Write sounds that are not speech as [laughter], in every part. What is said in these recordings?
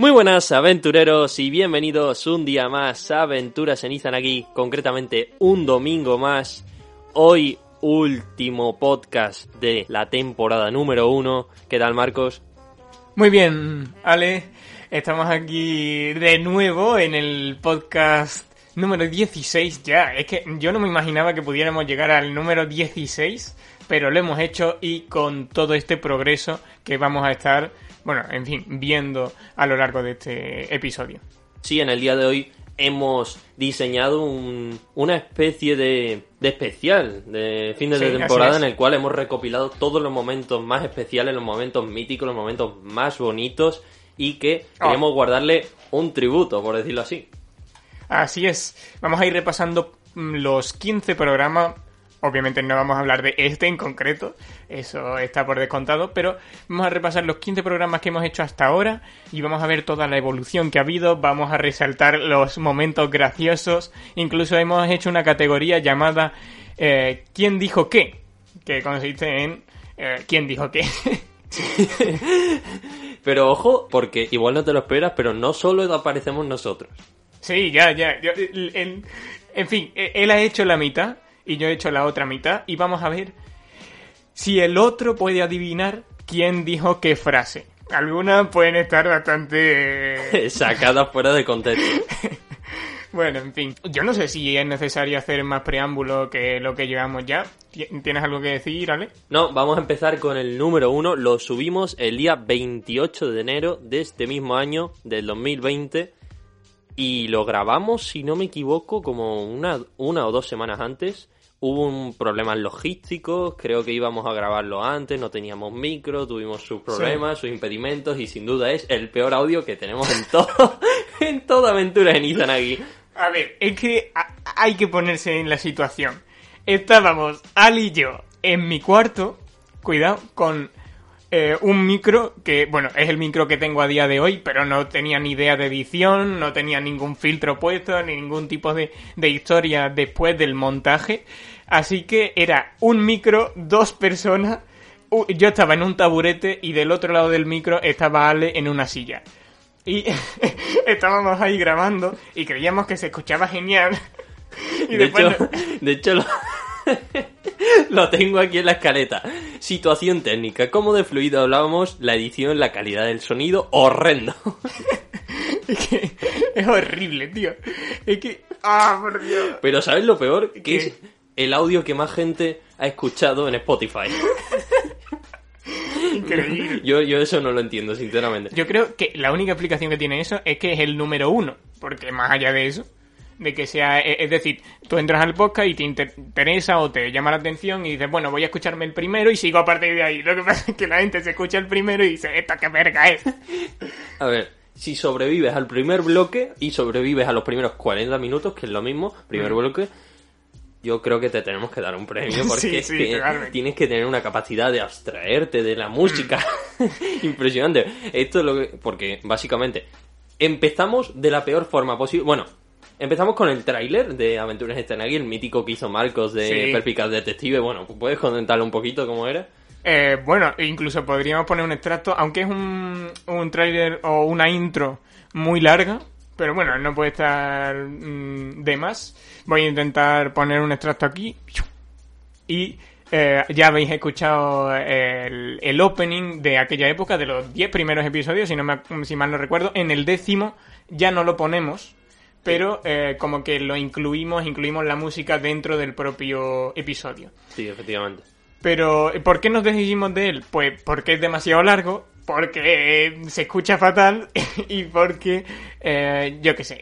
Muy buenas aventureros y bienvenidos un día más a Aventuras en Izanagi, concretamente un domingo más. Hoy último podcast de la temporada número uno. ¿Qué tal Marcos? Muy bien, Ale. Estamos aquí de nuevo en el podcast número 16 ya. Es que yo no me imaginaba que pudiéramos llegar al número 16, pero lo hemos hecho y con todo este progreso que vamos a estar bueno, en fin, viendo a lo largo de este episodio. Sí, en el día de hoy hemos diseñado una especie de, especial de fin de temporada en el cual hemos recopilado todos los momentos más especiales, los momentos míticos, los momentos más bonitos y que oh. queremos guardarle un tributo, por decirlo así. Así es, vamos a ir repasando mm, los 15 programas Obviamente no vamos a hablar de este en concreto, eso está por descontado, pero vamos a repasar los 15 programas que hemos hecho hasta ahora y vamos a ver toda la evolución que ha habido, vamos a resaltar los momentos graciosos, incluso hemos hecho una categoría llamada eh, ¿Quién dijo qué? que consiste en eh, ¿Quién dijo qué? [laughs] pero ojo, porque igual no te lo esperas, pero no solo aparecemos nosotros. Sí, ya, ya. en, en fin, e, él ha hecho la mitad y yo he hecho la otra mitad y vamos a ver si el otro puede adivinar quién dijo qué frase. Algunas pueden estar bastante... [laughs] sacadas fuera de contexto. [laughs] bueno, en fin. Yo no sé si es necesario hacer más preámbulo que lo que llevamos ya. ¿Tienes algo que decir, Ale? No, vamos a empezar con el número uno. Lo subimos el día 28 de enero de este mismo año, del 2020. Y lo grabamos, si no me equivoco, como una, una o dos semanas antes Hubo un problemas logísticos, creo que íbamos a grabarlo antes, no teníamos micro, tuvimos sus problemas, sus impedimentos y sin duda es el peor audio que tenemos en todo, [laughs] en toda aventura en Izanagi. A ver, es que hay que ponerse en la situación. Estábamos Ali y yo en mi cuarto, cuidado, con eh, un micro que, bueno, es el micro que tengo a día de hoy, pero no tenía ni idea de edición, no tenía ningún filtro puesto, ni ningún tipo de, de historia después del montaje. Así que era un micro, dos personas. Yo estaba en un taburete y del otro lado del micro estaba Ale en una silla. Y [laughs] estábamos ahí grabando y creíamos que se escuchaba genial. Y de, hecho, de hecho, lo, [laughs] lo, tengo aquí en la escaleta. Situación técnica. ¿Cómo de fluido hablábamos? La edición, la calidad del sonido, horrendo. [laughs] es que es horrible, tío. Es que... ¡Ah, por Dios! Pero ¿sabes lo peor? Que es el audio que más gente ha escuchado en Spotify. Increíble. Yo, yo eso no lo entiendo, sinceramente. Yo creo que la única explicación que tiene eso es que es el número uno. Porque más allá de eso, de que sea, e, es decir, tú entras al podcast y te interesa o te llama la atención y dices, bueno, voy a escucharme el primero y sigo a partir de ahí. Lo que pasa es que la gente se escucha el primero y dice, esta qué verga es. A ver, si sobrevives al primer bloque y sobrevives a los primeros 40 minutos, que es lo mismo, primer mm. bloque, yo creo que te tenemos que dar un premio [laughs] porque tienes que tener una capacidad de abstraerte de la música [laughs] impresionante. Esto es lo que. Porque básicamente empezamos de la peor forma posible. Bueno, empezamos con el tráiler de Aventuras Estanagui, el mítico que hizo Marcos de Perpicaz Detective. Bueno, ¿puedes comentarle un poquito cómo era? Eh, bueno, incluso podríamos poner un extracto, aunque es un, un tráiler o una intro muy larga, pero bueno, no puede estar mm, de más. Voy a intentar poner un extracto aquí. Y eh, ya habéis escuchado el, el, opening de aquella época, de los 10 primeros episodios, si, no me, si mal no recuerdo. En el décimo ya no lo ponemos, pero eh, como que lo incluimos, incluimos la música dentro del propio episodio. Sí, efectivamente. Pero, ¿por qué nos decidimos de él? Pues porque es demasiado largo porque eh, se escucha fatal [laughs] y porque, eh, yo qué sé,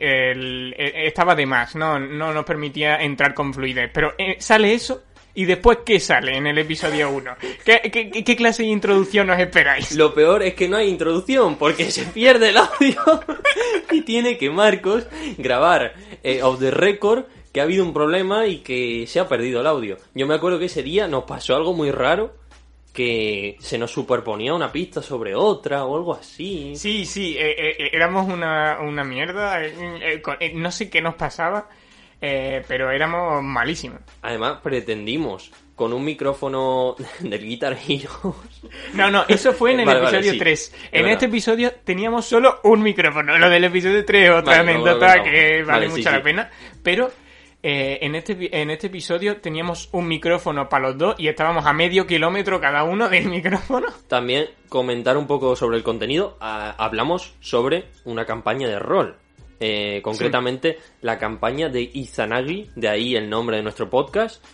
estaba de más, ¿no? no nos permitía entrar con fluidez. Pero eh, sale eso y después, ¿qué sale en el episodio 1? ¿Qué, clase de introducción os esperáis? Lo peor es que no hay introducción porque se pierde el audio [laughs] y tiene que Marcos grabar off the record que ha habido un problema y que se ha perdido el audio. Yo me acuerdo que ese día nos pasó algo muy raro que se nos superponía una pista sobre otra o algo así. Sí, sí, eh, eh, éramos una, una mierda, eh, no sé qué nos pasaba, pero éramos malísimos. Además, pretendimos con un micrófono [laughs] del Guitar Hero. No, no, eso fue en el [laughs] episodio 3. En este episodio teníamos solo un micrófono. Lo del episodio 3 otra anécdota que vale, mucho la pena. Pero eh, en, este, en este episodio teníamos un micrófono para los dos y estábamos a medio kilómetro cada uno del [laughs] micrófono. También comentar un poco sobre el contenido. Ah, hablamos sobre una campaña de rol. Eh, concretamente la campaña de Izanagi, de ahí el nombre de nuestro podcast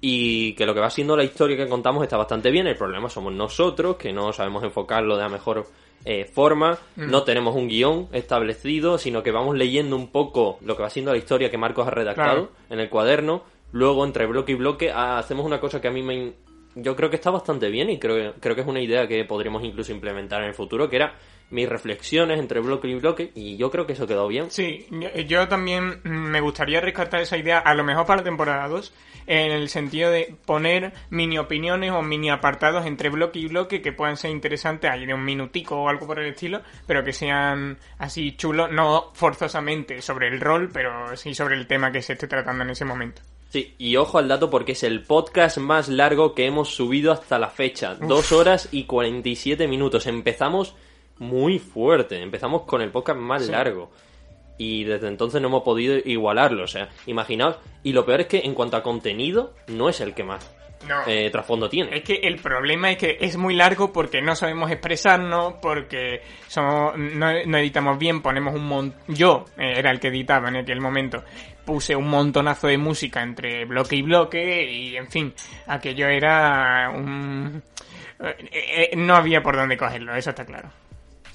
y que lo que va siendo la historia que contamos está bastante bien. El problema somos nosotros, que no sabemos enfocarlo de la mejor eh, forma, mm. no tenemos un guion establecido, sino que vamos leyendo un poco lo que va siendo la historia que Marcos ha redactado en el cuaderno. Luego, entre bloque y bloque, ah, hacemos una cosa que a mí me... Yo creo que está bastante bien y creo, creo que es una idea que podríamos incluso implementar en el futuro, que era mis reflexiones entre bloque y bloque y yo creo que eso quedó bien. Sí, yo también me gustaría rescatar esa idea, a lo mejor para la temporada 2, en el sentido de poner mini opiniones o mini apartados entre bloque y bloque que puedan ser interesantes, ahí de un minutico o algo por el estilo, pero que sean así chulos, no forzosamente sobre el rol, pero sí sobre el tema que se esté tratando en ese momento. Sí, y ojo al dato porque es el podcast más largo que hemos subido hasta la fecha. Dos horas y 47 minutos. Empezamos muy fuerte. Empezamos con el podcast más largo. Y desde entonces no hemos podido igualarlo. O sea, imaginaos. Y lo peor es que en cuanto a contenido, no es el que más eh, trasfondo tiene. Es que el problema es que es muy largo porque no sabemos expresarnos, porque somos, no, editamos bien, ponemos un montón... Yo eh, era el que editaba en aquel momento. Puse un montonazo de música entre bloque y bloque y, en fin, aquello era un... Eh, no había por dónde cogerlo, eso está claro.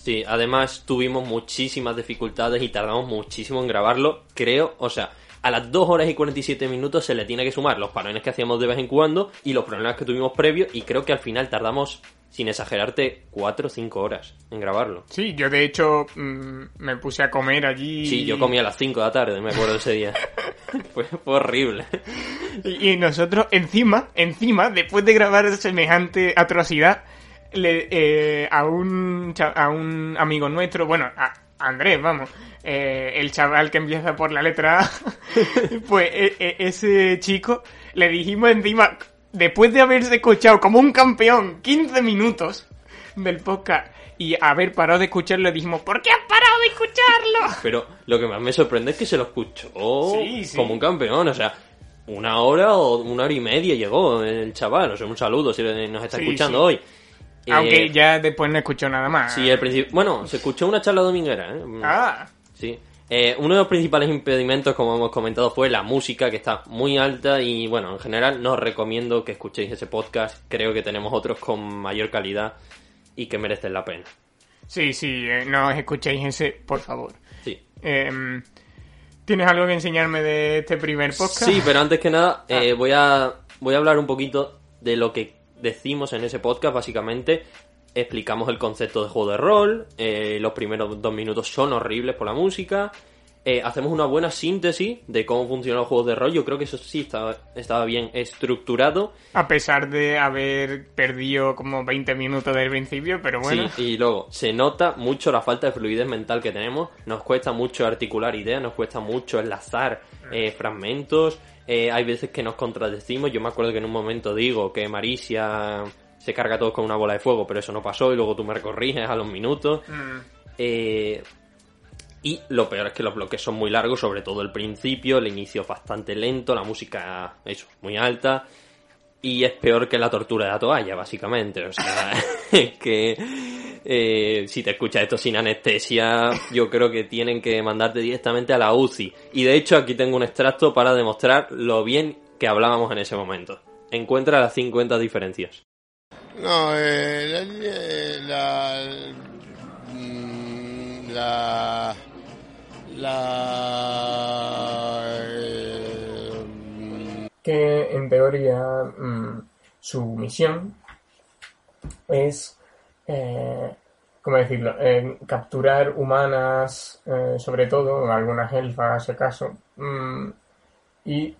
Sí, además tuvimos muchísimas dificultades y tardamos muchísimo en grabarlo, creo, o sea, a las 2 horas y 47 minutos se le tiene que sumar los parones que hacíamos de vez en cuando y los problemas que tuvimos previos y creo que al final tardamos, sin exagerarte, 4 o 5 horas en grabarlo. Sí, yo de hecho mm, me puse a comer allí. Sí, yo comí a las 5 de la tarde, me acuerdo ese día. [laughs] fue, horrible. Y, y nosotros encima, encima, después de grabar semejante atrocidad, le, eh, a, un, a un amigo nuestro, bueno, a Andrés, vamos, eh, el chaval que empieza por la letra A, [laughs] pues e, e, ese chico le dijimos encima, después de haberse escuchado como un campeón 15 minutos del podcast y haber parado de escucharlo, le dijimos, ¿por qué has parado de escucharlo? [laughs] Pero lo que más me sorprende es que se lo escuchó como un campeón, o sea, una hora o una hora y media llegó el chaval, o sea, un saludo si nos está escuchando hoy. Aunque eh, ya después no escuchó nada más. Sí, al principio. Bueno, se escuchó una charla dominguera, ¿eh? Ah. Sí. Eh, uno de los principales impedimentos, como hemos comentado, fue la música, que está muy alta y, bueno, en general no os recomiendo que escuchéis ese podcast. Creo que tenemos otros con mayor calidad y que merecen la pena. Sí, sí, eh, no os escuchéis ese, por favor. Sí. Em, ¿Tienes algo que enseñarme de este primer podcast? Sí, pero antes que nada, ah. voy, a, voy a hablar un poquito de lo que decimos en ese podcast, básicamente, explicamos el concepto de juego de rol, eh, los primeros dos minutos son horribles por la música, eh, hacemos una buena síntesis de cómo funcionan los juegos de rol, yo creo que eso sí estaba, estaba bien estructurado. A pesar de haber perdido como 20 minutos del principio, pero bueno. Sí, y luego se nota mucho la falta de fluidez mental que tenemos, nos cuesta mucho articular ideas, nos cuesta mucho enlazar eh, fragmentos, hay veces que nos contradecimos, yo me acuerdo que en un momento digo que Maricia se carga todo con una bola de fuego, pero eso no pasó y luego tú me recorriges a los minutos. Mm. Eh, y lo peor es que los bloques son muy largos, sobre todo el principio, el inicio es bastante lento, la música, eso, muy alta. Y es peor que la tortura de la toalla, básicamente. O sea, [laughs] que eh, si te escuchas esto sin anestesia, yo creo que tienen que mandarte directamente a la UCI. Y de hecho aquí tengo un extracto para demostrar lo bien que hablábamos en ese momento. Encuentra las 50 diferencias. No, eh, la, mm, la, la, eh, que en teoría mm, su misión es, eh, ¿cómo decirlo?, eh, capturar humanas, eh, sobre todo, algunas elfas, si acaso, mm, y,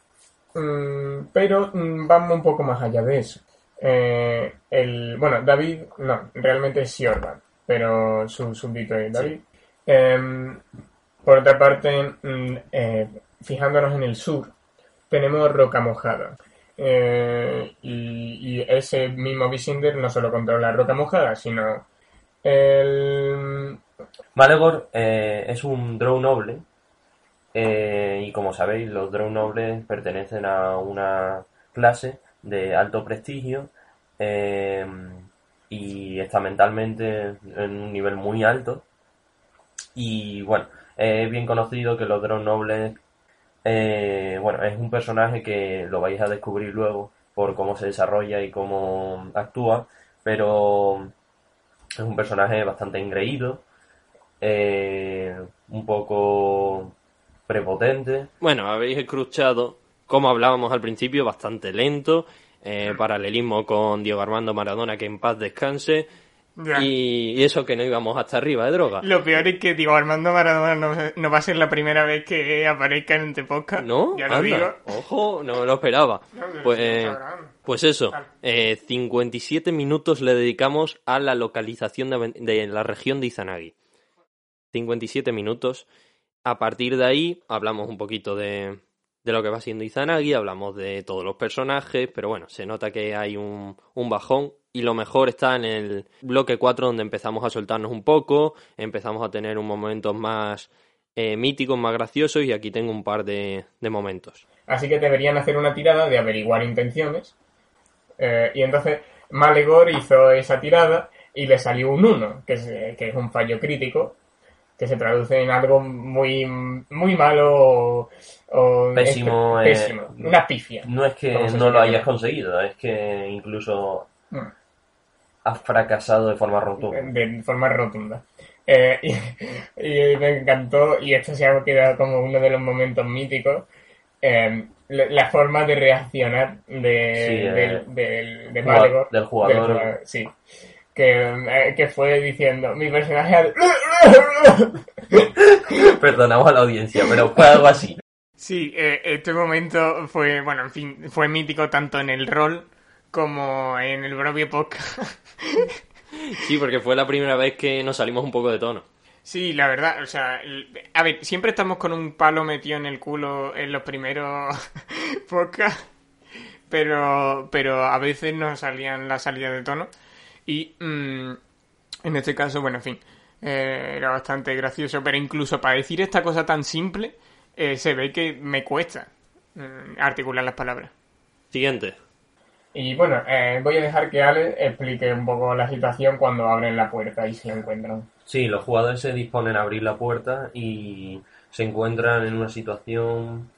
pero vamos un poco más allá de eso. Eh, el, bueno, David, no, realmente es Siorban, pero su súbdito es David. Em, por otra parte, mm, fijándonos en el sur, tenemos Roca Mojada. Eh, y, ese mismo Visinder no solo controla la roca mojada, sino el... Malegor eh, es un drone noble eh, y como sabéis los drones nobles pertenecen a una clase de alto prestigio y está mentalmente en un nivel muy alto y bueno, es bien conocido que los drones nobles eh, bueno, es un personaje que lo vais a descubrir luego por cómo se desarrolla y cómo actúa, pero es un personaje bastante engreído, eh, un poco prepotente. Bueno, habéis escuchado, como hablábamos al principio, bastante lento, eh, paralelismo con Diego Armando Maradona, que en paz descanse, y, eso que no íbamos hasta arriba de droga. Lo peor es que, digo, Armando Maradona no, va a ser la primera vez que aparezca en este podcast. No, ya lo digo. Ojo, no lo esperaba. pues, pues eso, eh, 57 minutos le dedicamos a la localización de, la región de Izanagi. 57 minutos. A partir de ahí hablamos un poquito de, de lo que va siendo Izanagi, hablamos de todos los personajes, pero bueno, se nota que hay un, un bajón y lo mejor está en el bloque 4 donde empezamos a soltarnos un poco, empezamos a tener un momentos más eh, míticos, más graciosos y aquí tengo un par de, momentos. Así que deberían hacer una tirada de averiguar intenciones eh, y entonces Malegor hizo esa tirada y le salió un 1, que es, que es un fallo crítico que se traduce en algo muy muy malo o, pésimo, eh, pésimo una pifia. No es que no lo hayas conseguido, es que incluso mm ha fracasado de forma rotunda. De, forma rotunda. Eh, [laughs] y, me encantó, y esto se ha quedado como uno de los momentos míticos, eh, la, forma de reaccionar de, del, del jugador. sí. Que, que, fue diciendo, mi personaje... [laughs] Perdonamos a la audiencia, pero fue algo así. Sí, eh, este momento fue, bueno, en fin, fue mítico tanto en el rol como en el propio podcast. [laughs] sí, porque fue la primera vez que nos salimos un poco de tono. Sí, la verdad, o sea, a ver, siempre estamos con un palo metido en el culo en los primeros [laughs] podcasts, pero, pero a veces nos salían las salidas de tono y mm, en este caso, bueno, en fin, eh, era bastante gracioso, pero incluso para decir esta cosa tan simple, eh, se ve que me cuesta mm, articular las palabras. Siguiente. Y bueno, eh, voy a dejar que Ale explique un poco la situación cuando abren la puerta y se encuentran. Sí, los jugadores se disponen a abrir la puerta y se encuentran en una situación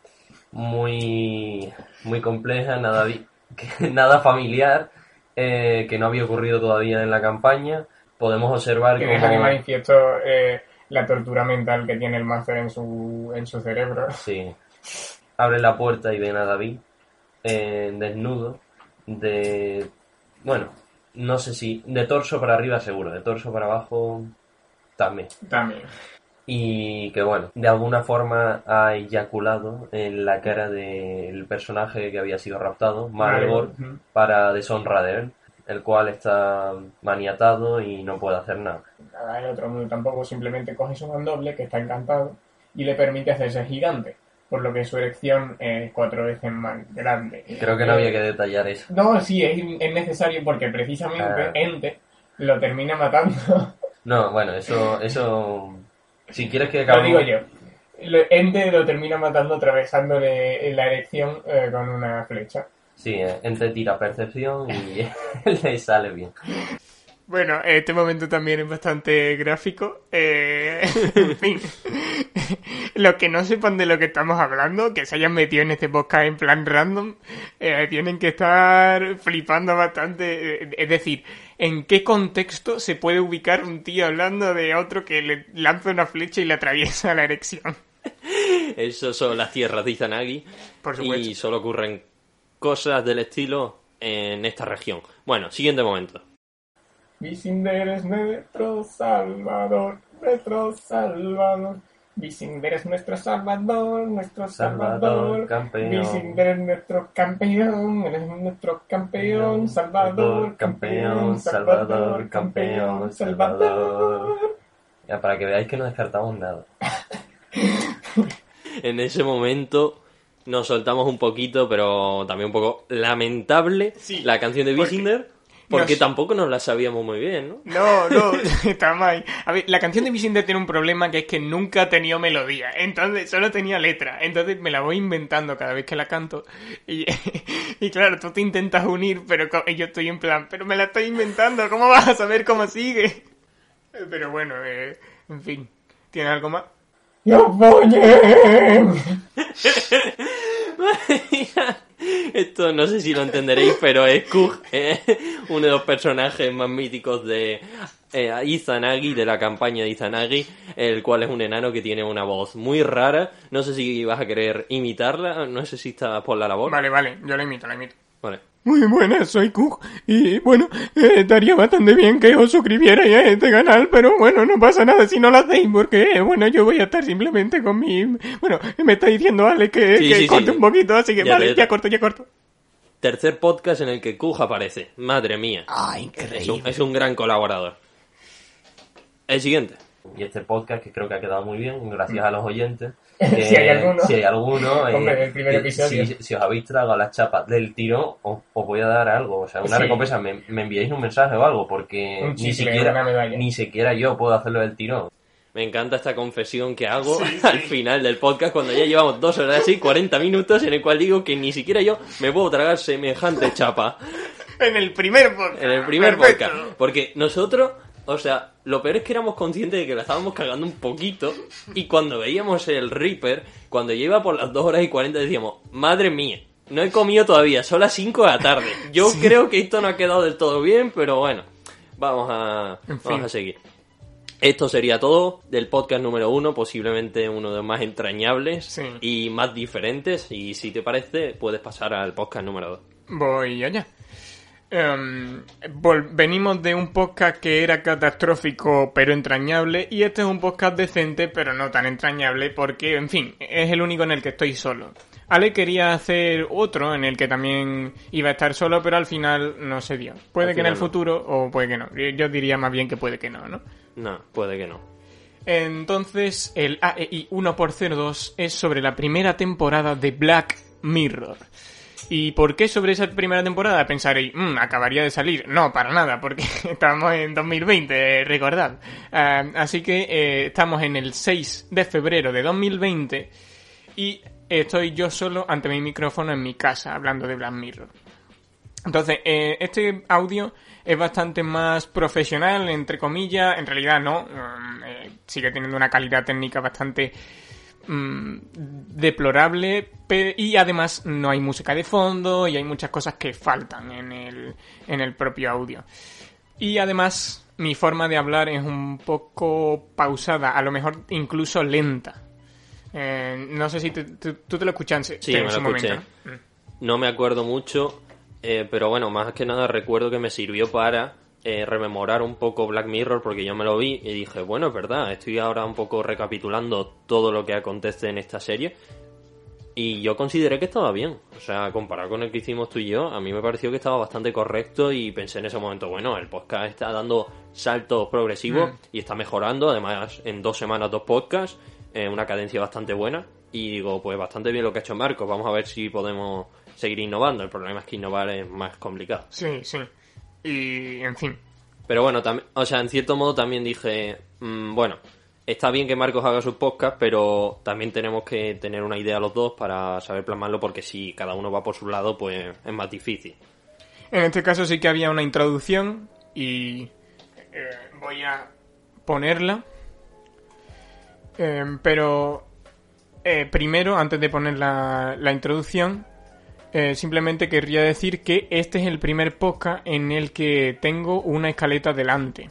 muy, muy compleja, nada, [laughs] nada familiar, eh, que no había ocurrido todavía en la campaña. Podemos observar que como... deja de manifiesto eh, la tortura mental que tiene el máster en su, en su cerebro. Sí. Abren la puerta y ven a David desnudo de... Bueno, no sé si... De torso para arriba seguro, de torso para abajo también. También. Y que bueno, de alguna forma ha eyaculado en la cara del personaje que había sido raptado, Margot, para deshonra de él, el cual está maniatado y no puede hacer nada. El otro mundo tampoco simplemente coge su mandoble, que está encantado, y le permite hacerse gigante por lo que su erección es cuatro veces más grande. Creo que no había que detallar eso. No, sí, es, necesario porque precisamente ah. Ente lo termina matando. No, bueno, eso, eso, si quieres que Lo digo yo. Ente lo termina matando atravesándole la erección eh, con una flecha. Sí, eh, Ente tira percepción y [laughs] le sale bien. Bueno, este momento también es bastante gráfico. Eh, [laughs] en fin, [laughs] los que no sepan de lo que estamos hablando, que se hayan metido en este podcast en plan random, eh, tienen que estar flipando bastante. Es decir, ¿en qué contexto se puede ubicar un tío hablando de otro que le lanza una flecha y le atraviesa la erección? [laughs] Eso son las tierras de Izanagi. Por supuesto. Y solo ocurren cosas del estilo en esta región. Bueno, siguiente momento. Visinder es nuestro salvador, nuestro salvador. Visinder es nuestro salvador, nuestro salvador. campeón. Visinder es nuestro campeón, eres nuestro campeón, salvador, campeón, salvador, campeón, salvador. Ya, para que veáis que no descartamos nada. [laughs] en ese momento nos soltamos un poquito, pero también un poco lamentable Sí, la canción de porque Bissinger, porque nos- tampoco nos la sabíamos muy bien, ¿no? No, no, [laughs] está mal. A ver, la canción de Vicente tiene un problema que es que nunca ha tenido melodía. Entonces, solo tenía letra. Entonces me la voy inventando cada vez que la canto. Y, [laughs] y claro, tú te intentas unir, pero yo estoy en plan, pero me la estoy inventando. ¿Cómo vas a saber cómo sigue? [laughs] Pero bueno, eh, en fin. ¿Tienes algo más? Esto no sé si lo entenderéis, pero es Kug, eh, uno de los personajes más míticos de eh, Izanagi, de la campaña de Izanagi, el cual es un enano que tiene una voz muy rara. No sé si vas a querer imitarla, no sé si está por la labor. Vale, vale, yo la imito, la imito. Vale. Muy buenas, soy Kug. Y bueno, eh, estaría bastante bien que os suscribierais a este canal, pero bueno, no pasa nada si no lo hacéis, porque eh, bueno, yo voy a estar simplemente con mi. Bueno, me está diciendo Ale que, Sí, que sí, corte sí. un poquito, así que Ya vale, ya corto, ya corto. Tercer podcast en el que Kug aparece. Madre mía. Ah, Es un, increíble. es un gran colaborador. El siguiente. Y este podcast que creo que ha quedado muy bien, gracias a los oyentes. [laughs] Si hay alguno. Si hay alguno. eh, Hombre, el primer que episodio. Si, si os habéis tragado las chapas del tirón, os, os voy a dar algo. O sea, una Sí. recompensa. Me, me enviáis un mensaje o algo, porque ni, siquiera, ni siquiera yo puedo hacerlo del tirón. Me encanta esta confesión que hago [laughs] al final del podcast cuando ya llevamos dos horas y 40 minutos en el cual digo que ni siquiera yo me puedo tragar semejante chapa [laughs] En el primer podcast. en el primer Perfecto. podcast. Porque nosotros, o sea, lo peor es que éramos conscientes de que la estábamos cagando un poquito. Y cuando veíamos el Reaper, cuando ya iba por las 2 horas y 40, decíamos, madre mía, no he comido todavía, son las 5 de la tarde. Yo creo que esto no ha quedado del todo bien, pero bueno, vamos a, En vamos fin. a seguir. Esto sería todo del podcast número uno, posiblemente uno de los más entrañables Sí. y más diferentes. Y si te parece, puedes pasar al podcast número dos. Voy allá. Em, venimos de un podcast que era catastrófico pero entrañable y este es un podcast decente pero no tan entrañable porque, en fin, es el único en el que estoy solo. Ale quería hacer otro en el que también iba a estar solo pero al final no se dio. Puede Al que en el no. futuro o puede que no. Yo diría más bien que puede que no, ¿no? No, puede que no. Entonces, el AEI 1x02 es sobre la primera temporada de Black Mirror. ¿Y por qué sobre esa primera temporada? Pensaréis, "Mm, acabaría de salir. No, para nada, porque [laughs] estamos en 2020, eh, recordad. Ah, así que eh, estamos en el 6 de febrero de 2020 y estoy yo solo ante mi micrófono en mi casa hablando de Black Mirror. Entonces, eh, este audio es bastante más profesional, entre comillas. En realidad no. mm, eh, sigue teniendo una calidad técnica bastante mm, deplorable. y además no hay música de fondo y hay muchas cosas que faltan en el, en el propio audio. Y además mi forma de hablar es un poco pausada, a lo mejor incluso lenta. Eh, no sé si tú, tú te lo escuchaste Sí, en me su lo escuché. momento. ¿no? Mm. No me acuerdo mucho, eh, pero bueno, más que nada recuerdo que me sirvió para eh, rememorar un poco Black Mirror porque yo me lo vi y dije, bueno, es verdad, estoy ahora un poco recapitulando todo lo que acontece en esta serie y yo consideré que estaba bien. O sea, comparado con el que hicimos tú y yo, a mí me pareció que estaba bastante correcto y pensé en ese momento, bueno, el podcast está dando saltos progresivos Mm. y está mejorando, además en dos semanas dos podcasts, eh, una cadencia bastante buena y digo, pues bastante bien lo que ha hecho Marcos, vamos a ver si podemos seguir innovando. El problema es que innovar es más complicado. Sí, sí. Y, en fin. Pero bueno, o sea, en cierto modo también dije, mm, bueno, está bien que Marcos haga sus podcasts, pero también tenemos que tener una idea los dos para saber plasmarlo, porque si cada uno va por su lado, pues es más difícil. En este caso sí que había una introducción y eh, voy a ponerla. Eh, pero eh, primero, antes de poner la, la introducción, eh, simplemente querría decir que este es el primer podcast en el que tengo una escaleta delante.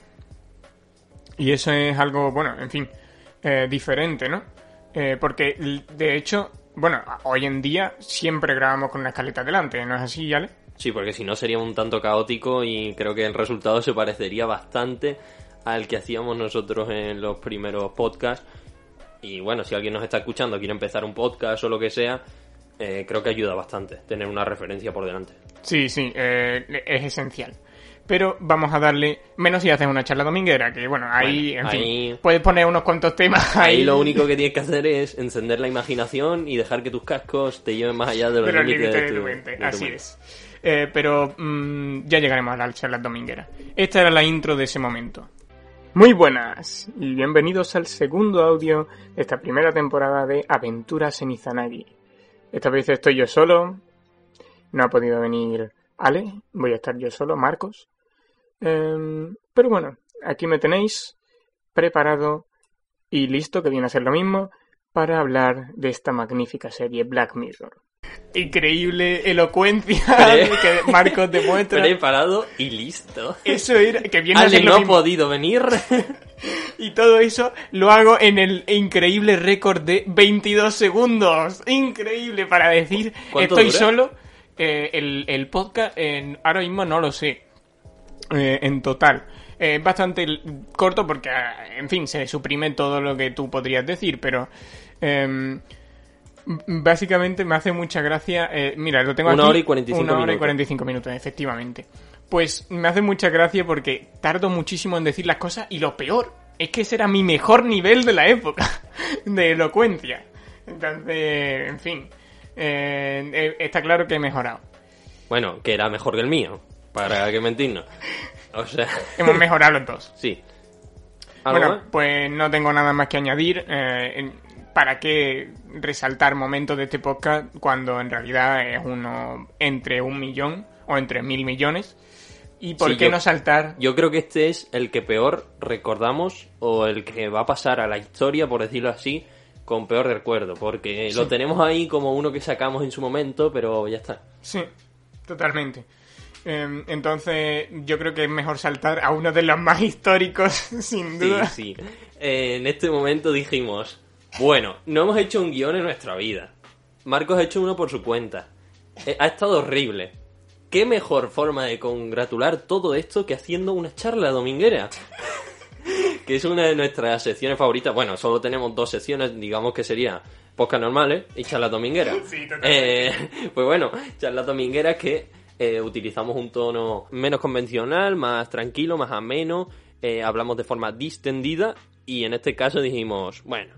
Y eso es algo, bueno, en fin, eh, diferente, ¿no? Eh, porque, de hecho, bueno, hoy en día siempre grabamos con una escaleta delante, ¿no es así, Ale? Sí, porque si no sería un tanto caótico y creo que el resultado se parecería bastante al que hacíamos nosotros en los primeros podcasts. Y bueno, si alguien nos está escuchando, quiere empezar un podcast o lo que sea, eh, creo que ayuda bastante tener una referencia por delante. Sí, sí, eh, es esencial. pero vamos a darle, menos si haces una charla dominguera, que bueno, ahí, en fin, puedes poner unos cuantos temas ahí. lo único que tienes que hacer es encender la imaginación y dejar que tus cascos te lleven más allá de los, límites, de, tu, mente. Así es. Eh, pero mm, ya llegaremos a la charla dominguera. Esta era la intro de ese momento. Muy buenas y bienvenidos al segundo audio de esta primera temporada de Aventuras en Izanagi. Esta vez estoy yo solo, no ha podido venir Ale, voy a estar yo solo, Marcos. Em, pero bueno, aquí me tenéis preparado y listo, que viene a ser lo mismo, para hablar de esta magnífica serie Black Mirror. Increíble elocuencia [laughs] [laughs] que Marcos demuestra. Preparado y listo. Eso era, que viene a ser lo no ha podido venir. [laughs] [laughs] Y todo eso lo hago en el increíble récord de 22 segundos. Increíble para decir estoy solo. Eh, el, el, podcast en, ahora mismo no lo sé. Eh, en total. Es bastante corto porque, en fin, se suprime todo lo que tú podrías decir, pero... Em, básicamente me hace mucha gracia. Eh, mira, lo tengo una aquí. Hora y 45 una hora y 45 minutos, efectivamente. Pues me hace mucha gracia porque tardo muchísimo en decir las cosas y lo peor es que ese era mi mejor nivel de la época [laughs] de elocuencia. Entonces, en fin, eh, está claro que he mejorado. Bueno, que era mejor que el mío, para [laughs] que mentirnos. O sea... [laughs] Hemos mejorado los dos. Sí. Bueno, pues no tengo nada más que añadir. Eh, ¿Para qué resaltar momentos de este podcast cuando en realidad es uno entre un millón o entre mil millones? ¿Y por qué no saltar? Yo creo que este es el que peor recordamos o el que va a pasar a la historia, por decirlo así, con peor recuerdo, porque lo tenemos ahí como uno que sacamos en su momento, pero ya está. Sí, totalmente. Em, entonces, yo creo que es mejor saltar a uno de los más históricos, [laughs] sin duda. Sí, sí. Eh, en este momento dijimos, bueno, no hemos hecho un guion en nuestra vida. Marcos ha hecho uno por su cuenta. Eh, ha estado horrible. ¿Qué mejor forma de congratular todo esto que haciendo una charla dominguera? [laughs] que es una de nuestras secciones favoritas. Bueno, solo tenemos dos secciones, digamos que sería podcast normales y charla dominguera. [laughs] Sí, eh, [laughs] pues bueno, charla dominguera que eh, utilizamos un tono menos convencional, más tranquilo, más ameno, eh, hablamos de forma distendida y en este caso dijimos, bueno,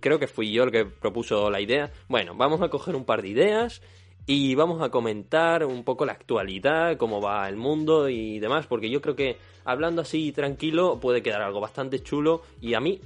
creo que fui yo el que propuso la idea, bueno, vamos a coger un par de ideas y vamos a comentar un poco la actualidad, cómo va el mundo y demás, porque yo creo que hablando así tranquilo puede quedar algo bastante chulo y a mí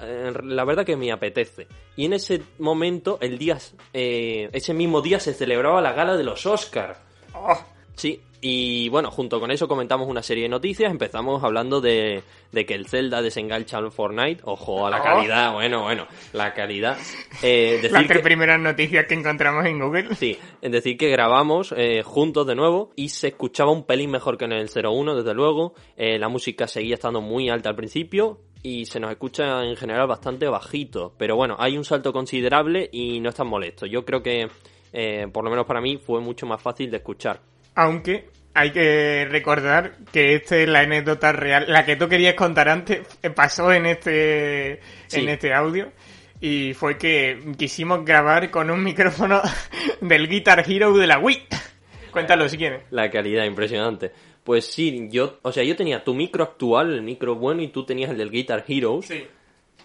la verdad que me apetece. Y en ese momento, el día, ese mismo día se celebraba la gala de los Oscars. Oh. Sí, y bueno, junto con eso comentamos una serie de noticias. Empezamos hablando de, que el Zelda desengancha al Fortnite. Ojo a la oh. calidad, bueno, bueno, la calidad. Eh, [laughs] Las tres primeras noticias que encontramos en Google. Sí, es decir, que grabamos eh, juntos de nuevo y se escuchaba un pelín mejor que en el 01, desde luego. Eh, la música seguía estando muy alta al principio y se nos escucha en general bastante bajito. Pero bueno, hay un salto considerable y no es tan molesto. Yo creo que, eh, por lo menos para mí, fue mucho más fácil de escuchar. Aunque hay que recordar que esta es la anécdota real. La que tú querías contar antes eh, pasó en este, en este audio. Y fue que quisimos grabar con un [laughs] micrófono del Guitar Hero de la Wii. Cuéntalo si quieres. La calidad, impresionante. Pues sí, yo, o sea, yo tenía tu micro actual, el micro bueno, y tú tenías el del Guitar Hero. Sí.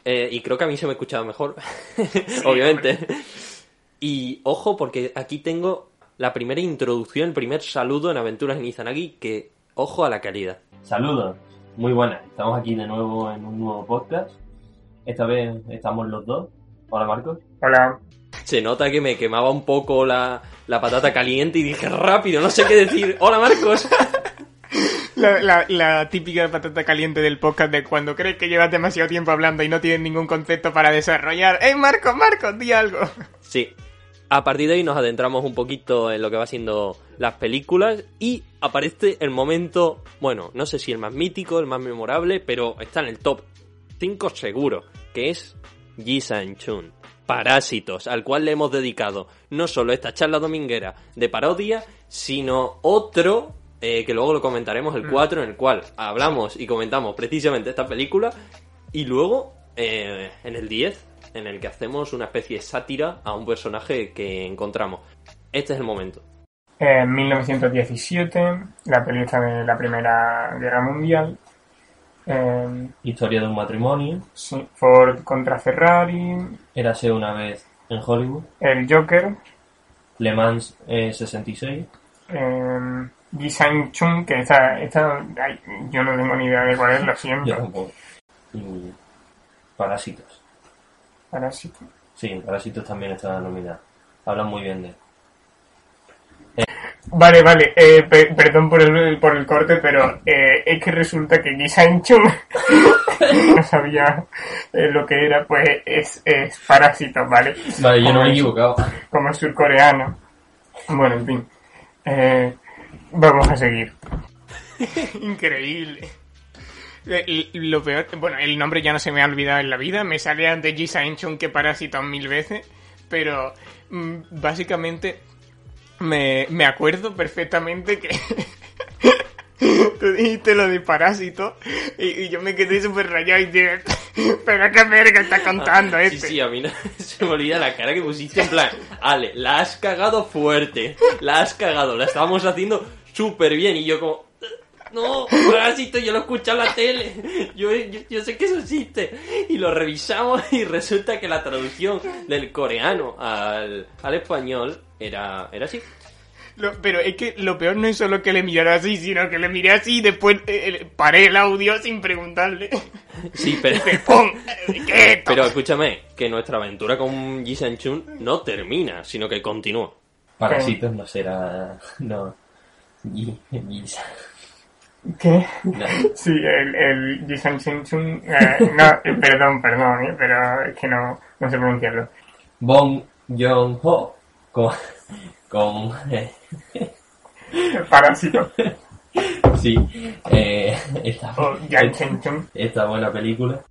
Eh, y creo que a mí se me escuchaba mejor, [laughs] obviamente. Y ojo, porque aquí tengo la primera introducción, el primer saludo en Aventuras en Izanagi, que ojo a la calidad. Saludos, muy buenas. Estamos aquí de nuevo en un nuevo podcast. Esta vez estamos los dos. Hola Marcos. Hola. Se nota que me quemaba un poco la, patata caliente y dije rápido, no sé qué decir. Hola Marcos. [laughs] La, la, típica patata caliente del podcast de cuando crees que llevas demasiado tiempo hablando y no tienes ningún concepto para desarrollar. ¡Eh, Marcos, Marcos, di algo! Sí, a partir de ahí nos adentramos un poquito en lo que va siendo las películas y aparece el momento, bueno, no sé si el más mítico, el más memorable, pero está en el top 5 seguro, que es Ji San-chun. Parásitos, al cual le hemos dedicado no solo esta charla dominguera de parodia, sino otro, eh, que luego lo comentaremos, el 4, mm. en el cual hablamos y comentamos precisamente esta película, y luego, eh, en el 10, en el que hacemos una especie de sátira a un personaje que encontramos. Este es el momento. En 1917, la película de la Primera Guerra Mundial. Eh, Historia de un matrimonio. Sí, Ford contra Ferrari. Érase una vez en Hollywood. El Joker. Le Mans eh, 66. Eh, Ji Chung, que esta, esta ay, yo no tengo ni idea de cuál es, lo siento. Y Parásitos. Parásitos. Sí, Parásitos también está nominado. Hablan muy bien de él. Vale, vale, eh, per perdón por el, por el corte, pero eh, es que resulta que Ji Chung [laughs] no sabía eh, lo que era, pues es, es Parásito, ¿vale? Vale, yo no me he equivocado. Como surcoreano. Bueno, en fin. Eh, vamos a seguir. [laughs] Increíble. Eh, lo peor, bueno, el nombre ya no se me ha olvidado en la vida, me sale antes Ji Chung que Parásito mil veces, pero mm, básicamente me, me acuerdo perfectamente que [laughs] tú dijiste lo de parásito y, y yo me quedé súper rayado y dije, pero qué verga está contando ah, este. Sí, sí, a mí no, [laughs] se me olvida la cara que pusiste en plan, Ale, la has cagado fuerte, la has cagado, la estábamos haciendo súper bien y yo como, no, parásito, yo lo escuché en la tele, yo, yo, yo, sé que eso existe. Y lo revisamos y resulta que la traducción del coreano al, al español era, era así. Lo, pero es que lo peor no es solo que le mirara así, sino que le miré así y después eh, paré el audio sin preguntarle. Sí, pero... ¿Qué pero escúchame, que nuestra aventura con Ji Chun no termina, sino que continúa. Parásitos no será... no... Ji, ¿Qué? No. [laughs] Sí, el, el Jisan Chung, eh, no, eh, perdón, perdón, eh, pero es que no, no sé pronunciarlo. Bong Joon Ho con, con eh. parásito. Sí, eh, esta, oh, esta, esta buena película.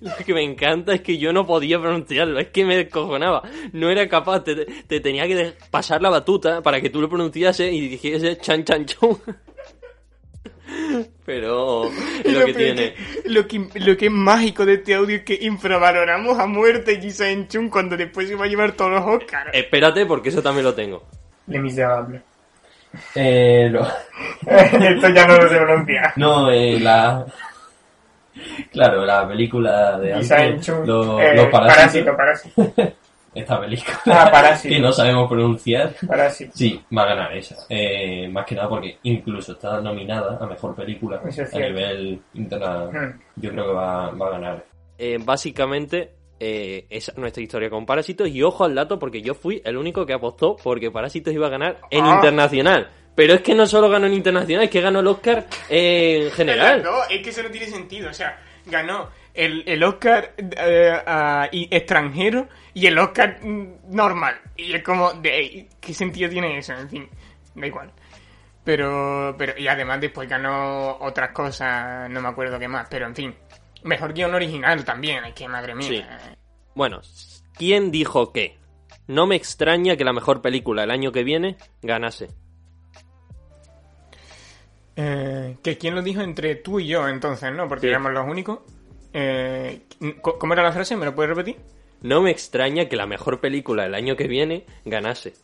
Lo que me encanta es que yo no podía pronunciarlo, es que me descojonaba. No era capaz, te, te tenía que pasar la batuta para que tú lo pronunciase y dijese chan chan chun. Pero es lo, lo que tiene. Que, lo, que, lo que es mágico de este audio es que infravaloramos a muerte Ji Chun cuando después se va a llevar todos los Oscars. Espérate, porque eso también lo tengo. Le miserable. Eh, lo... [laughs] Esto ya no lo se pronuncia. No, eh, la... Claro, la película de antes, Chun, lo, eh, los parásitos. Parásito, parásito. [laughs] Esta película ah, parásito. [laughs] que no sabemos pronunciar. Parásito. Sí, va a ganar esa. Eh, más que nada porque incluso está nominada a mejor película a nivel internacional. Hmm. Yo creo que va, va a ganar. Eh, básicamente, eh, esa es nuestra historia con Parásitos. Y ojo al dato, porque yo fui el único que apostó porque Parásitos iba a ganar en Ah. internacional. Pero es que no solo ganó en internacional, es que ganó el Oscar en [laughs] general. No, es que eso no tiene sentido. O sea, ganó el, el Oscar eh, uh, y extranjero y el Oscar normal. Y es como, de, ¿qué sentido tiene eso? En fin, da igual. Pero, pero, y además después ganó otras cosas, no me acuerdo qué más, pero en fin. Mejor guion original también, es que madre mía. Sí. Bueno, ¿quién dijo qué? No me extraña que la mejor película el año que viene ganase. Eh, que quién lo dijo entre tú y yo entonces, ¿no? Porque Sí. éramos los únicos. Eh, ¿Cómo era la frase? ¿Me lo puedes repetir? No me extraña que la mejor película el año que viene ganase.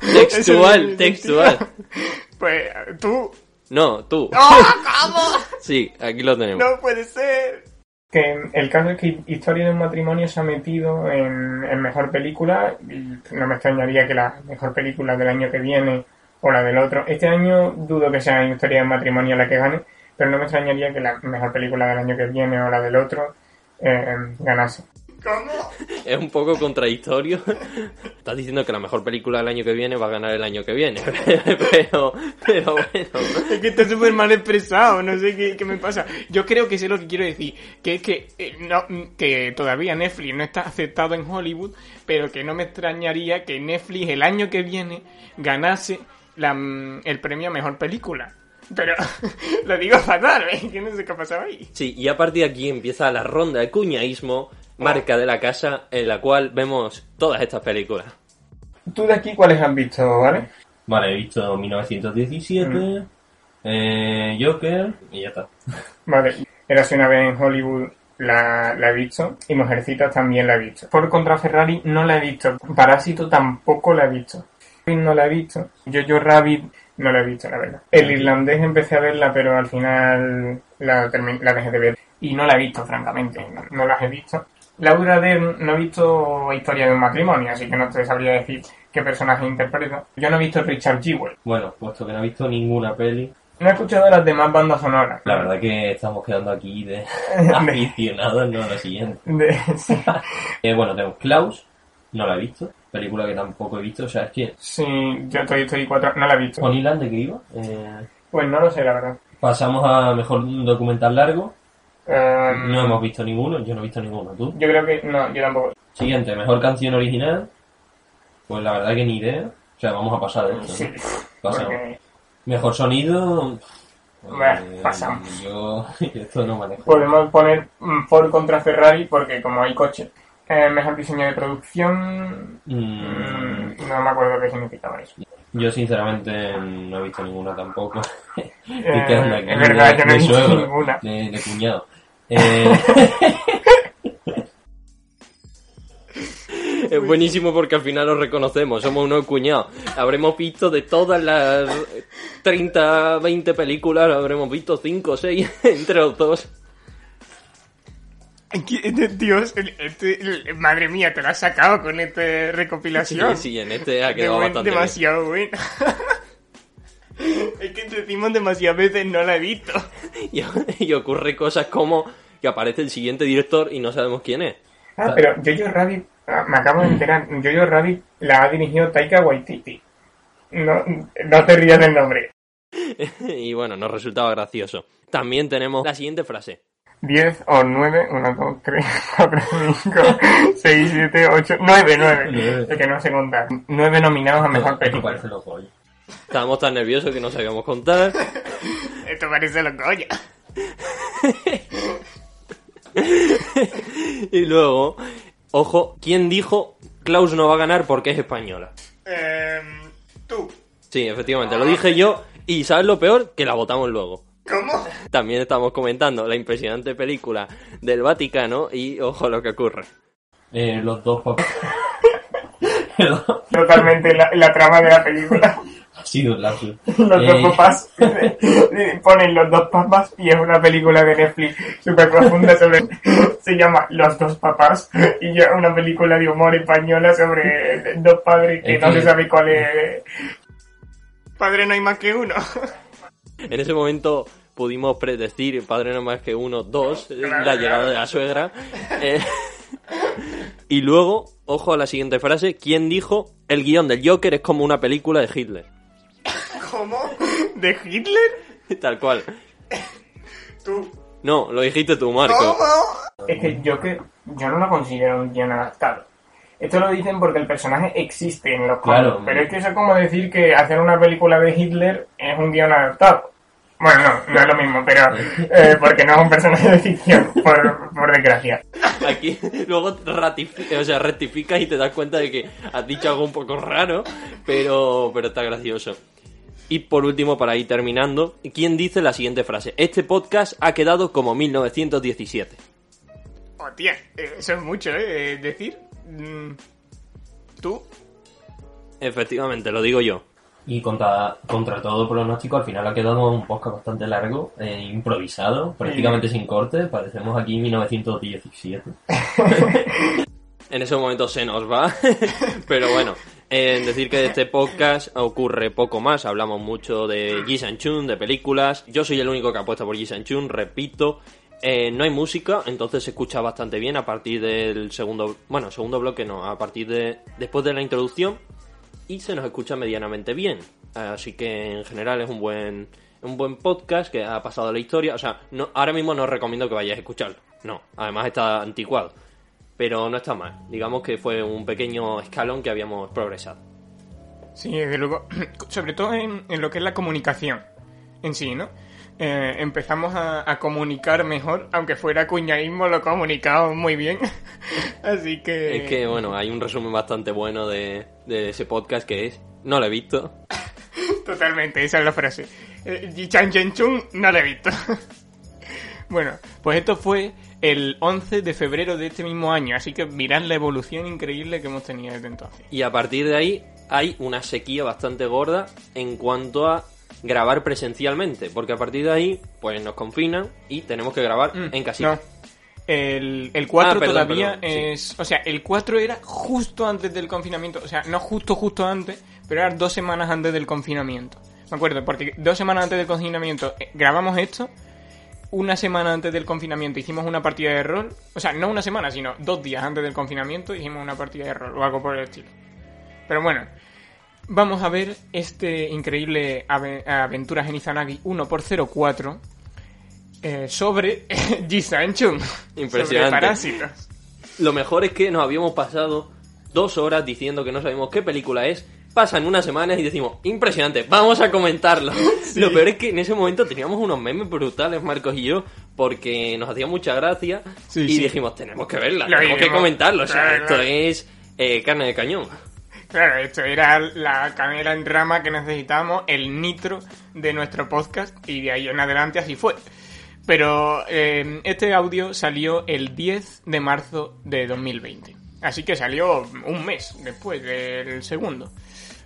Textual, textual. [laughs] Pues tú. No, tú. ¿Cómo? [laughs] Sí, aquí lo tenemos. No puede ser. Que el caso es que Historia de un matrimonio se ha metido en, en mejor película y no me extrañaría que la mejor película del año que viene o la del otro. Este año dudo que sea Historia de un matrimonio la que gane, pero no me extrañaría que la mejor película del año que viene o la del otro eh, ganase. ¿Cómo? [laughs] Es un poco contradictorio. Estás diciendo que la mejor película del año que viene va a ganar el año que viene. [laughs] Pero, pero bueno. Es que está súper mal expresado, no sé qué, qué, me pasa. Yo creo que sé lo que quiero decir, que es que, eh, no, que todavía Netflix no está aceptado en Hollywood, pero que no me extrañaría que Netflix el año que viene ganase la, el premio a Mejor Película. Pero [laughs] lo digo fatal, ¿eh? que no sé qué ha pasado ahí. Sí, y a partir de aquí empieza la ronda de cuñaísmo, marca de la casa, en la cual vemos todas estas películas. ¿Tú de aquí cuáles has visto, vale? Vale, he visto 1917, mm. eh, Joker y ya está. Vale, Érase una vez en Hollywood la, la, he visto y Mujercitas también la he visto. Por contra Ferrari no la he visto. Parásito tampoco la he visto. No la he visto. Jojo Rabbit no la he visto, la verdad. El irlandés empecé a verla, pero al final la, la dejé de ver. Y no la he visto, francamente. No, no las he visto. Laura Dern no he visto Historia de un matrimonio, así que no te sabría decir qué personaje interpreta. Yo no he visto Richard Jewell. Bueno, puesto que no he visto ninguna peli. No he escuchado las demás bandas sonoras. La verdad que estamos quedando aquí de [laughs] aficionados, no lo siguiente. [laughs] eh, bueno, tenemos Klaus, no la he visto. Película que tampoco he visto, ¿sabes quién? Sí, yo estoy, estoy cuatro, no la he visto. ¿Con Ilan de qué iba? Eh... Pues no lo sé, la verdad. Pasamos a mejor documental largo. Um, no hemos visto ninguno, yo no he visto ninguno, ¿tú? Yo creo que no, yo tampoco. Siguiente, mejor canción original. Pues la verdad que ni idea. O sea, vamos a pasar de esto. Sí, ¿no? Pasamos. porque- Mejor sonido. Bueno, eh, pasamos. [laughs] Yo esto no manejo. Podemos poner mm, Ford contra Ferrari porque como hay coche. Eh, mejor diseño de producción... Mm, mm, no me acuerdo qué significaba eso. yo sinceramente no he visto ninguna tampoco. Eh, [laughs] es verdad, de, yo no he visto suegro, ninguna. De, de cuñado. [laughs] Eh, [laughs] Es buenísimo porque al final nos reconocemos, somos unos cuñados. Habremos visto de todas las 30, 20 películas, habremos visto 5 o 6 entre los dos. Dios, este- madre mía, te lo has sacado con esta Sí, recopilación. sí, en este ha quedado bastante bien. demasiado [laughs] es que decimos demasiadas veces no la he visto. [laughs] Y, y ocurre cosas como que aparece el siguiente director y no sabemos quién es. Ah, pero Jojo Rabbit, ah, me acabo de enterar, Jojo Rabbit la ha dirigido Taika Waititi. No, no te rías del nombre. [laughs] Y bueno, nos resultaba gracioso. También tenemos la siguiente frase. 10 o 9, 1, 2, 3, 4, 5, 6, 7, 8, 9, 9. Nueve. Es que no sé contar. 9 nominados a mejor Esto película. parece loco, oye. Estábamos tan nerviosos que no sabíamos contar. [laughs] Esto parece lo coña. [laughs] Y luego, ojo, ¿quién dijo Klaus no va a ganar porque es española? Eh, tú. Sí, efectivamente, lo dije yo. Y ¿sabes lo peor? Que la votamos luego. ¿Cómo? También estamos comentando la impresionante película del Vaticano y ojo lo que ocurre. Eh, los dos papás. [laughs] Totalmente la, la trama de la película. ha sido un lapsus. Los Eh, dos papás. [laughs] Ponen los dos papás y es una película de Netflix súper profunda sobre. Se llama Los dos papás y es una película de humor española sobre dos padres que Es no que- se sabe cuál es. Padre no hay más que uno. En ese momento pudimos predecir, padre no más que uno, dos, Claro, la llegada claro. de la suegra. Eh, y luego, ojo a la siguiente frase, ¿quién dijo el guion del Joker es como una película de Hitler? ¿Cómo? ¿De Hitler? Tal cual. Tú. No, lo dijiste tú, Marco. Es que yo que yo no lo considero un guion adaptado. Esto lo dicen porque el personaje existe en los cómics, Claro. pero es que eso es como decir que hacer una película de Hitler es un guion adaptado. Bueno, no, no es lo mismo, pero [laughs] eh, porque no es un personaje de ficción, por, por desgracia. Aquí luego o sea, rectificas y te das cuenta de que has dicho algo un poco raro, pero, pero está gracioso. Y por último, para ir terminando, ¿quién dice la siguiente frase? Este podcast ha quedado como 1917. Hostia, eso es mucho, ¿eh? Decir. Mm, ¿Tú? Efectivamente, lo digo yo. Y contra, contra todo pronóstico, al final ha quedado un podcast bastante largo, eh, improvisado, prácticamente sin corte. Parecemos aquí 1917. en [laughs] ese momento se nos va, [laughs] pero bueno. En decir que de este podcast ocurre poco más, hablamos mucho de Ji Chun, de películas. Yo soy el único que apuesta por Ji Chun, repito. Eh, no hay música, entonces se escucha bastante bien a partir del segundo, bueno, segundo bloque no, a partir de después de la introducción y se nos escucha medianamente bien. Así que en general es un buen un buen podcast que ha pasado la historia. O sea, no, ahora mismo no os recomiendo que vayáis a escucharlo. No, además está anticuado. Pero no está mal. Digamos que fue un pequeño escalón que habíamos progresado. Sí, desde luego. [clears throat] Sobre todo en, en lo que es la comunicación en sí, ¿no? Eh, empezamos a, a comunicar mejor, aunque fuera cuñadismo, lo comunicamos muy bien. [laughs] Así que. Es que, bueno, hay un resumen bastante bueno de, de ese podcast que es... No lo he visto. [laughs] Totalmente, esa es la frase. Eh, Chan Chen Chung no lo he visto. [laughs] bueno, pues esto fue el 11 de febrero de este mismo año, así que mirad la evolución increíble que hemos tenido desde entonces. Y a partir de ahí hay una sequía bastante gorda en cuanto a grabar presencialmente, porque a partir de ahí, pues nos confinan y tenemos que grabar Mm, en casita. no. El, el 4 Ah, perdón, todavía perdón, sí. es... O sea, el 4 era justo antes del confinamiento. O sea, no justo, justo antes, pero era dos semanas antes del confinamiento. Me acuerdo, porque dos semanas antes del confinamiento eh, grabamos esto. Una semana antes del confinamiento hicimos una partida de rol. O sea, no una semana, sino dos días antes del confinamiento hicimos una partida de rol o algo por el estilo. Pero bueno, vamos a ver este increíble ave- Aventuras en Izanagi 1x04 eh, sobre [laughs] Jisanchun. Impresionante. Sobre parásitos. Lo mejor es que nos habíamos pasado dos horas diciendo que no sabemos qué película es. Pasan unas semanas y decimos, impresionante, vamos a comentarlo. [laughs] Lo peor es que en ese momento teníamos unos memes brutales, Marcos y yo, porque nos hacía mucha gracia Sí, y sí. dijimos, tenemos que verla, Lo tenemos que comentarlo. O sea, esto es eh, carne de cañón. Claro, esto era la canela en rama que necesitábamos, el nitro de nuestro podcast, y de ahí en adelante así fue. Pero eh, este audio salió el 10 de marzo de 2020. Así que salió un mes después del segundo.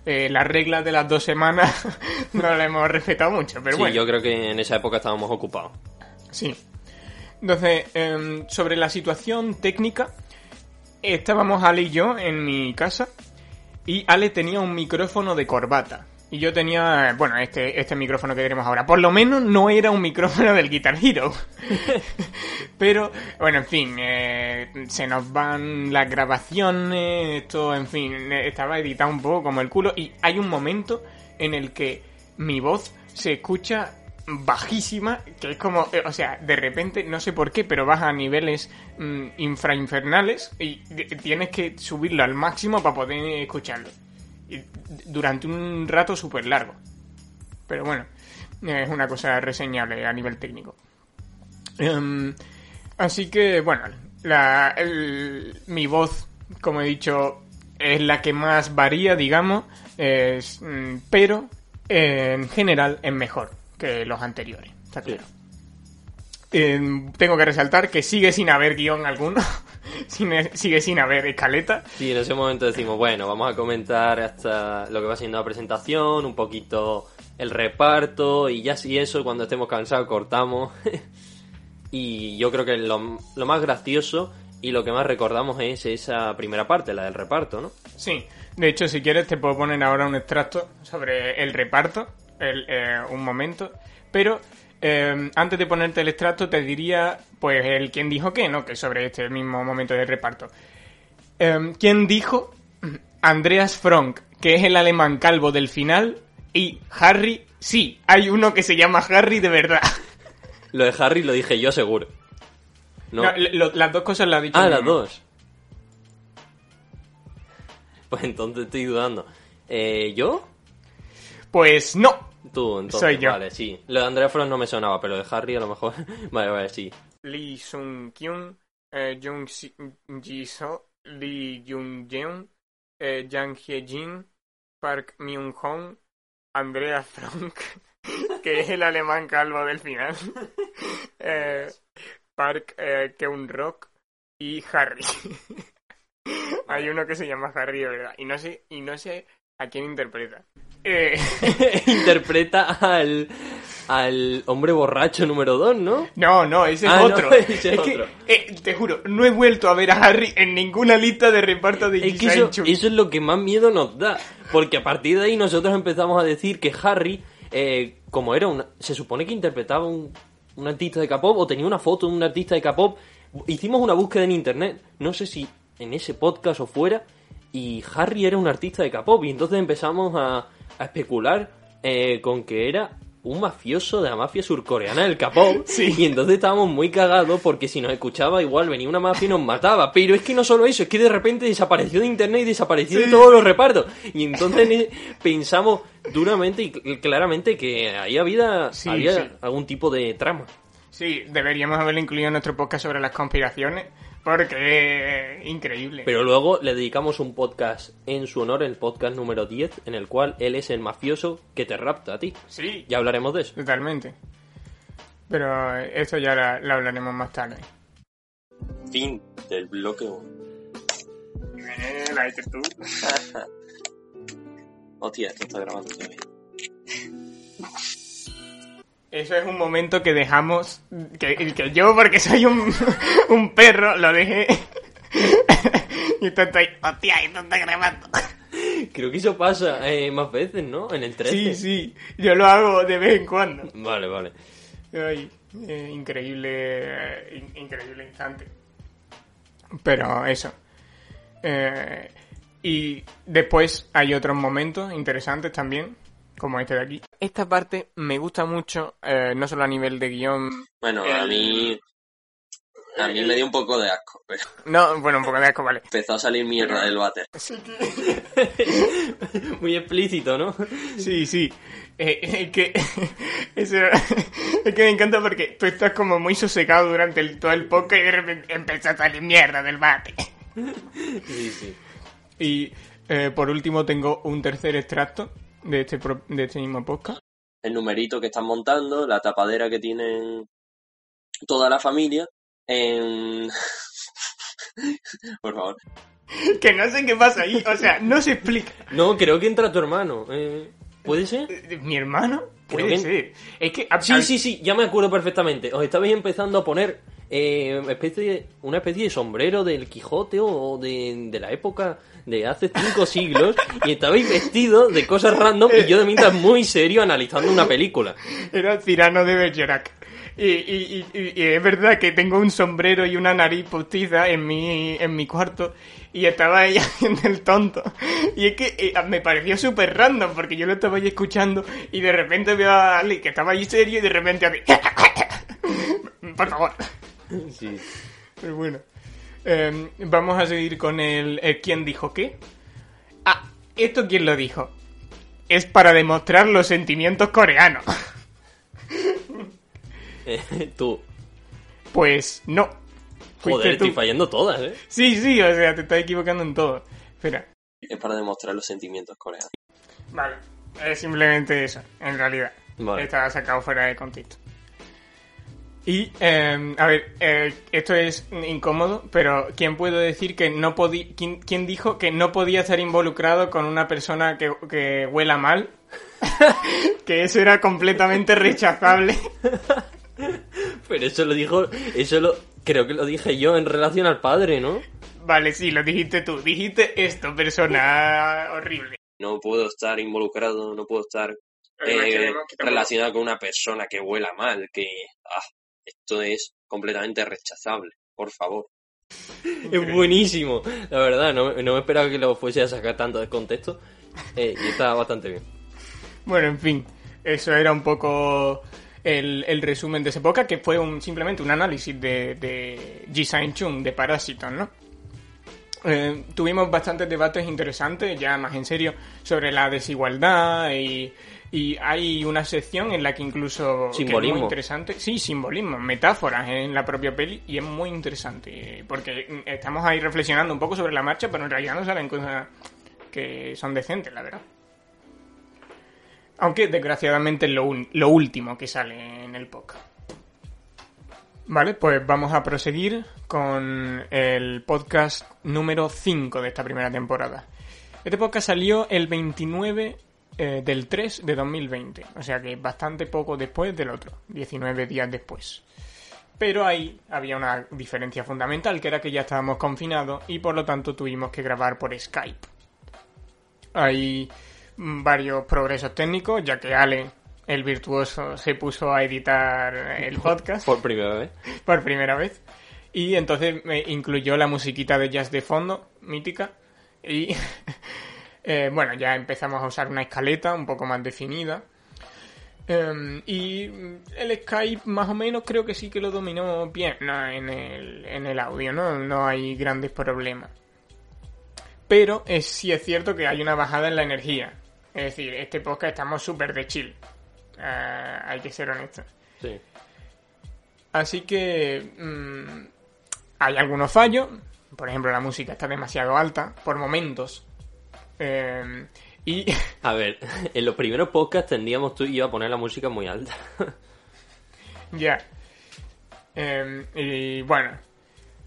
Eh, las reglas de las dos semanas [laughs] no las hemos respetado mucho, pero sí, bueno. yo creo que en esa época estábamos ocupados. Sí. Entonces, em, sobre la situación técnica, estábamos Ale y yo en mi casa y Ale tenía un micrófono de corbata. Y yo tenía, bueno, este, este micrófono que tenemos ahora. Por lo menos no era un micrófono del Guitar Hero. [laughs] Pero, bueno, en fin, eh, se nos van las grabaciones, esto, en fin, eh, estaba editado un poco como el culo. Y hay un momento en el que mi voz se escucha bajísima, que es como, eh, o sea, de repente, no sé por qué, pero baja a niveles mm, infrainfernales y tienes que subirlo al máximo para poder escucharlo. Durante un rato súper largo. Pero bueno, es una cosa reseñable a nivel técnico. Em, así que, bueno, la, mi voz, como he dicho, es la que más varía, digamos, es, mm, pero en general es mejor que los anteriores, está claro. Em, tengo que resaltar que sigue sin haber guion alguno, [laughs] sigue sin haber escaleta. Sí, en ese momento decimos, bueno, vamos a comentar hasta lo que va siendo la presentación, un poquito el reparto y ya si eso, cuando estemos cansados cortamos. [laughs] y yo creo que lo, lo más gracioso y lo que más recordamos es esa primera parte, la del reparto, ¿no? Sí, de hecho, si quieres, te puedo poner ahora un extracto sobre el reparto, el, eh, un momento. Pero eh, antes de ponerte el extracto, te diría, pues, el quién dijo qué, ¿no? Que sobre este mismo momento del reparto. Eh, ¿Quién dijo? Andreas Frank, que es el alemán calvo del final, y Harry, sí, hay uno que se llama Harry de verdad. [laughs] Lo de Harry lo dije yo seguro. ¿No? No, lo- las dos cosas las ha dicho. ah, las dos. Pues entonces estoy dudando. Eh, ¿Yo? Pues no. Tú, entonces. Soy yo. Vale, sí. Lo de Andrea Frost no me sonaba, pero de Harry a lo mejor. [laughs] vale, vale, sí. Lee Sung Kyun, eh, Jung Si- Ji So, Lee Jung Jeon, eh, Jang Hye Jin, Park Myung Hong, Andrea [laughs] Frank, que es el alemán calvo del final, [laughs] eh, Park eh, Keun Rock y Harry. Hay uno que se llama Harry de verdad y no sé y no sé a quién interpreta. Eh, [laughs] Interpreta al. al hombre borracho número 2, ¿no? No, no, ese es Ah, no, otro. [laughs] ese es que, otro. eh, te juro, no he vuelto a ver a Harry en ninguna lista de reparto de Es que eso, es lo que más miedo nos da. Porque a partir de ahí nosotros empezamos a decir que Harry, eh, como era un. Se supone que interpretaba un, un artista de K-pop o tenía una foto de un artista de K-pop. Hicimos una búsqueda en internet, no sé si en ese podcast o fuera, y Harry era un artista de K-pop. Y entonces empezamos a, a especular eh, con que era un mafioso de la mafia surcoreana del. [laughs] Sí. Y entonces estábamos muy cagados porque si nos escuchaba igual venía una mafia y nos mataba. Pero es que no solo eso, es que de repente desapareció de internet y desapareció de todos los repartos. Y entonces pensamos duramente y cl- claramente que ahí había, Sí, había algún tipo de trama. Sí, deberíamos haberlo incluido en nuestro podcast sobre las conspiraciones, porque es increíble. Pero luego le dedicamos un podcast en su honor, el podcast número 10, en el cual él es el mafioso que te rapta a ti. Sí, Ya hablaremos de eso. totalmente. Pero esto ya la- lo hablaremos más tarde. Fin del bloque 1. La dices tú. [laughs] Hostia, esto está grabando todavía. [laughs] Eso es un momento que dejamos, que, que yo, porque soy un, [laughs] un perro, lo dejé. [laughs] y esto está ahí, hostia, esto está grabando. [laughs] Creo que eso pasa eh, más veces, ¿no? En el 13. Sí, sí, yo lo hago de vez en cuando. Vale, vale. Ay, eh, increíble, eh, in- increíble instante. Pero eso. Eh, y después hay otros momentos interesantes también, como este de aquí. Esta parte me gusta mucho, eh, no solo a nivel de guion. Bueno, a mí. A mí me dio un poco de asco, pero No, bueno, un poco de asco, vale. empezó a salir mierda del váter. [laughs] Muy explícito, ¿no? Sí, sí. Eh, es que [laughs] eso- [laughs] es que me encanta porque tú estás como muy sosegado durante el, todo el podcast y de repente empieza a salir mierda del bate. Sí, sí. Y eh, por último tengo un tercer extracto de este, pro- de este mismo podcast. El numerito que están montando, la tapadera que tienen toda la familia. En... [laughs] Por favor. Que no sé qué pasa ahí, o sea, no se explica. No, creo que entra tu hermano. Eh, ¿Puede ser? ¿Mi hermano? Puede que- ser. Es que... Sí, sí, sí, ya me acuerdo perfectamente. Os estabais empezando a poner eh, especie, una especie de sombrero del Quijote o de, de la época de hace cinco siglos y estabais vestidos de cosas random y yo de mientras muy serio analizando una película. Era Cirano de Bergerac. Y, y, y- y- es verdad que tengo un sombrero y una nariz postiza en mi, en mi cuarto y estaba ella [laughs] haciendo el tonto. Y es que eh, me pareció súper random porque yo lo estaba ahí escuchando y de repente veo a Ali que estaba ahí serio y de repente así... [laughs] Por favor. Sí. Pero bueno. Eh, vamos a seguir con el, el quién dijo qué. Ah, ¿esto quién lo dijo? Es para demostrar los sentimientos coreanos. Eh, [laughs] tú. Pues no. Joder, estoy fallando todas, ¿eh? Sí, sí, o sea, te estás equivocando en todo. Espera. Es para demostrar los sentimientos coreanos. Vale. Es simplemente eso, en realidad. Vale. Estaba sacado fuera de contexto. Y, eh, a ver, eh, esto es incómodo, pero ¿quién puede decir que no podía... ¿quién, quién dijo que no podía estar involucrado con una persona que, que huela mal? [laughs] que eso era completamente rechazable. [laughs] Pero eso lo dijo, eso lo, creo que lo dije yo en relación al padre, ¿no? vale, sí, lo dijiste tú. Dijiste esto, persona horrible. No puedo estar involucrado, no puedo estar eh, relacionado con una persona que huela mal, que... Ah, esto es completamente rechazable, por favor. [laughs] Es buenísimo, la verdad, no, no me esperaba que lo fuese a sacar tanto de contexto eh, y está bastante bien. Bueno, en fin, eso era un poco el, el resumen de esa época, que fue un, simplemente un análisis de, de Ji Sang-chung, de Parásitos, ¿no? Eh, tuvimos bastantes debates interesantes, ya más en serio, sobre la desigualdad y, y hay una sección en la que incluso... que es muy interesante. Sí, simbolismo, metáforas en la propia peli y es muy interesante porque estamos ahí reflexionando un poco sobre la marcha, pero en realidad no salen cosas que son decentes, la verdad. Aunque desgraciadamente es lo, un- lo último que sale en el podcast. Vale, pues vamos a proseguir con el podcast número 5 de esta primera temporada. Este podcast salió el 29 eh, del 3 de 2020, o sea que bastante poco después del otro, 19 días después. Pero ahí había una diferencia fundamental, que era que ya estábamos confinados y por lo tanto tuvimos que grabar por Skype. Hay mm, varios progresos técnicos, ya que Ale, el virtuoso, se puso a editar el podcast Por primera vez. [laughs] por primera vez. Y entonces me incluyó la musiquita de jazz de fondo, mítica. Y [laughs] eh, bueno, ya empezamos a usar una escaleta un poco más definida. Em, y el Skype más o menos creo que sí que lo dominó bien ¿no? en, el, en el audio, ¿no? No hay grandes problemas. Pero es, sí es cierto que hay una bajada en la energía. Es decir, este podcast estamos súper de chill. Eh, hay que ser honestos. Sí. Así que mm, hay algunos fallos. Por ejemplo, la música está demasiado alta por momentos. Eh, y [laughs] A ver, [laughs] en los primeros podcasts tendíamos tú y yo a poner la música muy alta. [laughs] ya. Eh, y bueno,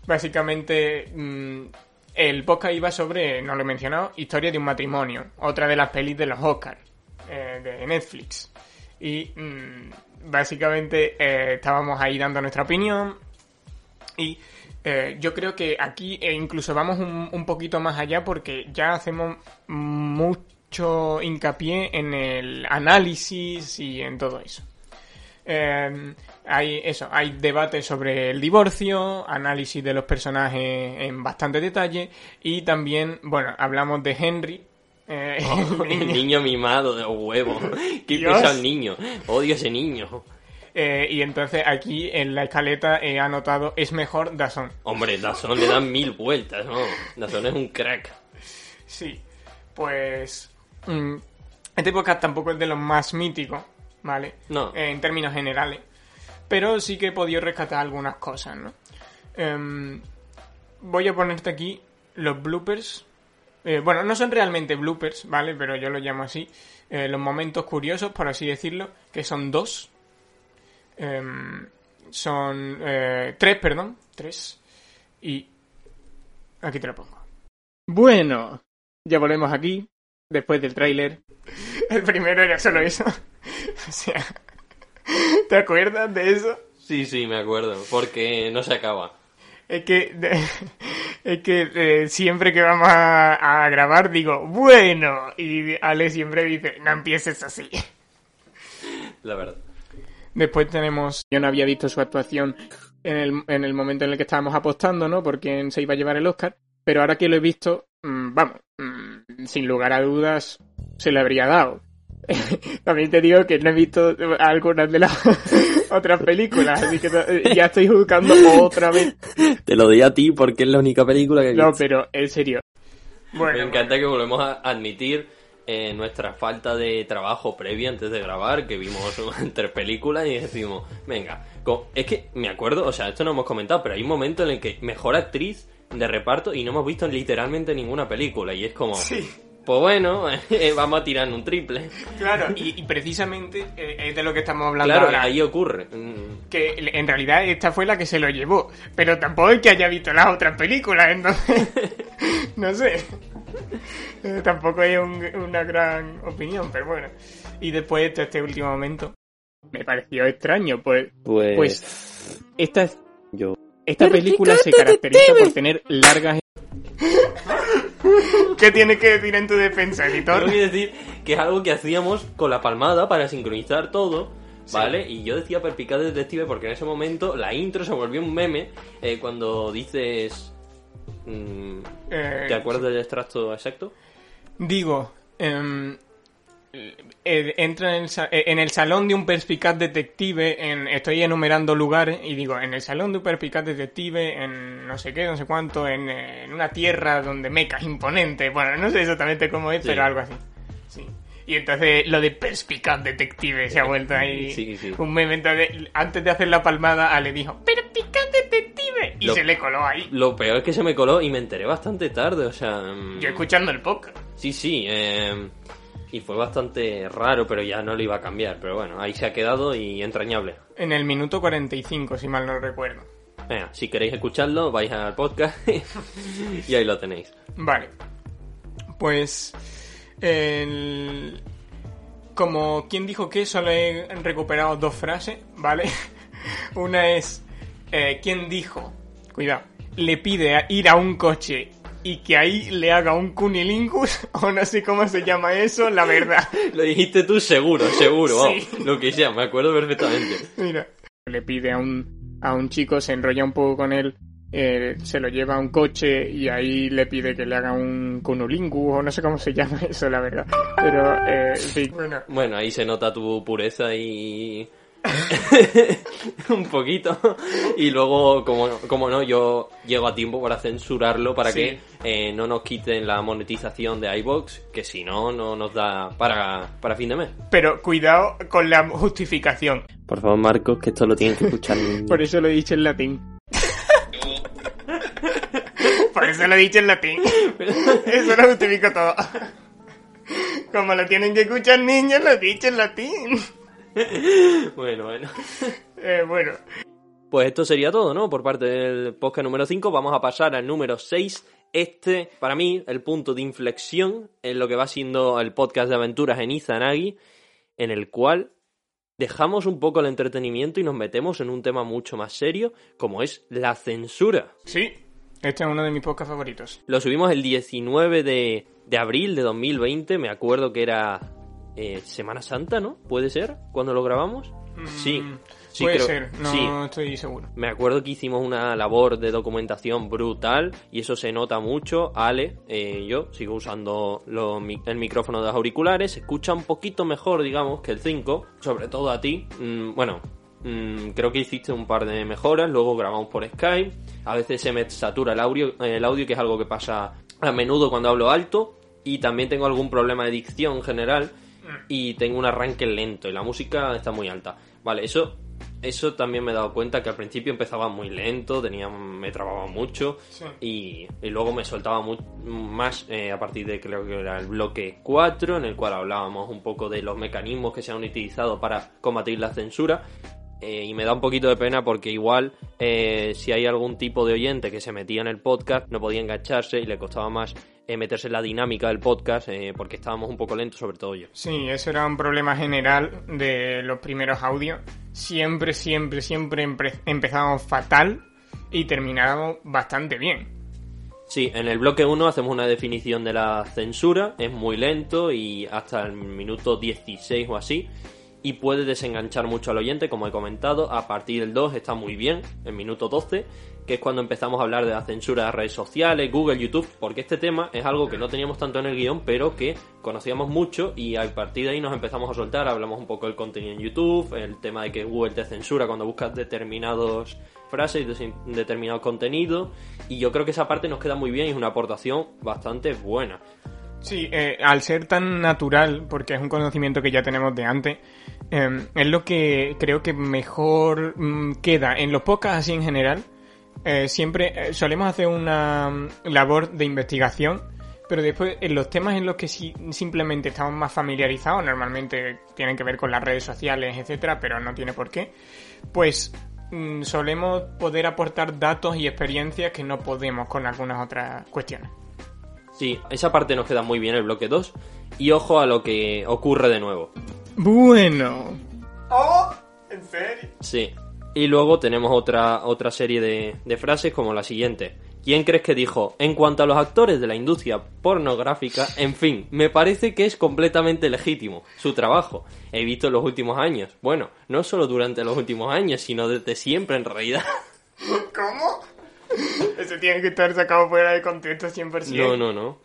básicamente mm, el podcast iba sobre, no lo he mencionado, Historia de un matrimonio, otra de las pelis de los Oscars, eh, de Netflix. Y mm, básicamente eh, estábamos ahí dando nuestra opinión y eh, yo creo que aquí incluso vamos un, un poquito más allá porque ya hacemos mucho hincapié en el análisis y en todo eso. Eh, hay eso, hay debate sobre el divorcio, análisis de los personajes en bastante detalle y también, bueno, hablamos de Henry. Eh, el, [laughs] niño. mimado de huevo. [laughs] Qué pesa el niño. Odio ese niño. Eh, y entonces aquí en la escaleta he anotado es mejor Dazón. Hombre, Dazón le dan mil vueltas, ¿no? Dazón es un crack. Sí, pues... Mm, este podcast tampoco es de los más míticos, ¿vale? No. Eh, en términos generales. Pero sí que he podido rescatar algunas cosas, ¿no? Em, voy a ponerte aquí los bloopers. Eh, bueno, no son realmente bloopers, ¿vale? Pero yo lo llamo así. Eh, los momentos curiosos, por así decirlo, que son dos. Em, son tres, perdón. Tres. Y aquí te lo pongo. Bueno, ya volvemos aquí, después del tráiler. El primero era solo eso. [laughs] o sea, ¿te acuerdas de eso? Sí, sí, me acuerdo, porque no se acaba. Es que, [laughs] es que eh, siempre que vamos a, grabar digo, bueno, y Ale siempre dice, no empieces así. La verdad. Después tenemos, yo no había visto su actuación en el, en el momento en el que estábamos apostando, ¿no? Por quién se iba a llevar el Oscar, pero ahora que lo he visto, mm, vamos, mm, sin lugar a dudas, se le habría dado. [laughs] También te digo que no he visto algunas de las [laughs] otras películas, así que ya estoy juzgando otra vez. Te lo doy a ti porque es la única película que he visto. No, pero en serio. Me encanta que volvemos a admitir eh, nuestra falta de trabajo previa antes de grabar, que vimos [laughs] tres películas y decimos, venga, es que me acuerdo, o sea, esto no hemos comentado, pero hay un momento en el que mejor actriz de reparto y no hemos visto literalmente ninguna película y es como... Sí pues bueno, [laughs] vamos a tirar un triple. Claro, [laughs] y, precisamente eh, es de lo que estamos hablando claro, ahí ocurre. Que en realidad esta fue la que se lo llevó, pero tampoco es que haya visto las otras películas, entonces, no sé. [laughs] Eh, tampoco hay una gran opinión, pero bueno. Y después de este último momento, me pareció extraño, pues... Pues... pues esta, yo. esta película se caracteriza por tener largas [laughs] ¿Qué tienes que decir en tu defensa, editor? Tengo que decir que es algo que hacíamos con la palmada para sincronizar todo. ¿Vale? Y yo decía perpicaz detective porque en ese momento la intro se volvió un meme eh, cuando dices... Mm, eh, ¿Te acuerdas del extracto exacto? Digo, eh, eh, entra eh, en el, salón de un perspicaz detective, en, estoy enumerando lugares y digo, en el salón de un perspicaz detective, en no sé qué, no sé cuánto, en, una tierra donde mecas imponente, bueno, no sé exactamente cómo es, pero algo así. Sí. Y entonces lo de perspicaz detective se ha vuelto ahí un meme. antes de hacer la palmada, le dijo, perspicaz detective, y se le coló ahí. Lo peor es que se me coló y me enteré bastante tarde, o sea... Mm. Yo escuchando el podcast. Sí, sí, eh y fue bastante raro, pero ya no lo iba a cambiar. Pero bueno, ahí se ha quedado y entrañable. En el minuto 45, si mal no recuerdo. Venga, si queréis escucharlo, vais al podcast [laughs] y ahí lo tenéis. Vale. Pues... Como quien dijo que solo he recuperado dos frases, ¿vale? [laughs] Una es... Eh, ¿Quién dijo? Cuidado. Le pide a ir a un coche y que ahí le haga un cunilingus, [laughs] o no sé cómo se llama eso, la verdad. [laughs] Lo dijiste tú seguro, seguro, lo que sea, me acuerdo perfectamente. Mira, le pide a un, a un chico, se enrolla un poco con él, eh, se lo lleva a un coche y ahí le pide que le haga un cunilingus, o no sé cómo se [laughs] llama eso, la verdad. Pero, eh, sí. Bueno. bueno, ahí se nota tu pureza y [laughs] un poquito. Y luego, como, como no, yo llego a tiempo para censurarlo para que eh, no nos quiten la monetización de iBox, que si no, no nos da para, para fin de mes. Pero cuidado con la justificación. Por favor, Marcos, que esto lo tienes que escuchar. [laughs] Por eso lo he dicho en latín. Por eso lo he dicho en latín. [laughs] Eso lo justifica todo. Como lo tienen que escuchar niños, lo he dicho en latín. bueno, bueno. Eh, bueno. Pues esto sería todo, ¿no? Por parte del podcast número 5. Vamos a pasar al número 6 este, para mí, el punto de inflexión en lo que va siendo el podcast de aventuras en Izanagi, en el cual dejamos un poco el entretenimiento y nos metemos en un tema mucho más serio, como es la censura. Sí, este es uno de mis podcasts favoritos. Lo subimos el 19 de, de abril de 2020, me acuerdo que era eh, Semana Santa, ¿no? ¿Puede ser? ¿Cuando lo grabamos? sí. Mm, Puede ser, no estoy seguro. Me acuerdo que hicimos una labor de documentación brutal y eso se nota mucho. Ale, eh, yo sigo usando el micrófono de los auriculares, se escucha un poquito mejor, digamos, que el 5, sobre todo a ti. Mm, bueno, mm, creo que hiciste un par de mejoras, luego grabamos por Skype. A veces se me satura el audio, el audio que es algo que pasa a menudo cuando hablo alto. Y también tengo algún problema de dicción en general y tengo un arranque lento y la música está muy alta. Vale, eso eso también me he dado cuenta que al principio empezaba muy lento, tenía, me trababa mucho y, luego me soltaba más eh, a partir de creo que era el bloque 4 en el cual hablábamos un poco de los mecanismos que se han utilizado para combatir la censura eh, y me da un poquito de pena porque igual eh, si hay algún tipo de oyente que se metía en el podcast no podía engancharse y le costaba más eh, meterse en la dinámica del podcast porque estábamos un poco lentos, sobre todo yo. Sí, eso era un problema general de los primeros audios. Siempre, siempre, siempre empezábamos fatal y terminábamos bastante bien. Sí, en el bloque 1 hacemos una definición de la censura, es muy lento y hasta el minuto 16 o así y puede desenganchar mucho al oyente, como he comentado. A partir del 2 está muy bien, en minuto 12, que es cuando empezamos a hablar de la censura de redes sociales, Google, YouTube, porque este tema es algo que no teníamos tanto en el guion, pero que conocíamos mucho y a partir de ahí nos empezamos a soltar, hablamos un poco del contenido en YouTube, el tema de que Google te censura cuando buscas determinados frases y determinado contenido, y yo creo que esa parte nos queda muy bien y es una aportación bastante buena. Sí, eh, al ser tan natural, porque es un conocimiento que ya tenemos de antes, eh, es lo que creo que mejor mm, queda en los podcasts así en general. Eh, siempre solemos hacer una mm, labor de investigación, pero después en los temas en los que sí, simplemente estamos más familiarizados, normalmente tienen que ver con las redes sociales, etcétera, pero no tiene por qué, pues mm, solemos poder aportar datos y experiencias que no podemos con algunas otras cuestiones. Sí, esa parte nos queda muy bien el bloque 2. Y ojo a lo que ocurre de nuevo. Bueno. Oh, ¿en serio? Sí. Y luego tenemos otra, otra serie de, de frases como la siguiente. ¿Quién crees que dijo? En cuanto a los actores de la industria pornográfica, en fin, me parece que es completamente legítimo su trabajo. He visto en los últimos años. Bueno, no solo durante los últimos años, sino desde siempre en realidad. [laughs] ¿Cómo? [laughs] Eso tiene que estar sacado fuera de contexto 100%. No, no, no.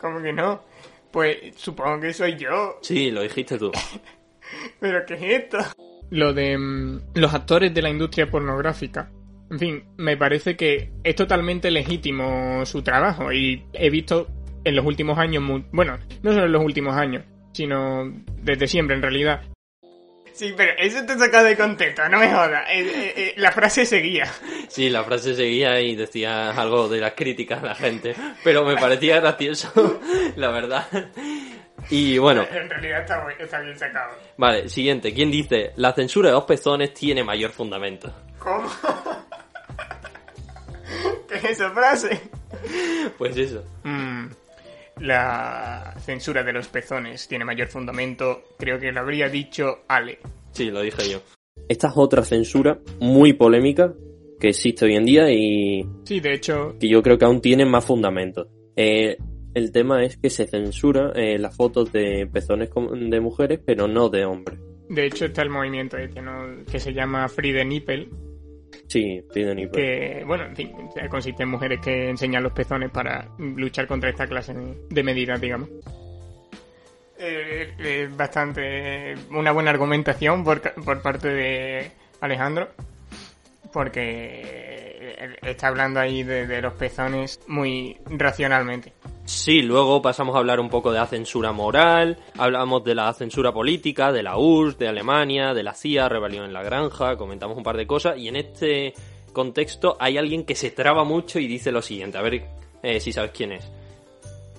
¿Cómo que no? Pues supongo que soy yo. Sí, lo dijiste tú. [laughs] ¿Pero qué es esto? Lo de mm, los actores de la industria pornográfica. En fin, me parece que es totalmente legítimo su trabajo y he visto en los últimos años, bueno, no solo en los últimos años, sino desde siempre en realidad, Sí, pero eso te saca de contexto, no me jodas. Eh, eh, eh, la frase seguía. Sí, la frase seguía y decía algo de las críticas de la gente. Pero me parecía gracioso, [laughs] la verdad. Y bueno. En realidad está, está, bien sacado. Vale, siguiente. ¿Quién dice? La censura de los pezones tiene mayor fundamento. ¿Cómo? [laughs] ¿Qué es esa frase? Pues eso. Mm la censura de los pezones tiene mayor fundamento, creo que lo habría dicho Ale. Sí, lo dije yo. Esta es otra censura muy polémica que existe hoy en día y... Sí, de hecho... Que yo creo que aún tiene más fundamento. Eh, el tema es que se censura eh, las fotos de pezones de mujeres, pero no de hombres. De hecho, está el movimiento este, que se llama Free the Nipple, Sí, piden Que, bueno, en fin, consiste en mujeres que enseñan los pezones para luchar contra esta clase de medidas, digamos. Eh, bastante una buena argumentación por, por parte de Alejandro, porque está hablando ahí de los pezones muy racionalmente. Sí, luego pasamos a hablar un poco de la censura moral, hablamos de la censura política, de la URSS, de Alemania, de la CIA, rebelión en la granja, comentamos un par de cosas y en este contexto hay alguien que se traba mucho y dice lo siguiente, a ver eh, si sabes quién es.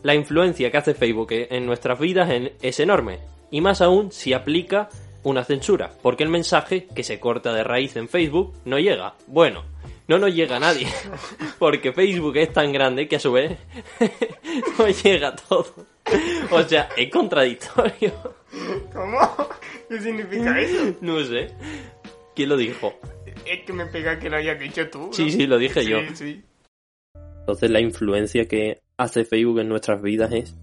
La influencia que hace Facebook en nuestras vidas es enorme, y más aún si aplica una censura, porque el mensaje que se corta de raíz en Facebook no llega. Bueno, no nos llega a nadie. [laughs] Porque Facebook es tan grande que a su vez [laughs] no llega a todo. O sea, es contradictorio. ¿Cómo? ¿Qué significa eso? No sé. ¿Quién lo dijo? Es que me pega que lo hayas dicho tú. ¿no? Sí, sí, lo dije Sí, yo. sí. Entonces la influencia que hace Facebook en nuestras vidas es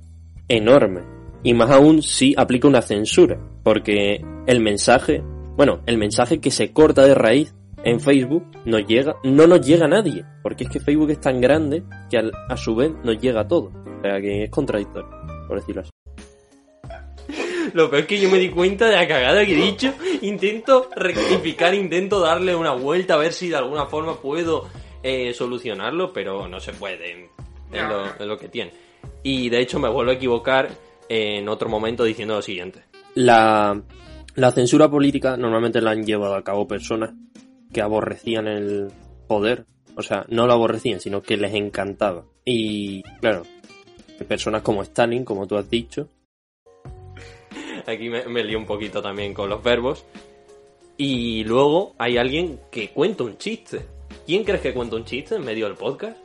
enorme. Y más aún si aplica una censura. Porque el mensaje, bueno, el mensaje que se corta de raíz en Facebook no llega, no nos llega a nadie. Porque es que Facebook es tan grande que al- a su vez nos llega a todo. O sea que es contradictorio, por decirlo así. [laughs] Lo peor es que yo me di cuenta de la cagada que he dicho. Intento rectificar, intento darle una vuelta a ver si de alguna forma puedo eh, solucionarlo, pero no se puede. Es lo, es lo que tiene. Y de hecho me vuelvo a equivocar en otro momento diciendo lo siguiente. La, la censura política normalmente la han llevado a cabo personas que aborrecían el poder. O sea, no lo aborrecían, sino que les encantaba. Y claro, personas como Stalin, como tú has dicho. Aquí me, me lío un poquito también con los verbos. Y luego hay alguien que cuenta un chiste. ¿Quién crees que cuenta un chiste en medio del podcast?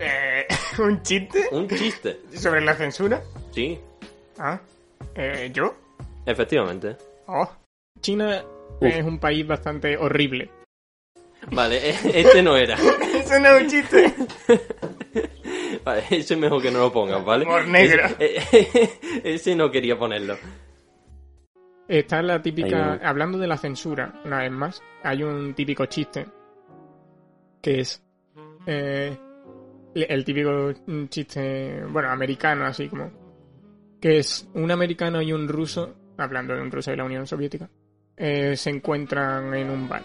Eh, [laughs] ¿Un chiste? Un chiste. ¿Sobre la censura? Sí, Ah. Eh, ¿Yo? efectivamente. Oh. China Uf. es un país bastante horrible. Vale, e- este no era. [laughs] Eso no es un chiste. [laughs] Vale, ese mejor que no lo pongas, ¿vale? Humor negro. Ese, [laughs] ese no quería ponerlo. Está la típica. Hablando de la censura, una vez más, hay un típico chiste. Que es. eh, el típico chiste. Bueno, americano, así como. Que es un americano y un ruso. Hablando de un ruso de la Unión Soviética. eh, se encuentran en un bar.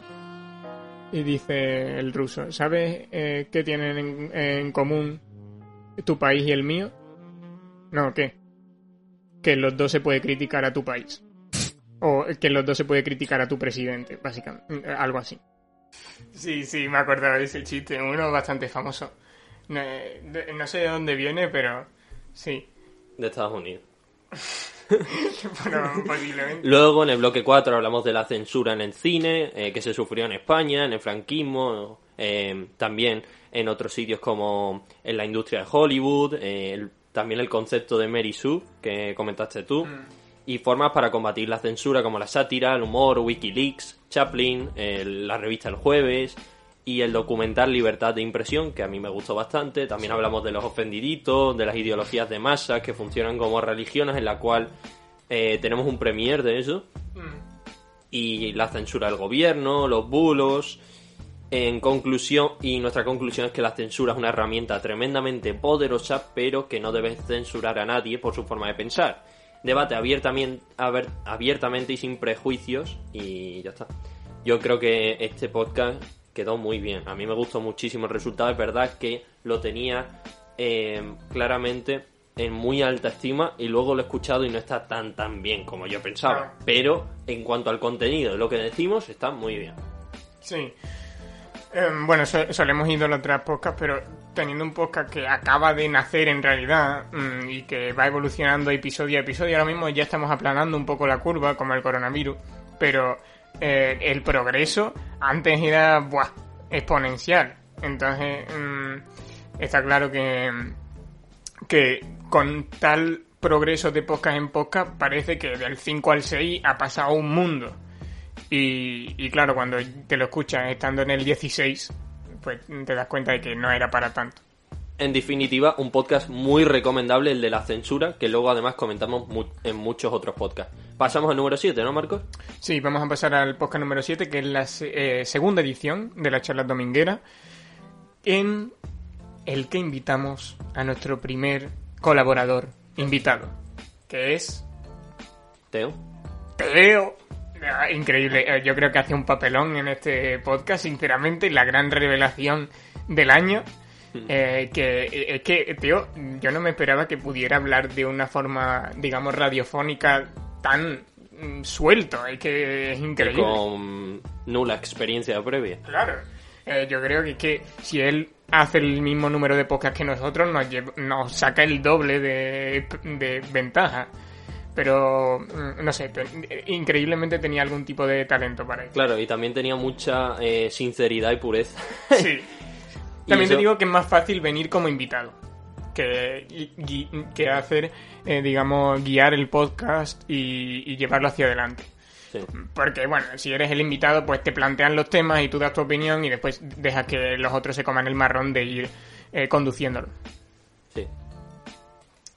Y dice el ruso: ¿Sabes eh, qué tienen en, en común tu país y el mío? No, ¿qué? Que los dos se puede criticar a tu país. O que los dos se puede criticar a tu presidente, básicamente. Algo así. Sí, sí, me acordaba de ese chiste. Uno bastante famoso. No, eh, no sé de dónde viene, pero sí. De Estados Unidos. [laughs] [laughs] Bueno, posiblemente. Luego, en el bloque 4, hablamos de la censura en el cine, eh, que se sufrió en España, en el franquismo, eh, también en otros sitios como en la industria de Hollywood, eh, el- también el concepto de Mary Sue, que comentaste tú, y formas para combatir la censura como la sátira, el humor, Wikileaks, Chaplin, el- la revista El Jueves y el documental Libertad de Impresión, que a mí me gustó bastante. También hablamos de los ofendiditos, de las ideologías de masa que funcionan como religiones, en la cual eh, tenemos un premier de eso. Y la censura del gobierno, los bulos. En conclusión, y nuestra conclusión es que la censura es una herramienta tremendamente poderosa, pero que no debe censurar a nadie por su forma de pensar. Debate abiertamente, abiertamente y sin prejuicios, y ya está. Yo creo que este podcast quedó muy bien. A mí me gustó muchísimo el resultado. Es verdad que lo tenía eh, claramente en muy alta estima y luego lo he escuchado y no está tan tan bien como yo pensaba. Pero en cuanto al contenido lo que decimos, está muy bien. Sí. Em, bueno, so- solemos idolatrar podcast, pero teniendo un podcast que acaba de nacer en realidad mm, y que va evolucionando episodio a episodio, ahora mismo ya estamos aplanando un poco la curva, como el coronavirus, pero eh, el progreso antes era buah, exponencial. Entonces, mm, está claro que, que con tal progreso de podcast en podcast parece que del 5 al 6 ha pasado un mundo. Y, y claro, cuando te lo escuchas estando en el 16, pues te das cuenta de que no era para tanto. En definitiva, un podcast muy recomendable, el de la censura, que luego además comentamos en muchos otros podcasts. Pasamos al número 7, ¿no, Marcos? Sí, vamos a pasar al podcast número 7, que es la eh, segunda edición de la charla dominguera, en el que invitamos a nuestro primer colaborador invitado, que es Teo. Teo. Ah, Increíble, Eh, yo creo que hace un papelón en este podcast, sinceramente, la gran revelación del año. Eh, que eh, es que, tío, yo no me esperaba que pudiera hablar de una forma, digamos, radiofónica tan mm, suelto. Es que es increíble. Con nula experiencia previa. Claro. Eh, yo creo que, que si él hace el mismo número de podcast que nosotros, nos, nos saca el doble de, de ventaja. Pero, mm, no sé, te- increíblemente tenía algún tipo de talento para eso. Claro, y también tenía mucha eh, sinceridad y pureza. Sí. [laughs] También te digo que es más fácil venir como invitado que, que hacer, eh, digamos, guiar el podcast y, llevarlo hacia adelante. Porque, bueno, si eres el invitado, pues te plantean los temas y tú das tu opinión y después dejas que los otros se coman el marrón de ir eh, conduciéndolo. Sí.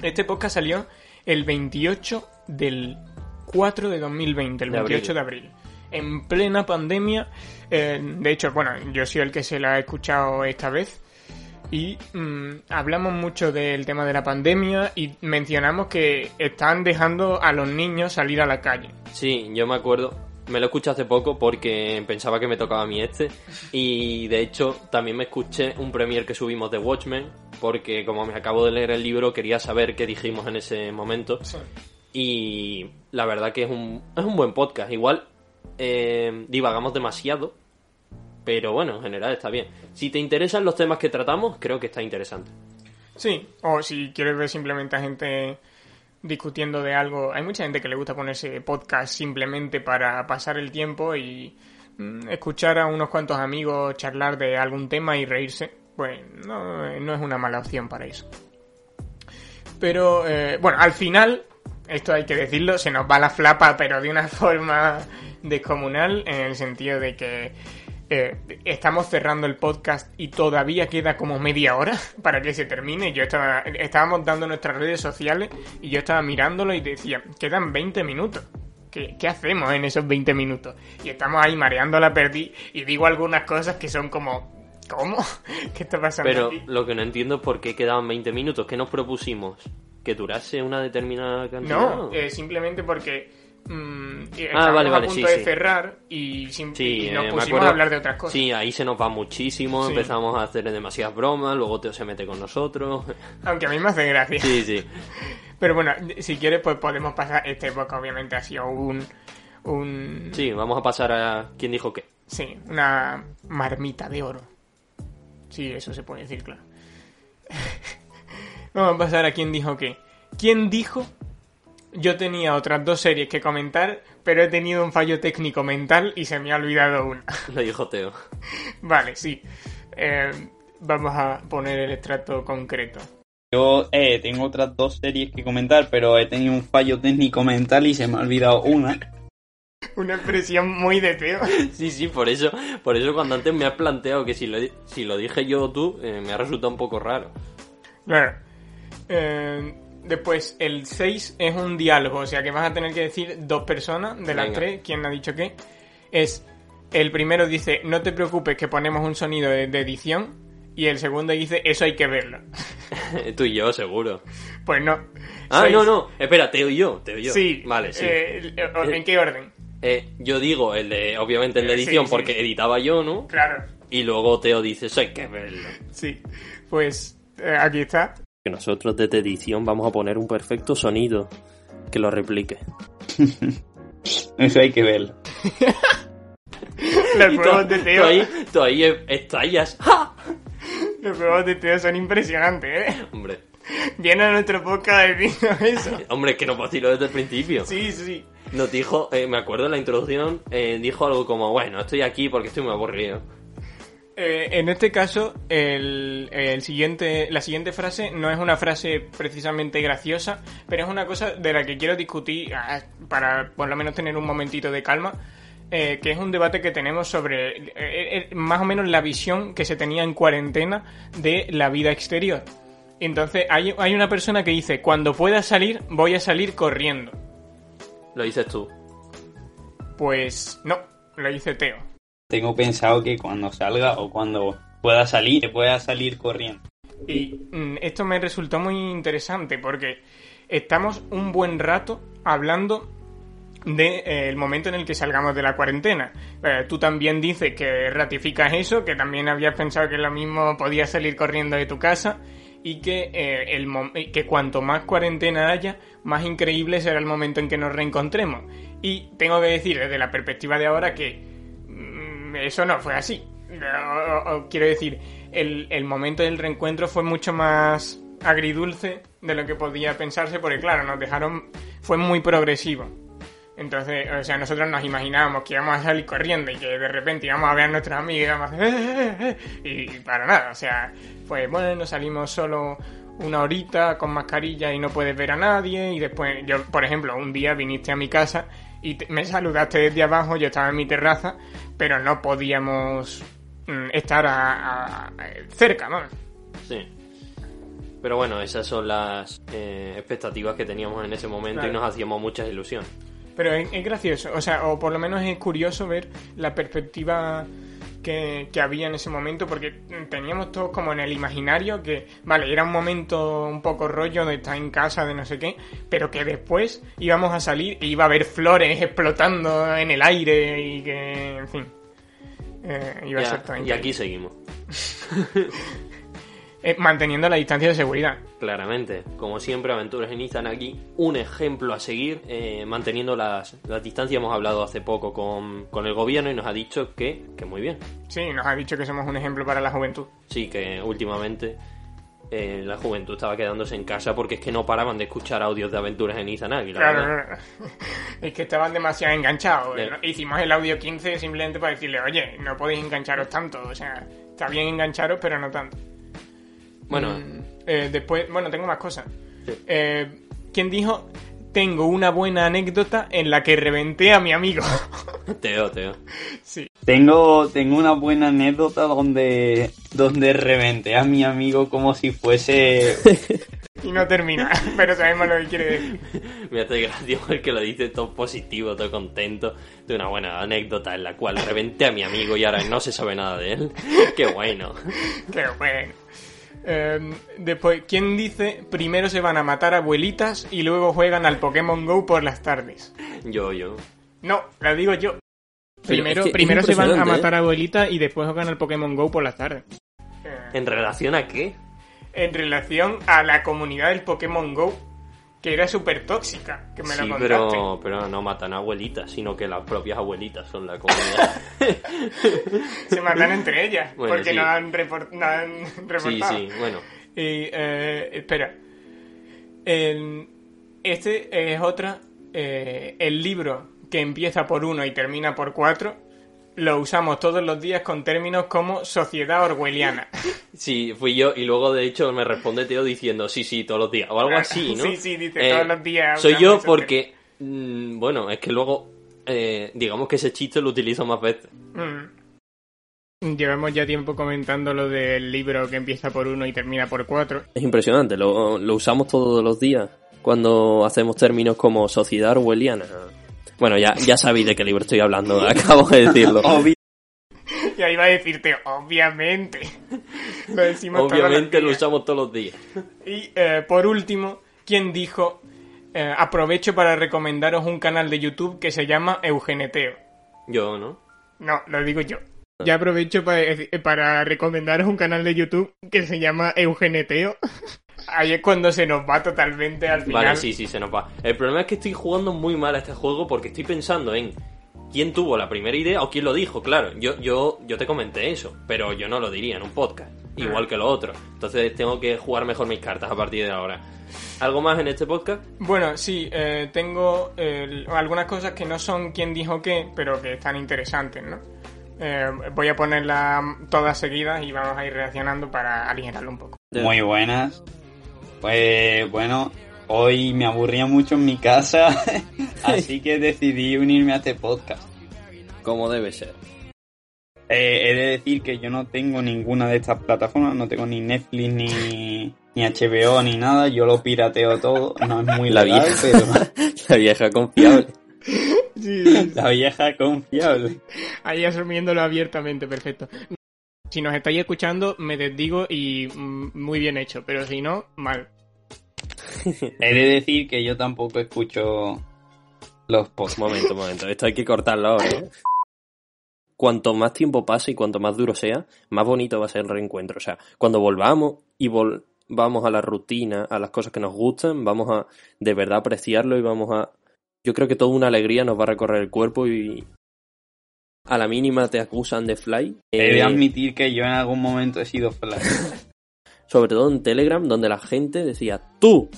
Este podcast salió el 28 del 4 de 2020, el 28 de abril. En plena pandemia. Eh, de hecho, bueno, yo soy el que se la ha escuchado esta vez y mm, hablamos mucho del tema de la pandemia y mencionamos que están dejando a los niños salir a la calle. Sí, yo me acuerdo. Me lo escuché hace poco porque pensaba que me tocaba a mí este. Y de hecho, también me escuché un premier que subimos de Watchmen. Porque como me acabo de leer el libro, quería saber qué dijimos en ese momento. Y la verdad que es un, es un buen podcast. Igual eh, divagamos demasiado pero bueno, en general está bien. Si te interesan los temas que tratamos, creo que está interesante. Sí, o si quieres ver simplemente a gente discutiendo de algo. Hay mucha gente que le gusta ponerse podcast simplemente para pasar el tiempo y mm, escuchar a unos cuantos amigos charlar de algún tema y reírse. Pues no, es una mala opción para eso. Pero eh, bueno, al final, esto hay que decirlo, se nos va la flapa, pero de una [laughs] forma descomunal, en el sentido de que eh, estamos cerrando el podcast y todavía queda como media hora [laughs] para que se termine. Yo estaba, estábamos dando nuestras redes sociales y yo estaba mirándolo y decía, quedan 20 minutos. ¿Qué, hacemos en esos 20 minutos? Y estamos ahí mareando la perdí y digo algunas cosas que son como, ¿cómo? [laughs] ¿Qué está pasando? Pero lo que no entiendo es por qué quedaban 20 minutos. ¿Qué nos propusimos? ¿Que durase una determinada cantidad? No, eh, simplemente porque Mm, ah, vale, vale, a punto de cerrar y, nos eh, pusimos a hablar de otras cosas. Sí, ahí se nos va muchísimo, empezamos a hacer demasiadas bromas, luego Teo se mete con nosotros. Aunque a mí me hace gracia. Sí, sí. [laughs] Pero bueno, si quieres, pues podemos pasar. Este época, obviamente, ha sido un, un. Sí, vamos a pasar a. ¿Quién dijo qué? Sí, una marmita de oro. Sí, eso se puede decir, claro. [laughs] vamos a pasar a quién dijo qué. ¿Quién dijo yo tenía otras dos series que comentar, pero he tenido un fallo técnico mental y se me ha olvidado una. [laughs] Lo dijo Teo. vale, sí. Eh, vamos a poner el extracto concreto. Yo eh, tengo otras dos series que comentar, pero he tenido un fallo técnico mental y se me ha olvidado una. [laughs] Una expresión muy de Teo. [laughs] Sí, sí, por eso, por eso cuando antes me has planteado que si lo, si lo dije yo o tú, eh, me ha resultado un poco raro. Claro. Eh, Después, el 6 es un diálogo, o sea que vas a tener que decir dos personas de las tres, quién ha dicho qué. Es, el primero dice, no te preocupes que ponemos un sonido de, edición, y el segundo dice, eso hay que verlo. [laughs] Tú y yo, seguro. Pues no. Ah, no, no, espera, Teo y yo, Teo y yo. Sí. Vale, sí. Eh, ¿En qué orden? Eh, yo digo el de, obviamente el de edición, porque editaba yo, ¿no? Claro. Y luego Teo dice, eso hay que verlo. Sí. Pues eh, aquí está que nosotros desde edición vamos a poner un perfecto sonido que lo replique. [laughs] Eso hay que verlo. Los juegos de Teo. Tú ahí, estallas. [laughs] Los juegos de Teo son impresionantes, ¿eh? Hombre. Viene a nuestro podcast diciendo [laughs] eso. Hombre, que nos vaciló desde el principio. Sí, sí. Nos dijo, eh, me acuerdo en la introducción, eh, dijo algo como, bueno, estoy aquí porque estoy muy aburrido. Eh, en este caso, el, siguiente, la siguiente frase no es una frase precisamente graciosa, pero es una cosa de la que quiero discutir ah, para por lo menos tener un momentito de calma, eh, que es un debate que tenemos sobre eh, más o menos la visión que se tenía en cuarentena de la vida exterior. Entonces, hay, hay una persona que dice, cuando pueda salir, voy a salir corriendo. ¿Lo dices tú? Pues no, lo dice Teo tengo pensado que cuando salga o cuando pueda salir, pueda salir corriendo. Y mm, esto me resultó muy interesante porque estamos un buen rato hablando del de, eh, momento en el que salgamos de la cuarentena. Eh, tú también dices que ratificas eso, que también habías pensado que lo mismo podías salir corriendo de tu casa y que, eh, el que cuanto más cuarentena haya, más increíble será el momento en que nos reencontremos. Y tengo que decir desde la perspectiva de ahora que eso no fue así. quiero decir, el, momento del reencuentro fue mucho más agridulce de lo que podía pensarse, porque claro, nos dejaron, fue muy progresivo. Entonces, o sea, nosotros nos imaginábamos que íbamos a salir corriendo y que de repente íbamos a ver a nuestros amigos y íbamos a "Eh, eh, eh", y para nada, o sea, pues bueno, salimos solo una horita con mascarilla y no puedes ver a nadie y después yo, por ejemplo, un día viniste a mi casa y te- me saludaste desde abajo, yo estaba en mi terraza, pero no podíamos mm, estar a, cerca, ¿no? Sí. Pero bueno, esas son las eh, expectativas que teníamos en ese momento Claro. y nos hacíamos muchas ilusiones. Pero es, es gracioso, o sea, o por lo menos es curioso ver la perspectiva que, que había en ese momento, porque teníamos todos como en el imaginario que, vale, era un momento un poco rollo de estar en casa, de no sé qué, pero que después íbamos a salir e iba a haber flores explotando en el aire y que, en fin, eh, iba a ser todo y increíble. aquí seguimos. [laughs] Eh, manteniendo la distancia de seguridad. Claramente, como siempre, Aventuras en Instagram aquí, un ejemplo a seguir, eh, manteniendo las, las distancias. Hemos hablado hace poco con, con el gobierno y nos ha dicho que, que muy bien. Sí, nos ha dicho que somos un ejemplo para la juventud. Sí, que últimamente eh, la juventud estaba quedándose en casa porque es que no paraban de escuchar audios de Aventuras en Izanagi, la Claro, claro. [laughs] es que estaban demasiado enganchados. ¿no? Hicimos el audio 15 simplemente para decirle, oye, no podéis engancharos tanto. O sea, está bien engancharos, pero no tanto. Bueno, Mm, eh, después, bueno, tengo más cosas. Sí. Eh, ¿Quién dijo? Tengo una buena anécdota en la que reventé a mi amigo. [laughs] Teo, Teo. sí. Tengo, tengo una buena anécdota donde, donde reventé a mi amigo como si fuese... [laughs] Y no termina, [laughs] pero sabemos lo que quiere decir. Me hace gracia porque lo dice todo positivo, todo contento, de una buena anécdota en la cual reventé a mi amigo y ahora no se sabe nada de él. Qué bueno. Qué bueno. Eh, después, ¿quién dice primero se van a matar abuelitas y luego juegan al Pokémon Go por las tardes? Yo, yo. No, lo digo yo. Primero, es que es primero se van a ¿eh? matar abuelitas y después juegan al Pokémon Go por las tardes. Eh, ¿En relación a qué? en relación a la comunidad del Pokémon Go, que era súper tóxica, que me sí, lo contaste. pero, pero no matan a abuelitas, sino que las propias abuelitas son la comunidad. [laughs] Se matan entre ellas, Bueno, porque sí. no han, report- no han sí, reportado. sí, bueno. Y, eh, espera. El- este es otra. eh, el libro que empieza por uno y termina por cuatro lo usamos todos los días con términos como sociedad orwelliana. Sí, fui yo y luego de hecho me responde Teo diciendo sí, sí, todos los días o algo así, [laughs] ¿no? Eh, Sí, sí, dice, todos los días Soy yo porque, mm, bueno, es que luego, eh, digamos que ese chiste lo utilizo más veces. Mm. Llevamos ya tiempo comentando lo del libro que empieza por uno y termina por cuatro. Es impresionante, lo, lo usamos todos los días cuando hacemos términos como sociedad orwelliana. Bueno, ya, ya sabéis de qué libro estoy hablando, [laughs] acabo de decirlo. Obvi- Y ahí va a decirte, obviamente. Lo decimos Obviamente lo usamos todos los días. Y eh, por último, quien dijo, eh, aprovecho para recomendaros un canal de YouTube que se llama Eugeneteo. Yo, ¿no? No, lo digo yo. Ya aprovecho para, para recomendaros un canal de YouTube que se llama Eugeneteo. [laughs] Ahí es cuando se nos va totalmente al final. Vale, sí, sí, se nos va. El problema es que estoy jugando muy mal a este juego porque estoy pensando en quién tuvo la primera idea o quién lo dijo, claro. Yo, yo, yo te comenté eso, pero yo no lo diría en un podcast, igual que lo otro. Entonces tengo que jugar mejor mis cartas a partir de ahora. ¿Algo más en este podcast? Bueno, sí, eh, tengo eh, algunas cosas que no son quien dijo qué, pero que están interesantes, ¿no? Eh, voy a ponerlas todas seguidas y vamos a ir reaccionando para aligerarlo un poco. Muy buenas. Pues bueno, hoy me aburría mucho en mi casa, [laughs] así que decidí unirme a este podcast. Como debe ser. Eh, he de decir que yo no tengo ninguna de estas plataformas, no tengo ni Netflix ni, ni HBO ni nada, yo lo pirateo todo, no es muy [laughs] La legal, vieja. pero [laughs] La vieja confiable. la vieja confiable. Ahí asumiéndolo abiertamente, perfecto. Si nos estáis escuchando, me desdigo y mm, muy bien hecho, pero si no, mal. [laughs] He de decir que yo tampoco escucho los podcasts. Momento, momento. Esto hay que cortarlo ahora. ¿eh? Cuanto más tiempo pase y cuanto más duro sea, más bonito va a ser el reencuentro. O sea, cuando volvamos y volvamos a la rutina, a las cosas que nos gustan, vamos a de verdad apreciarlo y vamos a... Yo creo que toda una alegría nos va a recorrer el cuerpo y a la mínima te acusan de fly. He Eh, de admitir que yo en algún momento he sido flash. [laughs] sobre todo en Telegram, donde la gente decía, tú,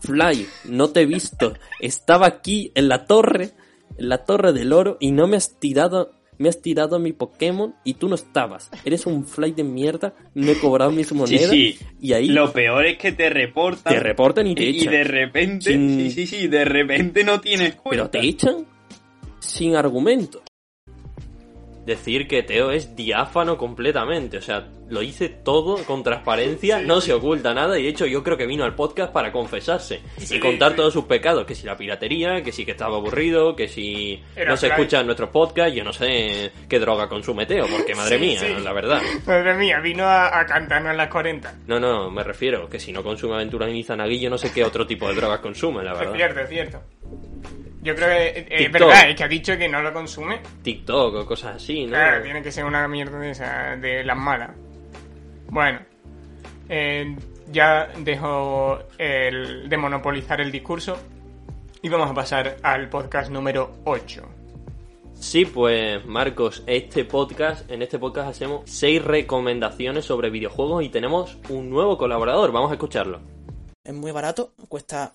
Fly, no te he visto, estaba aquí en la torre en la torre del oro y no me has tirado me has tirado mi Pokémon y tú no estabas. Eres un fly de mierda, no he cobrado mis monedas. Sí, sí. Y ahí Lo peor es que te reportan. te reportan y te y echan. de repente, Sin- sí, sí, sí, de repente no tienes Pero cuenta. te echan sin argumento. Decir que Teo es diáfano completamente, o sea, lo hice todo con transparencia, no se oculta nada, y de hecho yo creo que vino al podcast para confesarse y contar todos sus pecados, que si la piratería, que si que estaba aburrido, que si Era no se fly. escuchan nuestros podcasts, yo no sé qué droga consume Teo, porque madre mía, la verdad. Madre mía, vino a, a cantarnos en las 40. No, no, me refiero, que si no consume aventuras en Izanagi, yo no sé qué otro tipo de drogas consume, la [laughs] Es verdad. cierto, es cierto. Yo creo que eh, es verdad, es que ha dicho que no lo consume. TikTok o cosas así, ¿no? Claro, tiene que ser una mierda de, esa, de las malas. Bueno, eh, ya dejo el, de monopolizar el discurso y vamos a pasar al podcast número 8. Sí, pues Marcos, este podcast, en este podcast hacemos seis recomendaciones sobre videojuegos y tenemos un nuevo colaborador. Vamos a escucharlo. Es muy barato, cuesta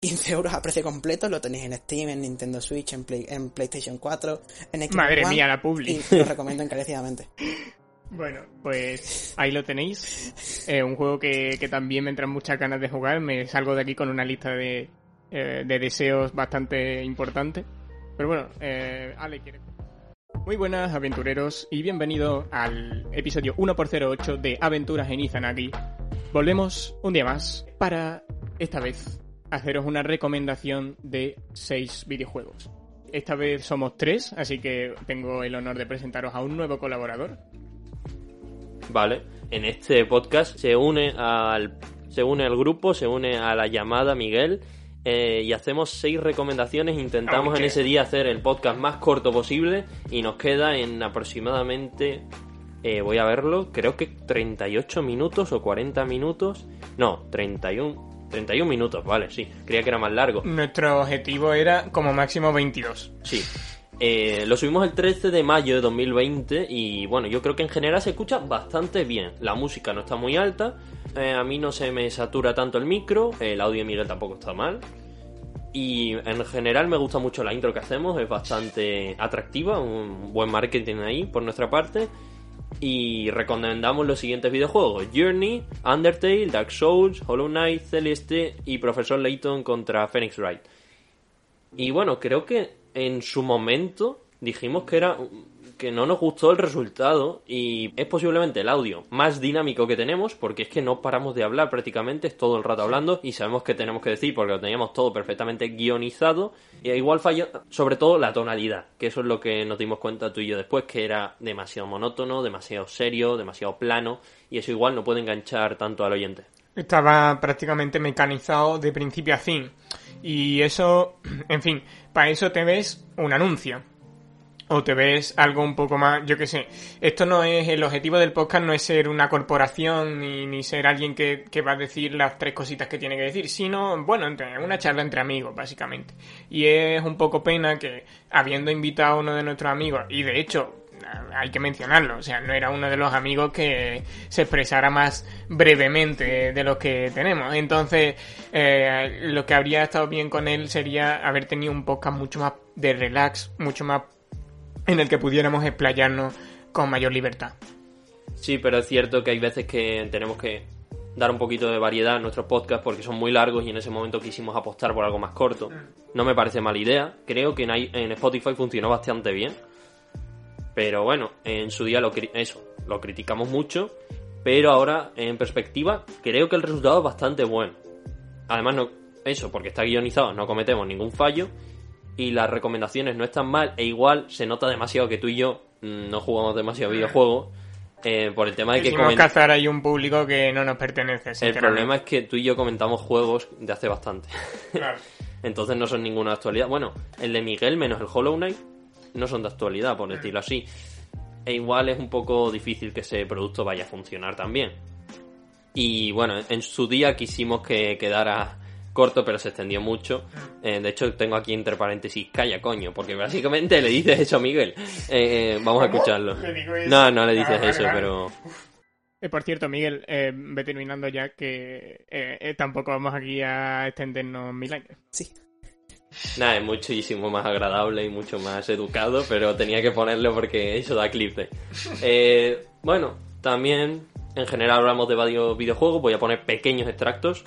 15 euros a precio completo, lo tenéis en Steam, en Nintendo Switch, en, Play- en PlayStation 4, en Xbox Madre One, mía, la publi. Y lo recomiendo encarecidamente. [laughs] Bueno, pues ahí lo tenéis. Eh, un juego que, que también me entran muchas ganas de jugar. Me salgo de aquí con una lista de, eh, de deseos bastante importante. Pero bueno, eh, Ale quiere. Muy buenas aventureros y bienvenido al episodio 1x08 de Aventuras en Izanagi. Volvemos un día más para, esta vez, haceros una recomendación de 6 videojuegos. Esta vez somos tres, así que tengo el honor de presentaros a un nuevo colaborador. Vale, en este podcast se une al, se une al grupo, se une a la llamada Miguel eh, y hacemos seis recomendaciones. Intentamos en ese día hacer el podcast más corto posible y nos queda en aproximadamente, eh, voy a verlo, creo que 38 minutos o 40 minutos. No, 31, 31 minutos, vale, sí, creía que era más largo. Nuestro objetivo era como máximo 22. Sí. Eh, lo subimos el 13 de mayo de 2020 y bueno, yo creo que en general se escucha bastante bien. La música no está muy alta, eh, a mí no se me satura tanto el micro, el audio de Miguel tampoco está mal. Y en general me gusta mucho la intro que hacemos, es bastante atractiva, un buen marketing ahí por nuestra parte. Y recomendamos los siguientes videojuegos: Journey, Undertale, Dark Souls, Hollow Knight, Celeste y Profesor Layton contra Phoenix Wright. Y bueno, creo que en su momento dijimos que era que no nos gustó el resultado y es posiblemente el audio más dinámico que tenemos porque es que no paramos de hablar prácticamente, es todo el rato hablando y sabemos que tenemos que decir porque lo teníamos todo perfectamente guionizado y igual falla sobre todo la tonalidad, que eso es lo que nos dimos cuenta tú y yo después que era demasiado monótono, demasiado serio, demasiado plano y eso igual no puede enganchar tanto al oyente. Estaba prácticamente mecanizado de principio a fin. Y eso, [clears throat] en fin, para eso te ves un anuncio. O te ves algo un poco más, yo qué sé. Esto no es, el objetivo del podcast no es ser una corporación ni, ni ser alguien que, que va a decir las tres cositas que tiene que decir, sino, bueno, una charla entre amigos, básicamente. Y es un poco pena que, habiendo invitado a uno de nuestros amigos, y de hecho, hay que mencionarlo, o sea, no era uno de los amigos que se expresara más brevemente de los que tenemos. Entonces, eh, lo que habría estado bien con él sería haber tenido un podcast mucho más de relax, mucho más en el que pudiéramos explayarnos con mayor libertad. Sí, pero es cierto que hay veces que tenemos que dar un poquito de variedad en nuestros podcasts porque son muy largos y en ese momento quisimos apostar por algo más corto. No me parece mala idea. Creo que en, Spotify funcionó bastante bien. Pero bueno, en su día lo, eso, lo criticamos mucho. Pero ahora, en perspectiva, creo que el resultado es bastante bueno. Además, no, eso, porque está guionizado, no cometemos ningún fallo. Y las recomendaciones no están mal. E igual se nota demasiado que tú y yo mm, no jugamos demasiado videojuegos. eh, por el tema de que Quisimos comen- cazar ahí un público que no nos pertenece. el problema es que tú y yo comentamos juegos de hace bastante. Claro. [laughs] Entonces no son ninguna actualidad. Bueno, el de Miguel menos el Hollow Knight no son de actualidad, por decirlo así. E igual es un poco difícil que ese producto vaya a funcionar también. Y bueno, en su día quisimos que quedara corto, pero se extendió mucho. Eh, de hecho, tengo aquí entre paréntesis, calla coño, porque básicamente le dices eso a Miguel. Eh, eh, vamos a escucharlo. No, no le dices Ah, eso, pero... Eh, por cierto, Miguel, eh, ve terminando ya que eh, eh, tampoco vamos aquí a extendernos mil años. Sí. Nada, es muchísimo más agradable y mucho más educado, pero tenía que ponerlo porque eso da clip. [laughs] Eh, bueno, también en general hablamos de varios videojuegos, voy a poner pequeños extractos.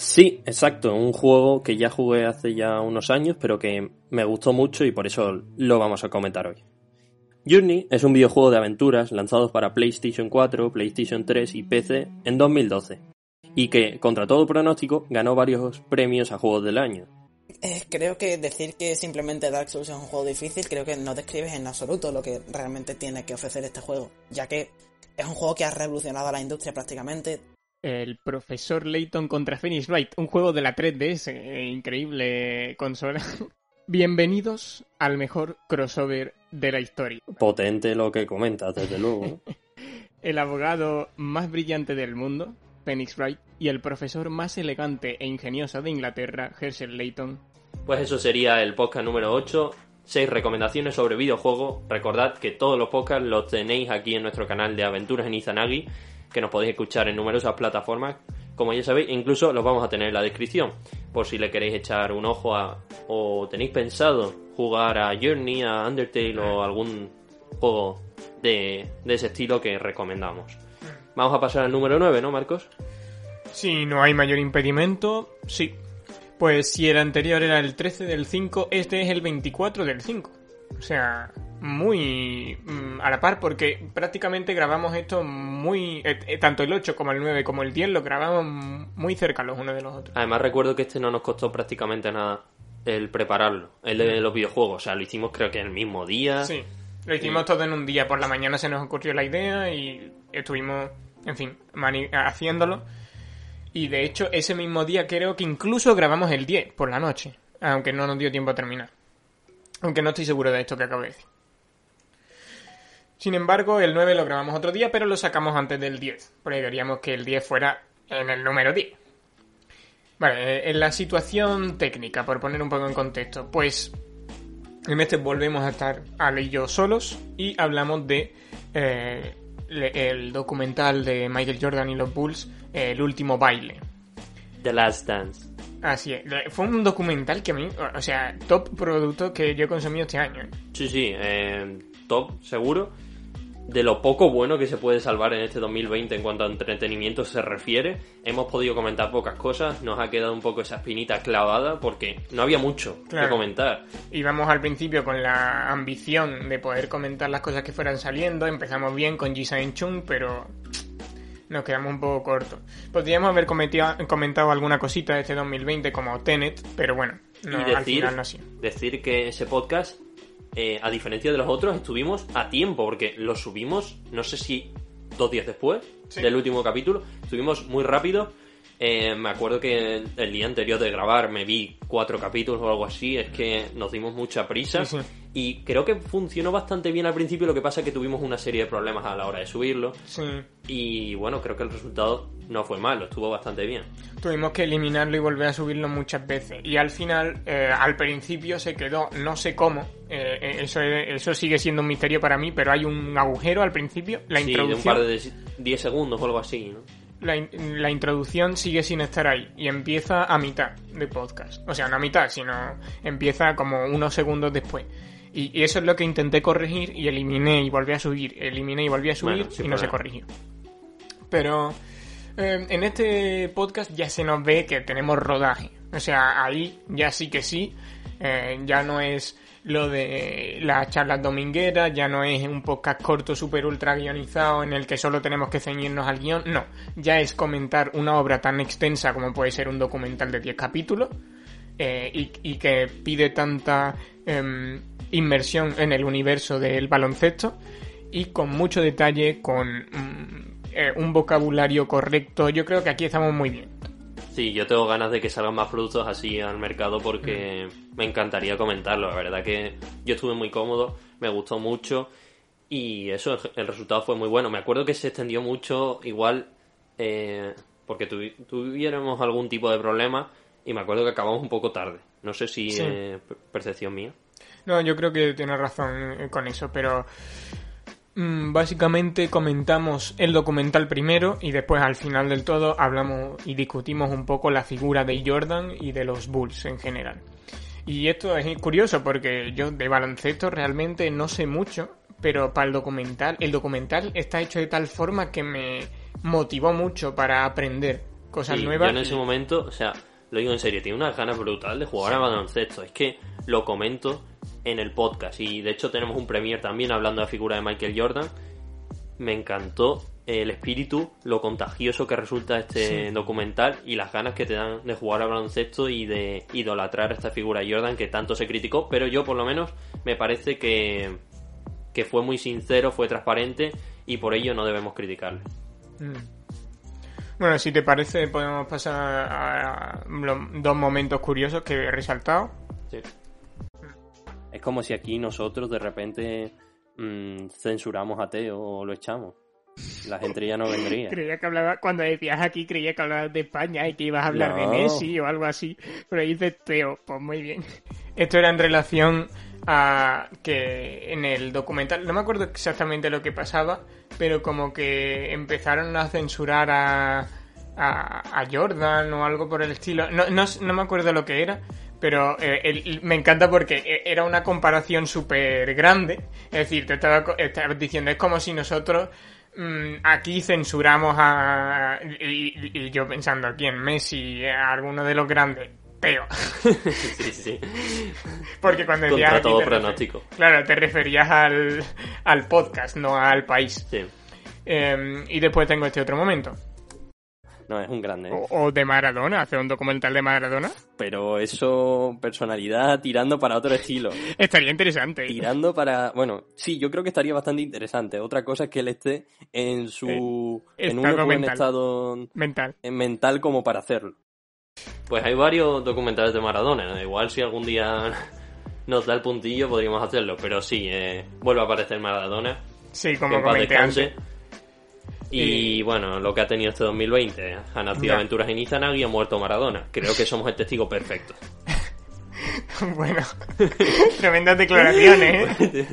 Sí, exacto, un juego que ya jugué hace ya unos años, pero que me gustó mucho y por eso lo vamos a comentar hoy. Journey es un videojuego de aventuras lanzado para PlayStation 4, PlayStation 3 y PC en 2012, y que, contra todo pronóstico, ganó varios premios a Juegos del Año. Eh, creo que decir que simplemente Dark Souls es un juego difícil, creo que no describes en absoluto lo que realmente tiene que ofrecer este juego, ya que es un juego que ha revolucionado la industria prácticamente. El profesor Layton contra Phoenix Wright, un juego de la 3DS, eh, increíble consola. [laughs] Bienvenidos al mejor crossover de la historia. Potente lo que comentas, desde luego. [laughs] el abogado más brillante del mundo, Phoenix Wright, y el profesor más elegante e ingenioso de Inglaterra, Herschel Layton. Pues eso sería el podcast número 8. Seis recomendaciones sobre videojuegos. Recordad que todos los podcasts los tenéis aquí en nuestro canal de Aventuras en Izanagi, que nos podéis escuchar en numerosas plataformas. Como ya sabéis, incluso los vamos a tener en la descripción, por si le queréis echar un ojo a, o tenéis pensado jugar a Journey, a Undertale o algún juego de, de ese estilo que recomendamos. Vamos a pasar al número 9, ¿no, Marcos? Si no hay mayor impedimento, sí. Pues si el anterior era el 13 del 5, este es el 24 del 5. O sea, muy mm, a la par porque prácticamente grabamos esto muy... Eh, eh, tanto el 8 como el 9 como el 10 lo grabamos muy cerca los unos de los otros. Además recuerdo que este no nos costó prácticamente nada el prepararlo, el de los videojuegos. O sea, lo hicimos creo que el mismo día. Sí, lo hicimos todo en un día. Por la mañana se nos ocurrió la idea y estuvimos, en fin, haciéndolo. Y de hecho, ese mismo día creo que incluso grabamos el 10 por la noche, aunque no nos dio tiempo a terminar. Aunque no estoy seguro de esto que acabo de decir. Sin embargo, el 9 lo grabamos otro día, pero lo sacamos antes del 10, porque queríamos que el 10 fuera en el número 10. Vale, eh, en la situación técnica, por poner un poco en contexto, pues en este volvemos a estar Ale y yo solos y hablamos de eh, el documental de Michael Jordan y los Bulls, El último baile. The Last Dance. Así es. Fue un documental que a mí, o sea, top producto que yo he consumido este año. Sí, sí, eh, top, seguro de lo poco bueno que se puede salvar en este 2020 en cuanto a entretenimiento se refiere. Hemos podido comentar pocas cosas, nos ha quedado un poco esa espinita clavada porque no había mucho que comentar. Íbamos al principio con la ambición de poder comentar las cosas que fueran saliendo, empezamos bien con Jisai Chung, pero nos quedamos un poco cortos. Podríamos haber comentado alguna cosita de este 2020 como Tenet, pero bueno, no, al final no así. Decir que ese podcast eh, a diferencia de los otros, estuvimos a tiempo, porque lo subimos, no sé si dos días después del último capítulo, estuvimos muy rápido. Eh, me acuerdo que el día anterior de grabar me vi cuatro capítulos o algo así, es que nos dimos mucha prisa. Y creo que funcionó bastante bien al principio, lo que pasa es que tuvimos una serie de problemas a la hora de subirlo. Sí. Y bueno, creo que el resultado no fue malo, estuvo bastante bien. Tuvimos que eliminarlo y volver a subirlo muchas veces. Y al final, eh, al principio se quedó, no sé cómo, eh, eh, eso, eso sigue siendo un misterio para mí, pero hay un agujero al principio, la sí, introducción. de un par de 10 segundos o algo así, ¿no? La, la, introducción sigue sin estar ahí y empieza a mitad de podcast. O sea, no a mitad, sino empieza como unos segundos después. Y, eso es lo que intenté corregir y eliminé y volví a subir, eliminé y volví a subir y no se corrigió. Pero eh, en este podcast ya se nos ve que tenemos rodaje. O sea, ahí ya sí que sí. Eh, ya no es lo de las charlas domingueras, ya no es un podcast corto, super ultra guionizado en el que solo tenemos que ceñirnos al guion. No, ya es comentar una obra tan extensa como puede ser un documental de 10 capítulos eh, y, que pide tanta em, inmersión en el universo del baloncesto y con mucho detalle, con mm, eh, un vocabulario correcto. Yo creo que aquí estamos muy bien. Sí, yo tengo ganas de que salgan más productos así al mercado porque mm. me encantaría comentarlo. La verdad que yo estuve muy cómodo, me gustó mucho y eso, el, resultado fue muy bueno. Me acuerdo que se extendió mucho, igual eh, porque tuviéramos algún tipo de problema y me acuerdo que acabamos un poco tarde. No sé si es percepción mía. No, yo creo que tiene razón eh, con eso, pero mm, básicamente comentamos el documental primero y después al final del todo hablamos y discutimos un poco la figura de Jordan y de los Bulls en general. Y esto es curioso porque yo de baloncesto realmente no sé mucho, pero para el documental, el documental está hecho de tal forma que me motivó mucho para aprender cosas Sí, nuevas. Yo en ese momento, o sea, lo digo en serio, tiene unas ganas brutal de jugar a baloncesto. Es que lo comento en el podcast y de hecho tenemos un premier también hablando de la figura de Michael Jordan. Me encantó el espíritu, lo contagioso que resulta este documental y las ganas que te dan de jugar a baloncesto y de idolatrar a esta figura de Jordan que tanto se criticó, pero yo por lo menos me parece que, que fue muy sincero, fue transparente y por ello no debemos criticarle. Mm. Bueno, si te parece, podemos pasar a los dos momentos curiosos que he resaltado. Sí. Es como si aquí nosotros de repente mm, censuramos a Teo o lo echamos. La gente ya no vendría. [laughs] Creía que hablaba, cuando decías aquí, creía que hablabas de España y que ibas a hablar de. Messi o algo así. Pero dices Teo, pues muy bien. Esto era en relación a que en el documental, no me acuerdo exactamente lo que pasaba, pero como que empezaron a censurar a, a, a Jordan o algo por el estilo. No, no, no me acuerdo lo que era, pero eh, me encanta porque e- era una comparación súper grande. Es decir, te estaba, estabas diciendo, es como si nosotros mm, aquí censuramos a... Y, y- yo pensando aquí en Messi, a alguno de los grandes. Teo. [laughs] sí, sí. Porque cuando decías Contra todo pronóstico. Claro, te referías al, al podcast, no al país. Sí. Eh, y después tengo este otro momento. No, es un grande. ¿eh? O, o de Maradona, hacer un documental de Maradona. Pero eso, personalidad tirando para otro estilo. [laughs] Estaría interesante. Tirando para... Bueno, sí, yo creo que estaría bastante interesante. Otra cosa es que él esté en su... en un estado estado Mental. en mental como para hacerlo. Pues hay varios documentales de Maradona. ¿no? Igual si algún día [laughs] nos da el puntillo podríamos hacerlo. Pero sí, eh, vuelve a aparecer Maradona. Sí, que como comenté antes. Y bueno, lo que ha tenido este 2020. Han nacido Ya. aventuras en Izanagi y ha muerto Maradona. Creo que somos el testigo perfecto. [laughs] bueno, [laughs] tremendas declaraciones, ¿eh?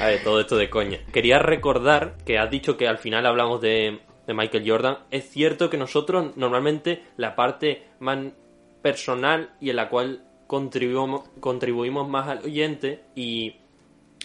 A ver, todo esto de coña. Quería recordar que has dicho que al final hablamos de, de Michael Jordan. Es cierto que nosotros normalmente la parte más personal y en la cual contribuimos, contribuimos más al oyente y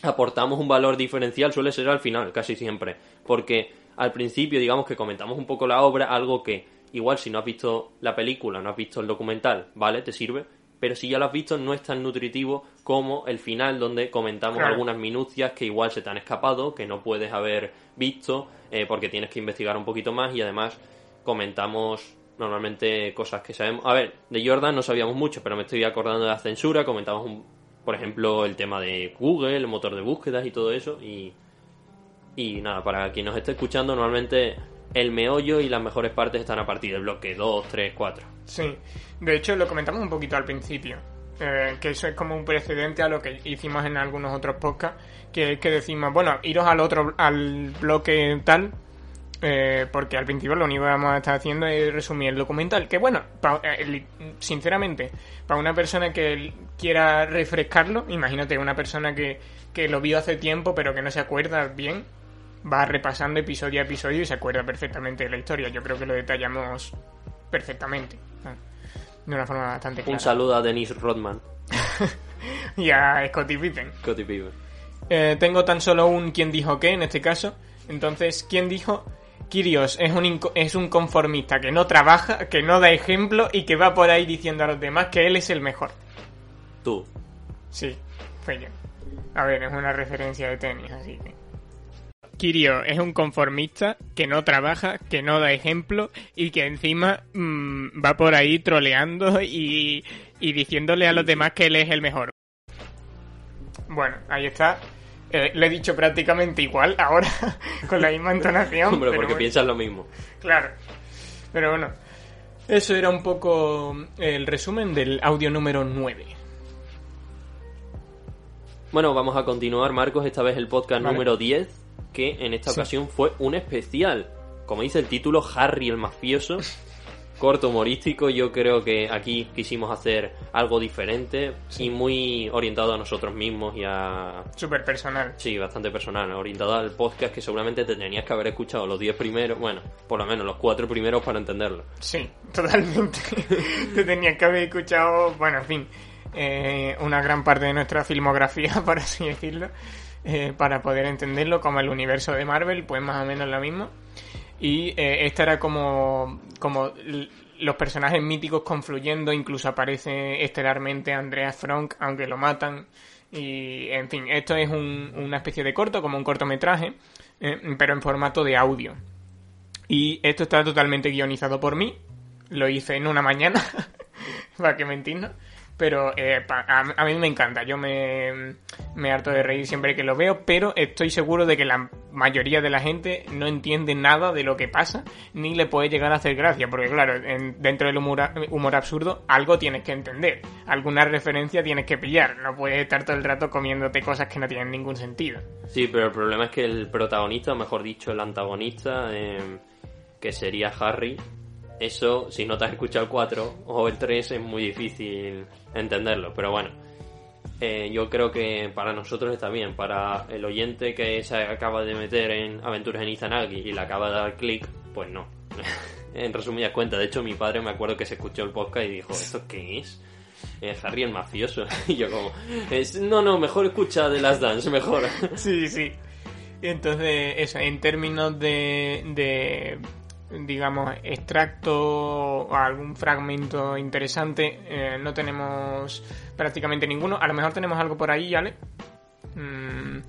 aportamos un valor diferencial suele ser al final, casi siempre. Porque al principio, digamos que comentamos un poco la obra, algo que igual si no has visto la película, no has visto el documental, ¿vale? Te sirve. Pero si ya lo has visto, no es tan nutritivo como el final, donde comentamos Claro. algunas minucias que igual se te han escapado, que no puedes haber visto, eh, porque tienes que investigar un poquito más y además comentamos normalmente cosas que sabemos. A ver, de Jordan no sabíamos mucho, pero me estoy acordando de la censura, comentamos, un- por ejemplo, el tema de Google, el motor de búsquedas y todo eso, y, y nada, para quien nos esté escuchando, normalmente el meollo y las mejores partes están a partir del bloque 2, 3, 4. Sí, de hecho lo comentamos un poquito al principio, eh, que eso es como un precedente a lo que hicimos en algunos otros podcasts, que es que decimos, bueno, iros al otro, al bloque tal, eh, porque al principio lo único que vamos a estar haciendo es resumir el documental, que bueno, pa- eh, sinceramente, para una persona que quiera refrescarlo, imagínate una persona que, que lo vio hace tiempo pero que no se acuerda bien, va repasando episodio a episodio y se acuerda perfectamente de la historia. Yo creo que lo detallamos perfectamente. De una forma bastante clara. Un saludo a Denise Rodman, [laughs] Y a Scotty Pippen. Scottie Pippen. Eh, tengo tan solo un quien dijo qué en este caso. Entonces, ¿quién dijo? Kirios es un, es un conformista que no trabaja, que no da ejemplo y que va por ahí diciendo a los demás que él es el mejor. Tú. Sí, fue yo. A ver, es una referencia de tenis, así que. Kirio es un conformista que no trabaja, que no da ejemplo y que encima mm, va por ahí troleando y, y diciéndole a los demás que él es el mejor. Bueno, ahí está. Eh, le he dicho prácticamente igual ahora, [laughs] con la misma entonación. Hombre, pero porque bueno. piensas lo mismo. Claro. Pero bueno, eso era un poco el resumen del audio número 9. Bueno, vamos a continuar, Marcos, esta vez el podcast Vale. número 10, que en esta Sí. ocasión fue un especial. Como dice el título, Harry el mafioso. Corto humorístico, yo creo que aquí quisimos hacer algo diferente y muy orientado a nosotros mismos y a... Súper personal. Sí, bastante personal, orientado al podcast que seguramente te tenías que haber escuchado los 10 primeros, bueno, por lo menos los 4 primeros para entenderlo. Sí, [laughs] totalmente. Te tenía que haber escuchado, bueno, en fin. eh, una gran parte de nuestra filmografía, [laughs] por así decirlo, eh, para poder entenderlo, como el universo de Marvel, pues más o menos lo mismo. Y eh, esta era como, como los personajes míticos confluyendo, incluso aparece estelarmente Andreas Frank, aunque lo matan. Y, en fin, esto es un- una especie de corto, como un cortometraje, eh, pero en formato de audio. Y esto está totalmente guionizado por mí. Lo hice en una mañana, [laughs] para que mentir, ¿no? Pero eh, pa- a, mí me encanta, yo me, me harto de reír siempre que lo veo, pero estoy seguro de que la mayoría de la gente no entiende nada de lo que pasa, ni le puede llegar a hacer gracia, porque claro, en- dentro del humor, humor absurdo algo tienes que entender, alguna referencia tienes que pillar, no puedes estar todo el rato comiéndote cosas que no tienen ningún sentido. Sí, pero el problema es que el protagonista, o mejor dicho, el antagonista, eh, que sería Harry, eso, si no te has escuchado el 4 o el 3, es muy difícil entenderlo. Pero bueno, eh, yo creo que para nosotros está bien. Para el oyente que se acaba de meter en Aventuras en Izanagi y le acaba de dar clic, pues no. [laughs] en resumidas cuentas, de hecho, mi padre me acuerdo que se escuchó el podcast y dijo: ¿Esto qué es? Eh, Harry el mafioso. [laughs] y yo, como, es, no, no, mejor escucha The Last Dance, mejor. [laughs] Sí, sí. Entonces, eso, en términos de, de digamos, extracto o algún fragmento interesante, eh, no tenemos prácticamente ninguno. A lo mejor tenemos algo por ahí, ¿vale? Mm,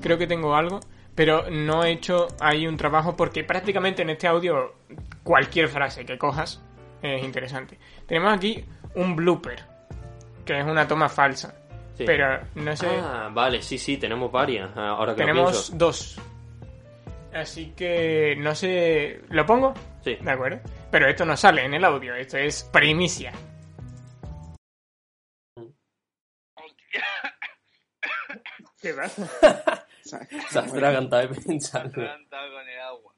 creo que tengo algo, pero no he hecho ahí un trabajo porque prácticamente en este audio cualquier frase que cojas es interesante. Tenemos aquí un blooper, que es una toma falsa. Sí. Pero no sé. Ah, vale, sí, sí, tenemos varias. ah, Ahora que Tenemos dos. Así que no sé. ¿Lo pongo? Sí. De acuerdo. Pero esto no sale en el audio, esto es primicia. ¿Qué pasa? Se ha atragantado de pensarlo. atragantado con el agua.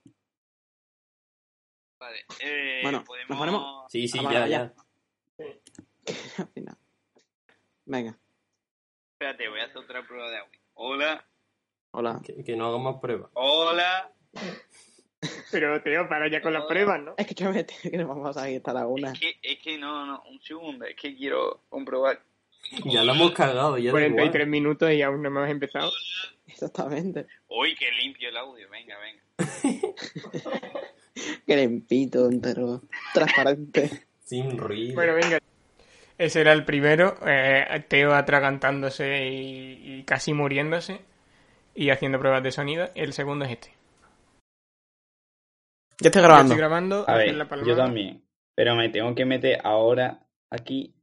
Vale, eh, Bueno, podemos... ¿nos ponemos? Sí, sí, Ah, ya, ya. [laughs] Al final. Venga, Espérate, voy a hacer otra prueba de agua. Hola, hola. Que, que no hago más pruebas. hola. Pero Teo, para ya con las pruebas, ¿no? Es que yo me [laughs] tengo que nos vamos a ir hasta la una. Es que, es que no, no, un segundo, es que quiero comprobar. Ya lo hemos cagado, ya da 43 igual. minutos y aún no hemos empezado. Exactamente. Uy, qué limpio el audio, venga, venga. [laughs] Que limpito, entero, transparente. [laughs] Sin ruido. Bueno, venga. Ese era el primero, eh, Teo atragantándose y, y casi muriéndose y haciendo pruebas de sonido. El segundo es este. Ya estoy grabando. Estoy grabando. A ver, la yo también. Pero me tengo que meter ahora aquí.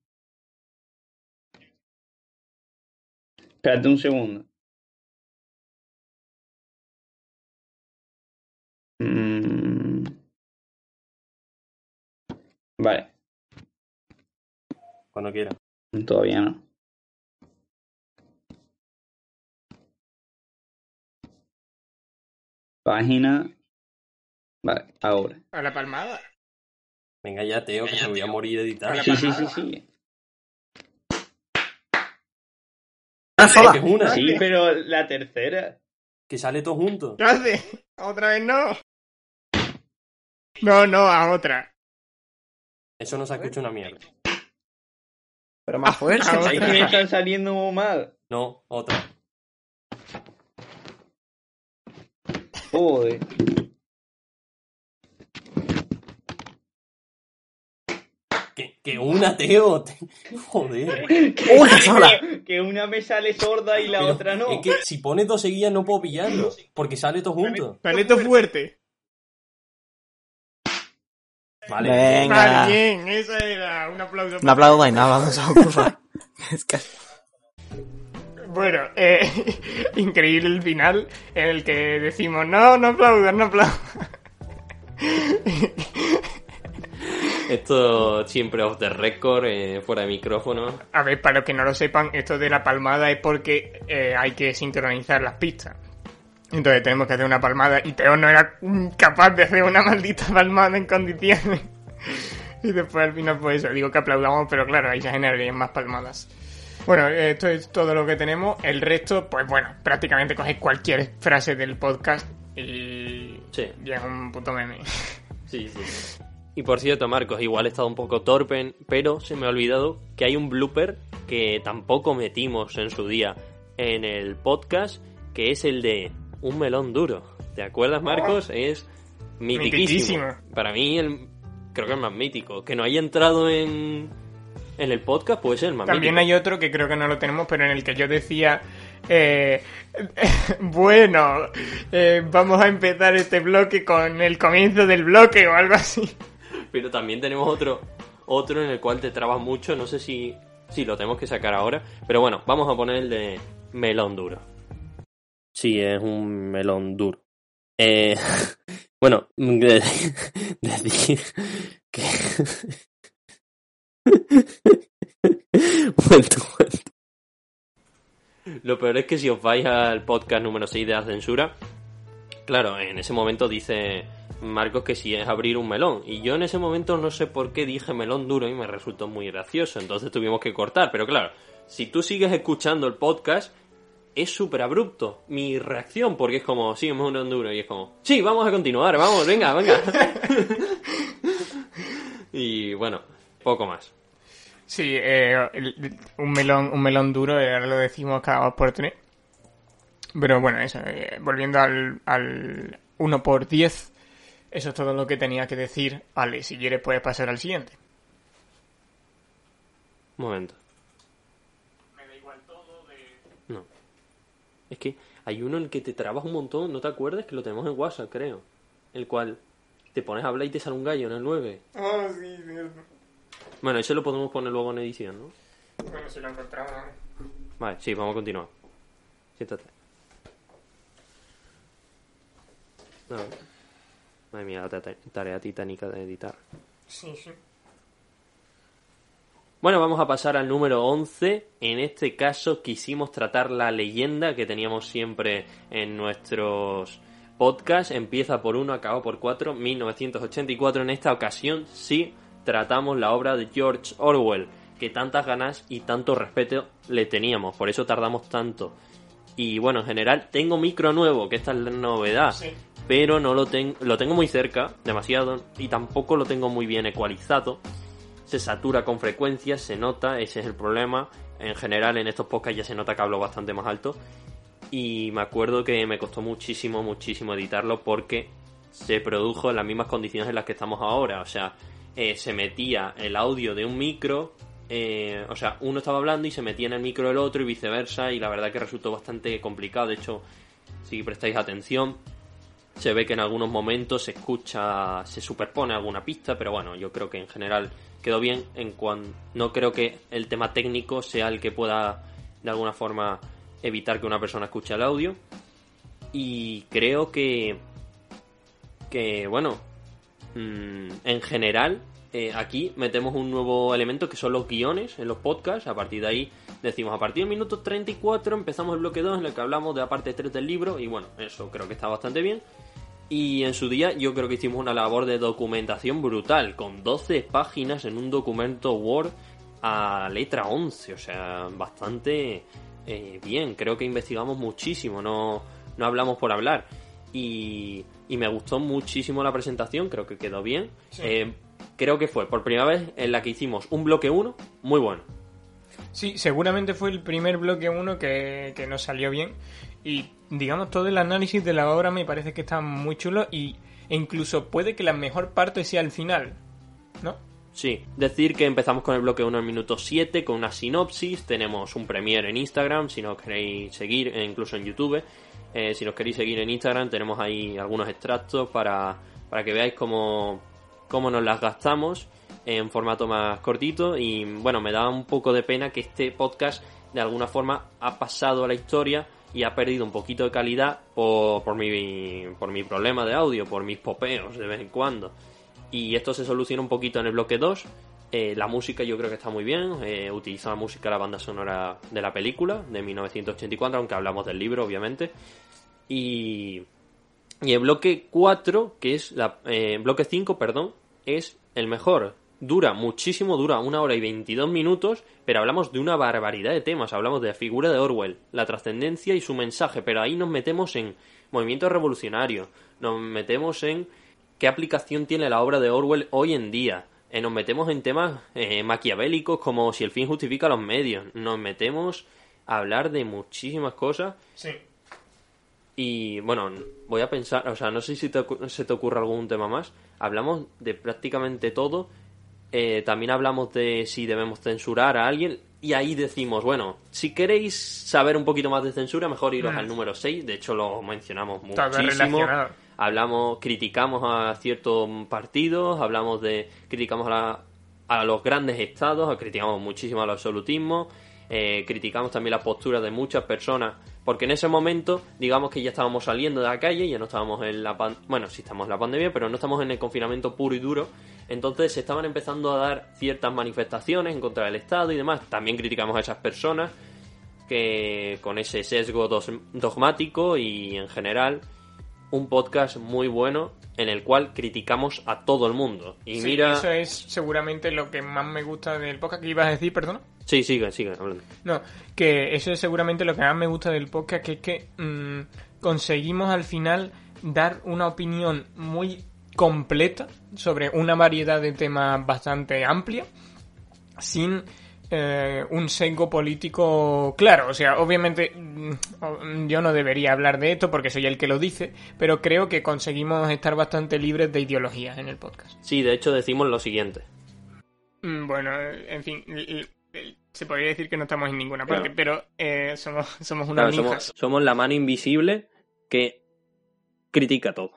Espérate un segundo. Mm. Vale, Cuando quiera. todavía no. Página. Vale, ahora. A la palmada. Venga ya, Teo, que me voy a morir de editar. Para Sí, sí, sí, sí. Que es una, Sí, pero la tercera. que sale todo junto. ¿Qué hace? Otra vez no. No, no, a otra. Eso no se escucha una mierda. Pero más [laughs] fuerte. Que me están saliendo mal. No, otra. Joder. Que, que una, Teo. te- Joder. [laughs] [laughs] Una sola. Que, que una me sale sorda y la Pero otra no. Es que si pones dos seguidas no puedo pillarlo. Porque sale todo junto. Paleto fuerte. Vale. Venga. Bien, esa era. Un aplauso. No aplaudo y nada, vamos a ocurrir. [laughs] Es que... Bueno, eh, [laughs] increíble el final en el que decimos, no, no aplaudas, no aplaudas. [laughs] Esto siempre off the record, eh, fuera de micrófono. A ver, para los que no lo sepan, esto de la palmada es porque eh, hay que sincronizar las pistas. Entonces tenemos que hacer una palmada y Teo no era capaz de hacer una maldita palmada en condiciones. [laughs] Y después al final pues eso, digo que aplaudamos, pero claro, ahí se generarían más palmadas. Bueno, esto es todo lo que tenemos. El resto, pues bueno, prácticamente coges cualquier frase del podcast y Sí. ya es un puto meme. Sí, sí. Y por cierto, Marcos, igual he estado un poco torpe, pero se me ha olvidado que hay un blooper que tampoco metimos en su día en el podcast, que es el de Un melón duro. ¿Te acuerdas, Marcos? Es mitiquísimo. Para mí, el, creo que es más mítico. Que no haya entrado en, en el podcast puede ser el más También hay otro que creo que no lo tenemos, pero en el que yo decía... Eh, [laughs] bueno, eh, vamos a empezar este bloque con el comienzo del bloque o algo así. Pero también tenemos otro, otro en el cual te trabas mucho, no sé si, si lo tenemos que sacar ahora, pero bueno, vamos a poner el de melón duro. Sí, es un melón duro. Eh, [laughs] bueno, [laughs] decir que... [laughs] Lo peor es que si os vais al podcast número 6 de la censura, claro, en ese momento dice Marcos que si es abrir un melón. Y yo en ese momento no sé por qué dije melón duro y me resultó muy gracioso. Entonces tuvimos que cortar. Pero claro, si tú sigues escuchando el podcast, es súper abrupto mi reacción. Porque es como, sí, es un melón duro. Y es como, sí, vamos a continuar, vamos, venga, venga. [laughs] y bueno, poco más. Sí, eh, un melón un melón duro, ahora lo decimos cada dos por tres. Pero bueno, eso, eh, volviendo al, al 1 por 10 eso es todo lo que tenía que decir. Ale, si quieres puedes pasar al siguiente. Un momento. Me da igual todo de... No. Es que hay uno en el que te trabas un montón, ¿no te acuerdas? Que lo tenemos en WhatsApp, creo. El cual te pones a hablar y te sale un gallo en el 9. Ah, sí, cierto. Bueno, ese lo podemos poner luego en edición, ¿no? Bueno, si lo encontramos. Vale, sí, vamos a continuar. Siéntate. Ver. Madre mía, la tarea titánica de editar. Sí, sí. Bueno, vamos a pasar al número 11. En este caso quisimos tratar la leyenda que teníamos siempre en nuestros podcasts. Empieza por 1, acaba por 4, 1984. En esta ocasión sí tratamos la obra de George Orwell, que tantas ganas y tanto respeto le teníamos. Por eso tardamos tanto. Y bueno, en general tengo micro nuevo, que esta es la novedad. Sí pero no lo, tengo lo tengo muy cerca, demasiado, y tampoco lo tengo muy bien ecualizado. Se satura con frecuencia, se nota, ese es el problema. En general, en estos podcasts ya se nota que hablo bastante más alto. Y me acuerdo que me costó muchísimo, muchísimo editarlo porque se produjo en las mismas condiciones en las que estamos ahora. O sea, eh, se metía el audio de un micro, eh, o sea, uno estaba hablando y se metía en el micro del otro y viceversa. Y la verdad que resultó bastante complicado. De hecho, si prestáis atención, se ve que en algunos momentos se escucha, se superpone alguna pista, pero bueno, yo creo que en general quedó bien. En cuanto no creo que el tema técnico sea el que pueda de alguna forma evitar que una persona escuche el audio. Y creo que, que bueno, mm, en general eh, aquí metemos un nuevo elemento que son los guiones en los podcasts. A partir de ahí decimos, a partir del minuto 34 empezamos el bloque 2 en el que hablamos de la parte 3 del libro. Y bueno, eso creo que está bastante bien. Y en su día yo creo que hicimos una labor de documentación brutal, con 12 páginas en un documento Word a letra 11. O sea, bastante eh, bien. Creo que investigamos muchísimo, no, no hablamos por hablar. Y, y me gustó muchísimo la presentación, creo que quedó bien. Eh, creo que fue por primera vez en la que hicimos un bloque 1 muy bueno. Sí, seguramente fue el primer bloque 1 que, nos salió bien. Y digamos, todo el análisis de la obra me parece que está muy chulo y, e incluso puede que la mejor parte sea el final, ¿no? Sí, decir que empezamos con el bloque 1 en minuto 7 con una sinopsis, tenemos un premiere en Instagram si nos queréis seguir, e incluso en YouTube. Eh, si nos queréis seguir en Instagram tenemos ahí algunos extractos para, para que veáis cómo, cómo nos las gastamos en formato más cortito y bueno, me da un poco de pena que este podcast de alguna forma ha pasado a la historia y ha perdido un poquito de calidad por, por, mi, por mi problema de audio, por mis popeos de vez en cuando. Y esto se soluciona un poquito en el bloque 2. Eh, la música yo creo que está muy bien, eh, utiliza la música la banda sonora de la película de 1984, aunque hablamos del libro obviamente. Y, y el bloque 4, que es la... Eh, bloque 5, perdón, es el mejor. Dura muchísimo, dura una hora y 22 minutos, pero hablamos de una barbaridad de temas. Hablamos de la figura de Orwell, la trascendencia y su mensaje, pero ahí nos metemos en movimiento revolucionario, nos metemos en qué aplicación tiene la obra de Orwell hoy en día. Eh, nos metemos en temas eh, maquiavélicos como si el fin justifica los medios. Nos metemos a hablar de muchísimas cosas. Sí. Y bueno, voy a pensar, o sea, no sé si te se te ocurre algún tema más. Hablamos de prácticamente todo. Eh, también hablamos de si debemos censurar a alguien. Y ahí decimos, bueno, si queréis saber un poquito más de censura, mejor iros Mm. al número 6. De hecho, lo mencionamos Todo muchísimo. relacionado. Hablamos, criticamos a ciertos partidos, hablamos de, criticamos a, la- a los grandes estados, criticamos muchísimo al absolutismo, eh, criticamos también las posturas de muchas personas, porque en ese momento, digamos que ya estábamos saliendo de la calle, ya no estábamos en la pan- bueno, sí estamos en la pandemia, pero no estamos en el confinamiento puro y duro, entonces se estaban empezando a dar ciertas manifestaciones en contra del Estado y demás, también criticamos a esas personas que con ese sesgo dogmático y en general un podcast muy bueno en el cual criticamos a todo el mundo. Y Sí, mira... Eso es seguramente lo que más me gusta del podcast. ¿Qué ibas a decir, perdona? Sí, sigue, sigue hablando. No, que eso es seguramente lo que más me gusta del podcast, que es que mm, conseguimos al final dar una opinión muy completa sobre una variedad de temas bastante amplia, sin eh, un sesgo político claro. O sea, obviamente mm, o- yo no debería hablar de esto porque soy el que lo dice, pero creo que conseguimos estar bastante libres de ideologías en el podcast. Sí, de hecho decimos lo siguiente. Mm, Bueno, eh, en fin, se podría decir que no estamos en ninguna parte, Claro. pero eh, somos, [laughs] somos unas Claro, somos la mano invisible que critica todo.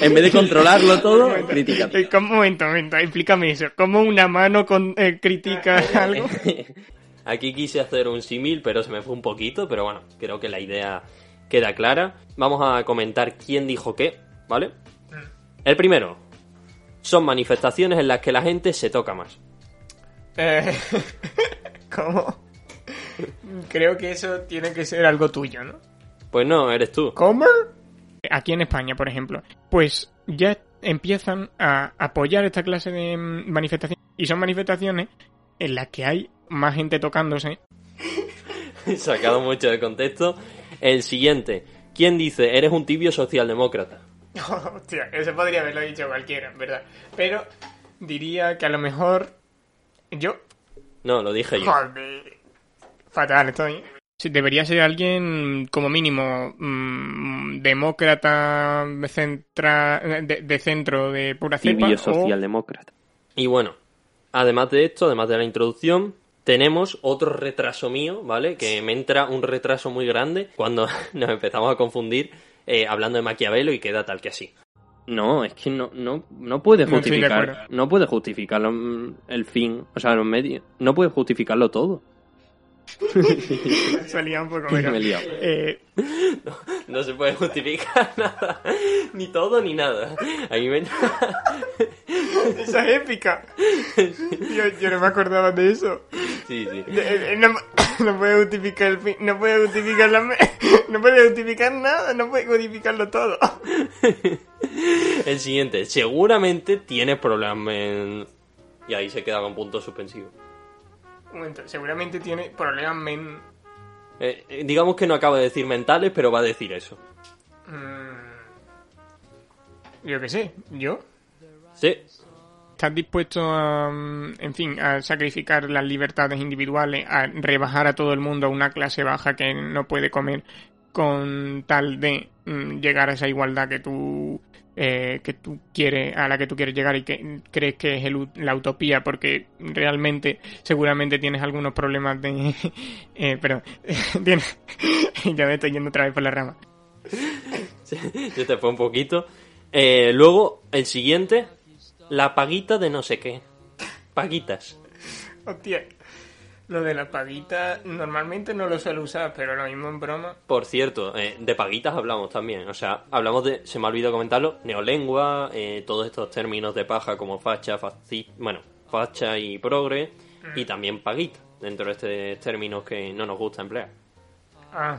en vez de controlarlo todo, critica todo. Eh, ¿cómo? Un momento, un momento, explícame eso. ¿Cómo una mano con, eh, critica algo? [laughs] Aquí quise hacer un símil, pero se me fue un poquito, pero bueno, creo que la idea queda clara. Vamos a comentar quién dijo qué, ¿vale? El primero. Son manifestaciones en las que la gente se toca más. Eh, [laughs] ¿Cómo? Creo que eso tiene que ser algo tuyo, ¿no? Pues no, eres tú. ¿Cómo? Aquí en España, por ejemplo, pues ya empiezan a apoyar esta clase de manifestaciones. Y son manifestaciones en las que hay más gente tocándose. [laughs] Sacado mucho de contexto. El siguiente. ¿Quién dice eres un tibio socialdemócrata? [laughs] Hostia, eso podría haberlo dicho cualquiera, verdad. Pero diría que a lo mejor yo... No, lo dije yo. Joder. Fatal estoy. Sí, debería ser alguien como mínimo mm, demócrata centra, de, de centro de pura cepa o- socialdemócrata. Y bueno, además de esto, además de la introducción, tenemos otro retraso mío, ¿vale? Que me entra un retraso muy grande cuando [laughs] nos empezamos a confundir eh, hablando de Maquiavelo y queda tal que así. No, es que no, no, no puede No justificar, acuerdo. no puede justificar el fin, o sea, los medios, no puede justificarlo todo. [laughs] Se lía un poco, pero, Me he eh, No se puede justificar [laughs] nada, ni todo ni nada. A mí me... [laughs] esa es épica. Yo, yo no me acordaba de eso. Sí, sí. Eh, eh, No, no puede justificar el fin, no puede justificar la me- no puede justificar nada, no puede justificarlo todo. El siguiente, seguramente tienes problemas en... Y ahí se queda con punto suspensivo. Seguramente tiene problemas men... Eh, eh, digamos que no acaba de decir mentales, pero va a decir eso. mm, Yo qué sé, yo. Sí, ¿Estás dispuesto a, mm, en fin, a sacrificar las libertades individuales, a rebajar a todo el mundo a una clase baja que no puede comer con tal de mm, llegar a esa igualdad que tú eh, que tú quieres a la que tú quieres llegar y que crees que es el la utopía porque realmente seguramente tienes algunos problemas de [laughs] eh, pero [laughs] tienes [laughs] ya me estoy yendo otra vez por la rama yo te fue un poquito. Eh, luego, el siguiente, la paguita de no sé qué. Paguitas. hostia lo de la paguita normalmente no lo suelo usar pero lo mismo en broma Por cierto, eh, de paguitas hablamos también. O sea, hablamos de, se me ha olvidado comentarlo, neolengua, eh, todos estos términos de paja como facha, faci, bueno, facha y progre, y también paguita, dentro de estos términos que no nos gusta emplear. Ah.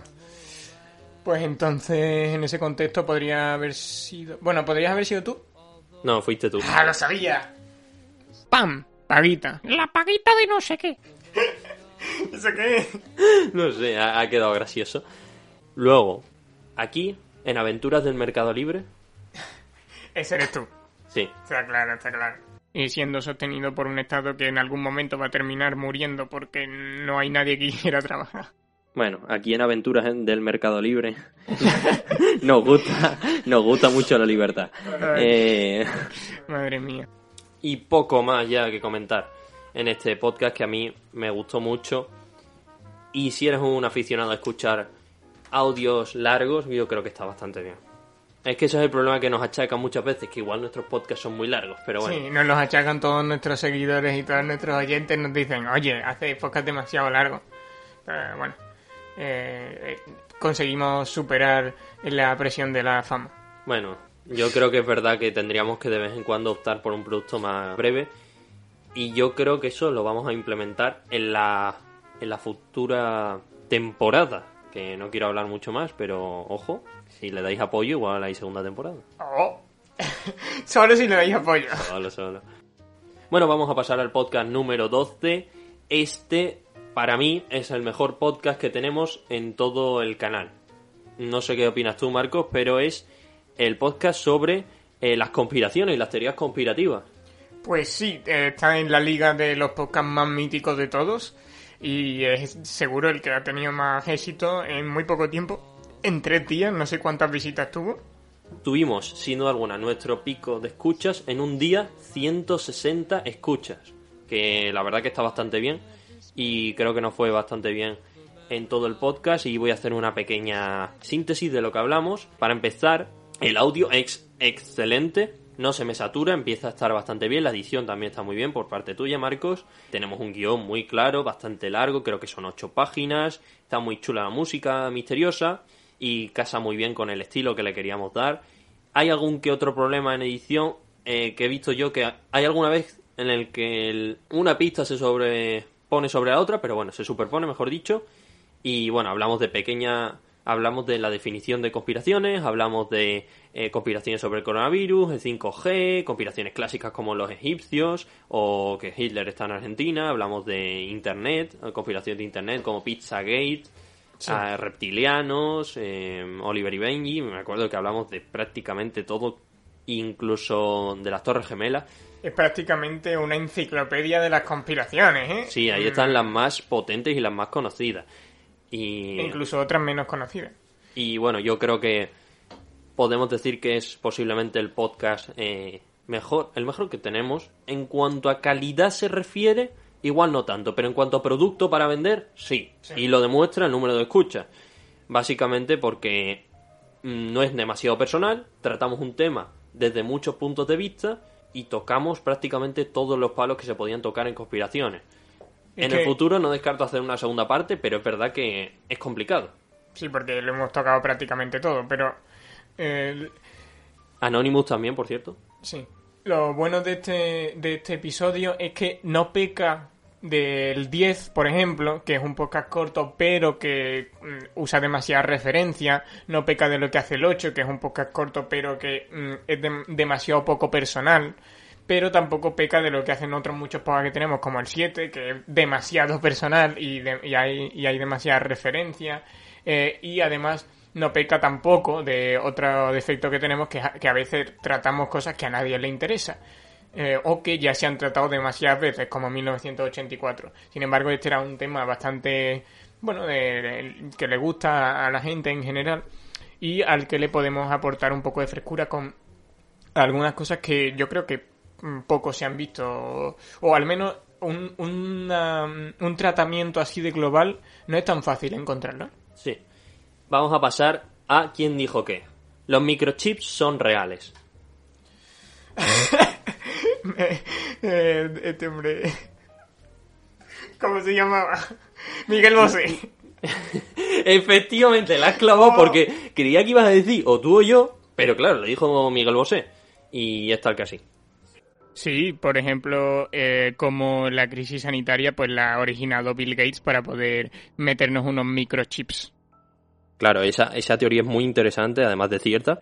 Pues entonces, en ese contexto podría haber sido. Bueno, podrías haber sido tú. No, fuiste tú. ¡Ah, lo sabía! ¡Pam! Paguita. La paguita de no sé qué. ¿Eso qué? No sé, ha, ha quedado gracioso. Luego, aquí, en Aventuras del Mercado Libre, Ese eres tú. sí. Está claro, está claro. y siendo sostenido por un Estado que en algún momento va a terminar muriendo porque no hay nadie que [laughs] quiera trabajar. Bueno, aquí en Aventuras del Mercado Libre [laughs] nos gusta, nos gusta mucho la libertad. Eh, Madre mía. Y poco más ya que comentar en este podcast que a mí me gustó mucho. Y si eres un aficionado a escuchar audios largos, yo creo que está bastante bien. Es que ese es el problema que nos achacan muchas veces, que igual nuestros podcasts son muy largos, pero bueno. Sí, nos los achacan todos nuestros seguidores y todos nuestros oyentes, nos dicen, oye, hace podcast demasiado largo. Pero bueno, eh, eh, conseguimos superar la presión de la fama. Bueno, yo creo que es verdad que tendríamos que de vez en cuando optar por un producto más breve y yo creo que eso lo vamos a implementar en la, en la futura temporada, que no quiero hablar mucho más, pero ojo, si le dais apoyo igual hay segunda temporada. Oh. [laughs] solo si le dais apoyo. Solo, solo. Bueno, vamos a pasar al podcast número 12. Este para mí es el mejor podcast que tenemos en todo el canal. No sé qué opinas tú, Marcos, pero es el podcast sobre eh, las conspiraciones y las teorías conspirativas. Pues sí, eh, está en la liga de los podcasts más míticos de todos y es seguro el que ha tenido más éxito en muy poco tiempo. En tres días, no sé cuántas visitas tuvo. Tuvimos, sin duda alguna, nuestro pico de escuchas en un día 160 escuchas, que la verdad que está bastante bien y creo que nos fue bastante bien en todo el podcast y voy a hacer una pequeña síntesis de lo que hablamos. Para empezar, el audio es excelente, no se me satura, empieza a estar bastante bien, la edición también está muy bien por parte tuya, Marcos. Tenemos un guion muy claro, bastante largo, creo que son ocho páginas, está muy chula la música misteriosa y casa muy bien con el estilo que le queríamos dar. Hay algún que otro problema en edición eh, que he visto yo que hay alguna vez en el que una pista se sobre pone sobre la otra, pero bueno, se superpone, mejor dicho. Y bueno, hablamos de pequeña. Hablamos de la definición de conspiraciones, hablamos de eh, conspiraciones sobre el coronavirus, el 5G, conspiraciones clásicas como los egipcios o que Hitler está en Argentina, hablamos de Internet, conspiraciones de Internet como Pizzagate, eh, reptilianos, eh, Oliver y Benji, me acuerdo que hablamos de prácticamente todo, incluso de las Torres Gemelas es prácticamente una enciclopedia de las conspiraciones, ¿eh? Sí, ahí están las más potentes y las más conocidas. Y... incluso otras menos conocidas. Y bueno, yo creo que podemos decir que es posiblemente el podcast eh, mejor, el mejor que tenemos. En cuanto a calidad se refiere, igual no tanto, pero en cuanto a producto para vender, sí. Y lo demuestra el número de escuchas. Básicamente porque mm, no es demasiado personal, tratamos un tema desde muchos puntos de vista y tocamos prácticamente todos los palos que se podían tocar en conspiraciones. En el futuro no descarto hacer una segunda parte, pero es verdad que es complicado. Sí, porque lo hemos tocado prácticamente todo, pero... Anonymous también, por cierto. Sí. Lo bueno de este, de este episodio es que no peca del 10, por ejemplo, que es un podcast corto pero que mm, usa demasiada referencia, no peca de lo que hace el 8, que es un podcast corto pero que mm, es demasiado poco personal, pero tampoco peca de lo que hacen otros muchos podcasts que tenemos, como el 7, que es demasiado personal y, hay, y hay demasiada referencia, eh, y además no peca tampoco de otro defecto que tenemos, que, que a veces tratamos cosas que a nadie le interesa. Eh, o que ya se han tratado demasiadas veces, como 1984. Sin embargo, este era un tema bastante, bueno, que le gusta a la gente en general y al que le podemos aportar un poco de frescura con algunas cosas que yo creo que mm, poco se han visto, o, al menos un, un tratamiento así de global no es tan fácil encontrarlo. Sí. Vamos a pasar a quién dijo qué. Los microchips son reales. [laughs] Eh, este hombre. ¿Cómo se llamaba? [laughs] Miguel Bosé. [laughs] Efectivamente, la has clavado oh. porque creía que ibas a decir o tú o yo, pero claro, lo dijo Miguel Bosé. Y está el casi. Sí, por ejemplo, eh, como la crisis sanitaria, pues la ha originado Bill Gates para poder meternos unos microchips. Claro, esa, esa teoría es muy interesante, además de cierta.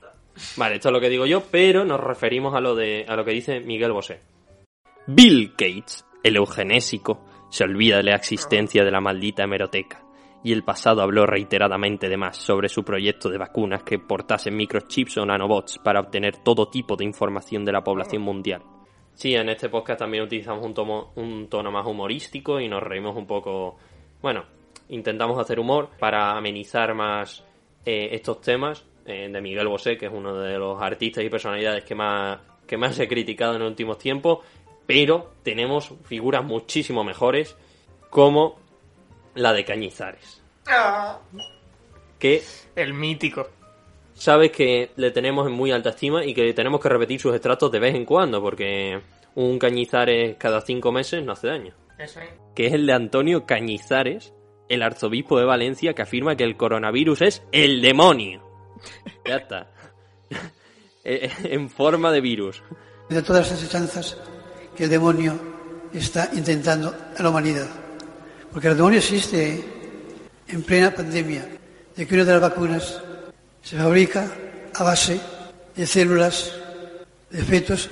Vale, esto es lo que digo yo, pero nos referimos a lo, de, a lo que dice Miguel Bosé. Bill Gates, el eugenésico, se olvida de la existencia de la maldita hemeroteca, y el pasado habló reiteradamente de más sobre su proyecto de vacunas que portasen microchips o nanobots para obtener todo tipo de información de la población mundial. Sí, en este podcast también utilizamos un, tomo, un tono más humorístico y nos reímos un poco. Bueno, intentamos hacer humor para amenizar más eh, estos temas eh, de Miguel Bosé, que es uno de los artistas y personalidades que más, que más he criticado en los últimos tiempos, pero tenemos figuras muchísimo mejores como la de Cañizares. Que El mítico. Sabes que le tenemos en muy alta estima y que tenemos que repetir sus extractos de vez en cuando, porque un Cañizares cada cinco meses no hace daño. Eso es. Que es el de Antonio Cañizares, el arzobispo de Valencia, que afirma que el coronavirus es el demonio. [laughs] Ya está. [laughs] Eh, en forma de virus. de todas las asechanzas que el demonio está intentando a la humanidad. Porque el demonio existe en plena pandemia, de que una de las vacunas se fabrica a base de células de fetos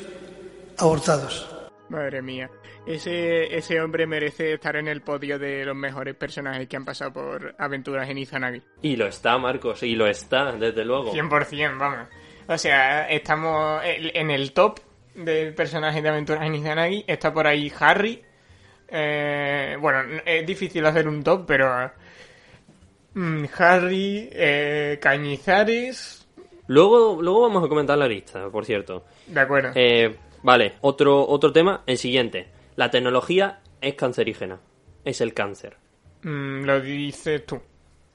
abortados. Madre mía. Ese, ese hombre merece estar en el podio de los mejores personajes que han pasado por aventuras en Izanagi. Y lo está, Marcos, y lo está, desde luego. 100%, vamos. O sea, estamos en el top del personaje de aventuras en Izanagi. Está por ahí Harry. Eh, bueno, es difícil hacer un top, pero... mm, Harry, eh, Cañizares... Luego, luego vamos a comentar la lista, por cierto. De acuerdo. Eh, vale, otro, otro tema, el siguiente. La tecnología es cancerígena. Es el cáncer. Mm, lo dices tú.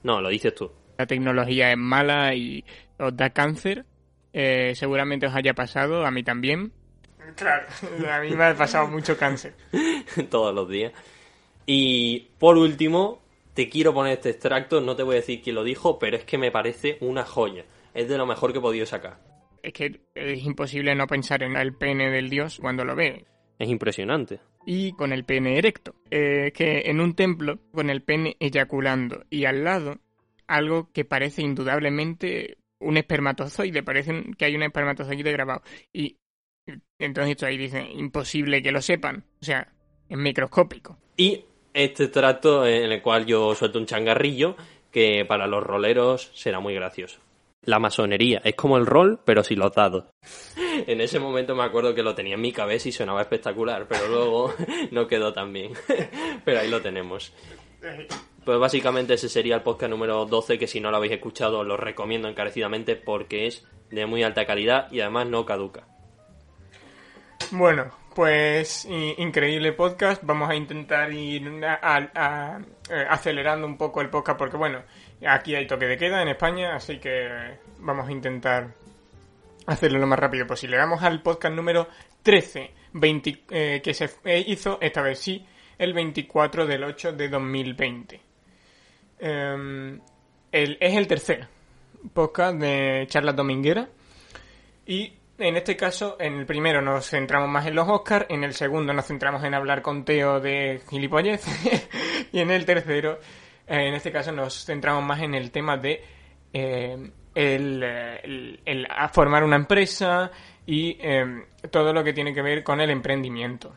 No, lo dices tú. La tecnología es mala y os da cáncer. Eh, seguramente os haya pasado, a mí también. Claro, [laughs] a mí me ha pasado mucho cáncer. [laughs] Todos los días. Y por último, te quiero poner este extracto. No te voy a decir quién lo dijo, pero es que me parece una joya. Es de lo mejor que he podido sacar. Es que es imposible no pensar en el pene del dios cuando lo ve. Es impresionante. Y con el pene erecto. Eh, que en un templo, con el pene eyaculando y al lado, algo que parece indudablemente un espermatozoide. Parece que hay un espermatozoide grabado. Y entonces esto ahí dice, imposible que lo sepan. O sea, es microscópico. Y este extracto en el cual yo suelto un changarrillo que para los roleros será muy gracioso. La masonería es como el rol, pero sin los dados. [laughs] En ese momento me acuerdo que lo tenía en mi cabeza y sonaba espectacular, pero luego [laughs] no quedó tan bien. [laughs] Pero ahí lo tenemos. Pues básicamente ese sería el podcast número 12, que si no lo habéis escuchado lo recomiendo encarecidamente porque es de muy alta calidad y además no caduca. Bueno, pues increíble podcast. Vamos a intentar ir eh, acelerando un poco el podcast porque, bueno, aquí hay toque de queda en España, así que vamos a intentar hacerlo lo más rápido posible. Vamos al podcast número 13, 20, eh, que se eh, hizo, esta vez sí, el 24 del 8 de 2020. Em, es el tercer podcast de charlas domingueras. Y en este caso, en el primero nos centramos más en los Oscars, en el segundo nos centramos en hablar con Teo de gilipollez, [laughs] y en el tercero, eh, en este caso, nos centramos más en el tema de eh, el, eh, el- el formar una empresa y todo lo que tiene que ver con el emprendimiento.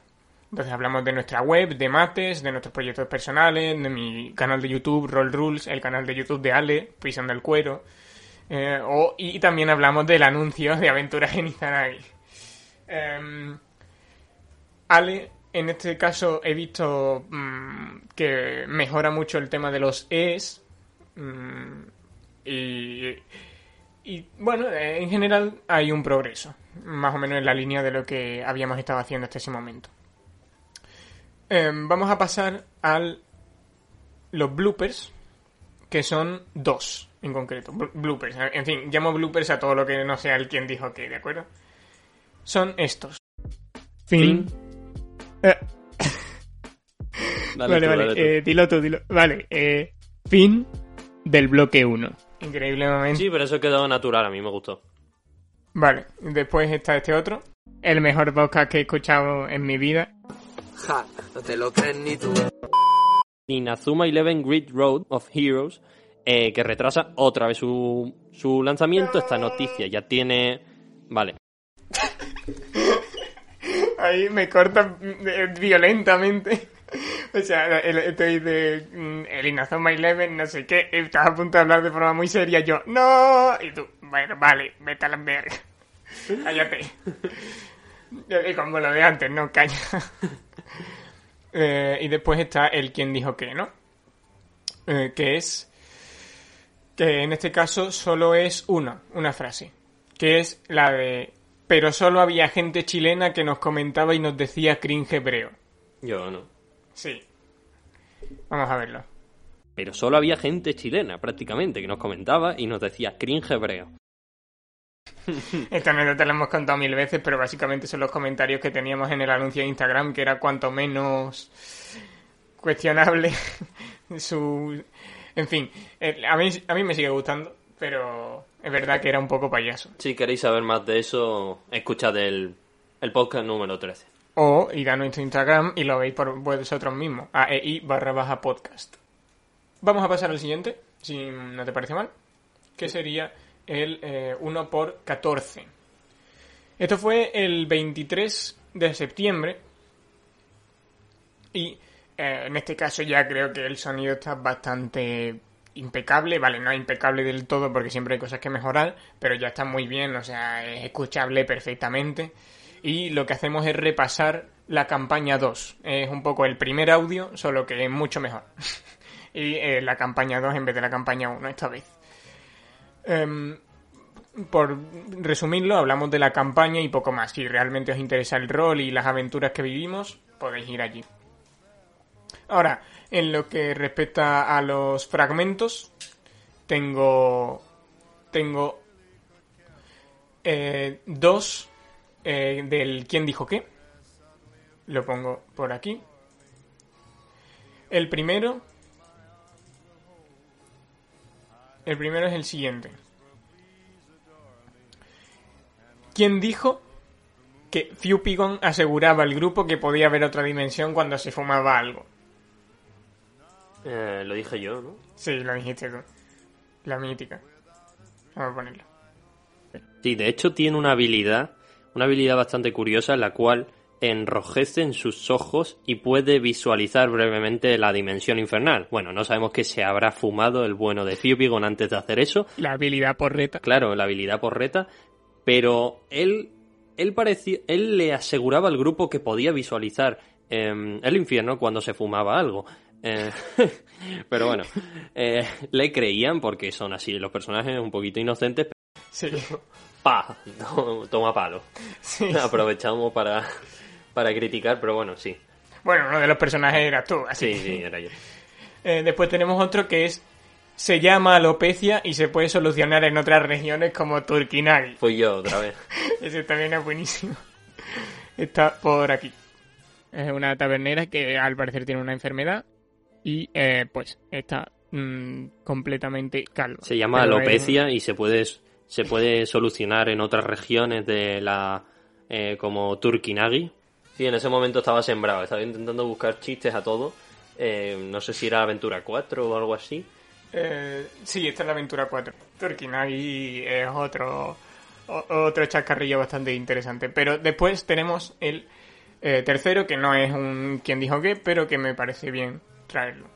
Entonces hablamos de nuestra web, de mates, de nuestros proyectos personales, de mi canal de YouTube, Roll Rules, el canal de YouTube de Ale, Prisión del Cuero. Eh, o- y también hablamos del anuncio de Aventuras en Izanagi. Em, Ale, en este caso he visto mm, que mejora mucho el tema de los ES. mm, y, y bueno, en general hay un progreso. Más o menos en la línea de lo que habíamos estado haciendo hasta ese momento. Em, vamos a pasar al los bloopers, que son dos en concreto. Bl- bloopers. En fin, llamo bloopers a todo lo que no sea el quien dijo que, ¿de acuerdo? Son estos. Fin. Eh, Dale vale, tú, vale. dale tú. eh, dilo tú, dilo. Vale. eh, fin del bloque 1. Increíblemente. Sí, pero eso quedó natural, a mí me gustó. Vale. Después está este otro. El mejor podcast que he escuchado en mi vida. Ja, no te lo crees ni tú. Inazuma Eleven Grid Road of Heroes, eh, que retrasa otra vez su, su lanzamiento. Esta noticia ya tiene... Vale. [laughs] Ahí me cortan eh, violentamente. [laughs] O sea, el, de mm, el Inazuma Eleven, no sé qué, estás a punto de hablar de forma muy seria, yo, ¡No! Y tú, bueno, vale, vete a la verga. [laughs] Cállate. Y como lo de antes, no, caña. Eh, y después está el quien dijo que, ¿no? Eh, que es... Que en este caso solo es una, una frase. Que es la de... Pero solo había gente chilena que nos comentaba y nos decía cringe hebreo. Yo no. Sí. Vamos a verlo. Pero solo había gente chilena, prácticamente, que nos comentaba y nos decía cringe hebreo. [laughs] Esta anécdota la hemos contado mil veces, pero básicamente son los comentarios que teníamos en el anuncio de Instagram, que era cuanto menos cuestionable [laughs] su... En fin, eh, a mí, a mí me sigue gustando, pero es verdad que era un poco payaso. Si queréis saber más de eso, escuchad el, el podcast número 13. O ir a nuestro Instagram y lo veis por vosotros mismos, aei barra baja podcast. Vamos a pasar al siguiente, si no te parece mal, que sería el 1 por 14. Esto fue el 23 de septiembre y eh, en este caso ya creo que el sonido está bastante impecable, vale, no impecable del todo porque siempre hay cosas que mejorar, pero ya está muy bien, o sea, es escuchable perfectamente. Y lo que hacemos es repasar la campaña 2. Es un poco el primer audio, solo que es mucho mejor. [laughs] y eh, la campaña 2 en vez de la campaña 1 esta vez. Em, por resumirlo, hablamos de la campaña y poco más. Si realmente os interesa el rol y las aventuras que vivimos, podéis ir allí. Ahora, en lo que respecta a los fragmentos, tengo. Tengo. Eh, dos eh, del quién dijo qué. Lo pongo por aquí. El primero. El primero es el siguiente. ¿Quién dijo que Fupigon aseguraba al grupo que podía haber otra dimensión cuando se fumaba algo? Eh, lo dije yo, ¿no? Sí, lo dijiste tú. La mítica. Vamos a ponerlo. Sí, de hecho tiene una habilidad, una habilidad bastante curiosa en la cual enrojece en sus ojos y puede visualizar brevemente la dimensión infernal. Bueno, no sabemos que se habrá fumado el bueno de Fupigon antes de hacer eso. La habilidad porreta. Claro, la habilidad porreta, pero él, él, parecía, él le aseguraba al grupo que podía visualizar em, el infierno cuando se fumaba algo. Eh, [laughs] pero bueno, eh, le creían porque son así los personajes un poquito inocentes. Sí. ¡Pa! Toma palo. [laughs] Aprovechamos para, para criticar, pero bueno, sí. Bueno, uno de los personajes era tú, así. Sí, sí, era yo. [laughs] Eh, después tenemos otro que es se llama alopecia y se puede solucionar en otras regiones como Turkinagi. Fui yo otra vez. Ese también es buenísimo. Está por aquí. Es una tabernera que al parecer tiene una enfermedad y eh, pues está mm, completamente calva. Se llama Pero alopecia es- y se puede, se puede solucionar en otras regiones de la... eh, como Turkinagi. Sí, en ese momento estaba sembrado, estaba intentando buscar chistes a todo. Eh, no sé si era Aventura 4 o algo así. Eh, sí, esta es la aventura 4. Turkinagi es otro, otro chascarrillo bastante interesante. Pero después tenemos el eh, tercero, que no es un quien dijo qué, pero que me parece bien traerlo.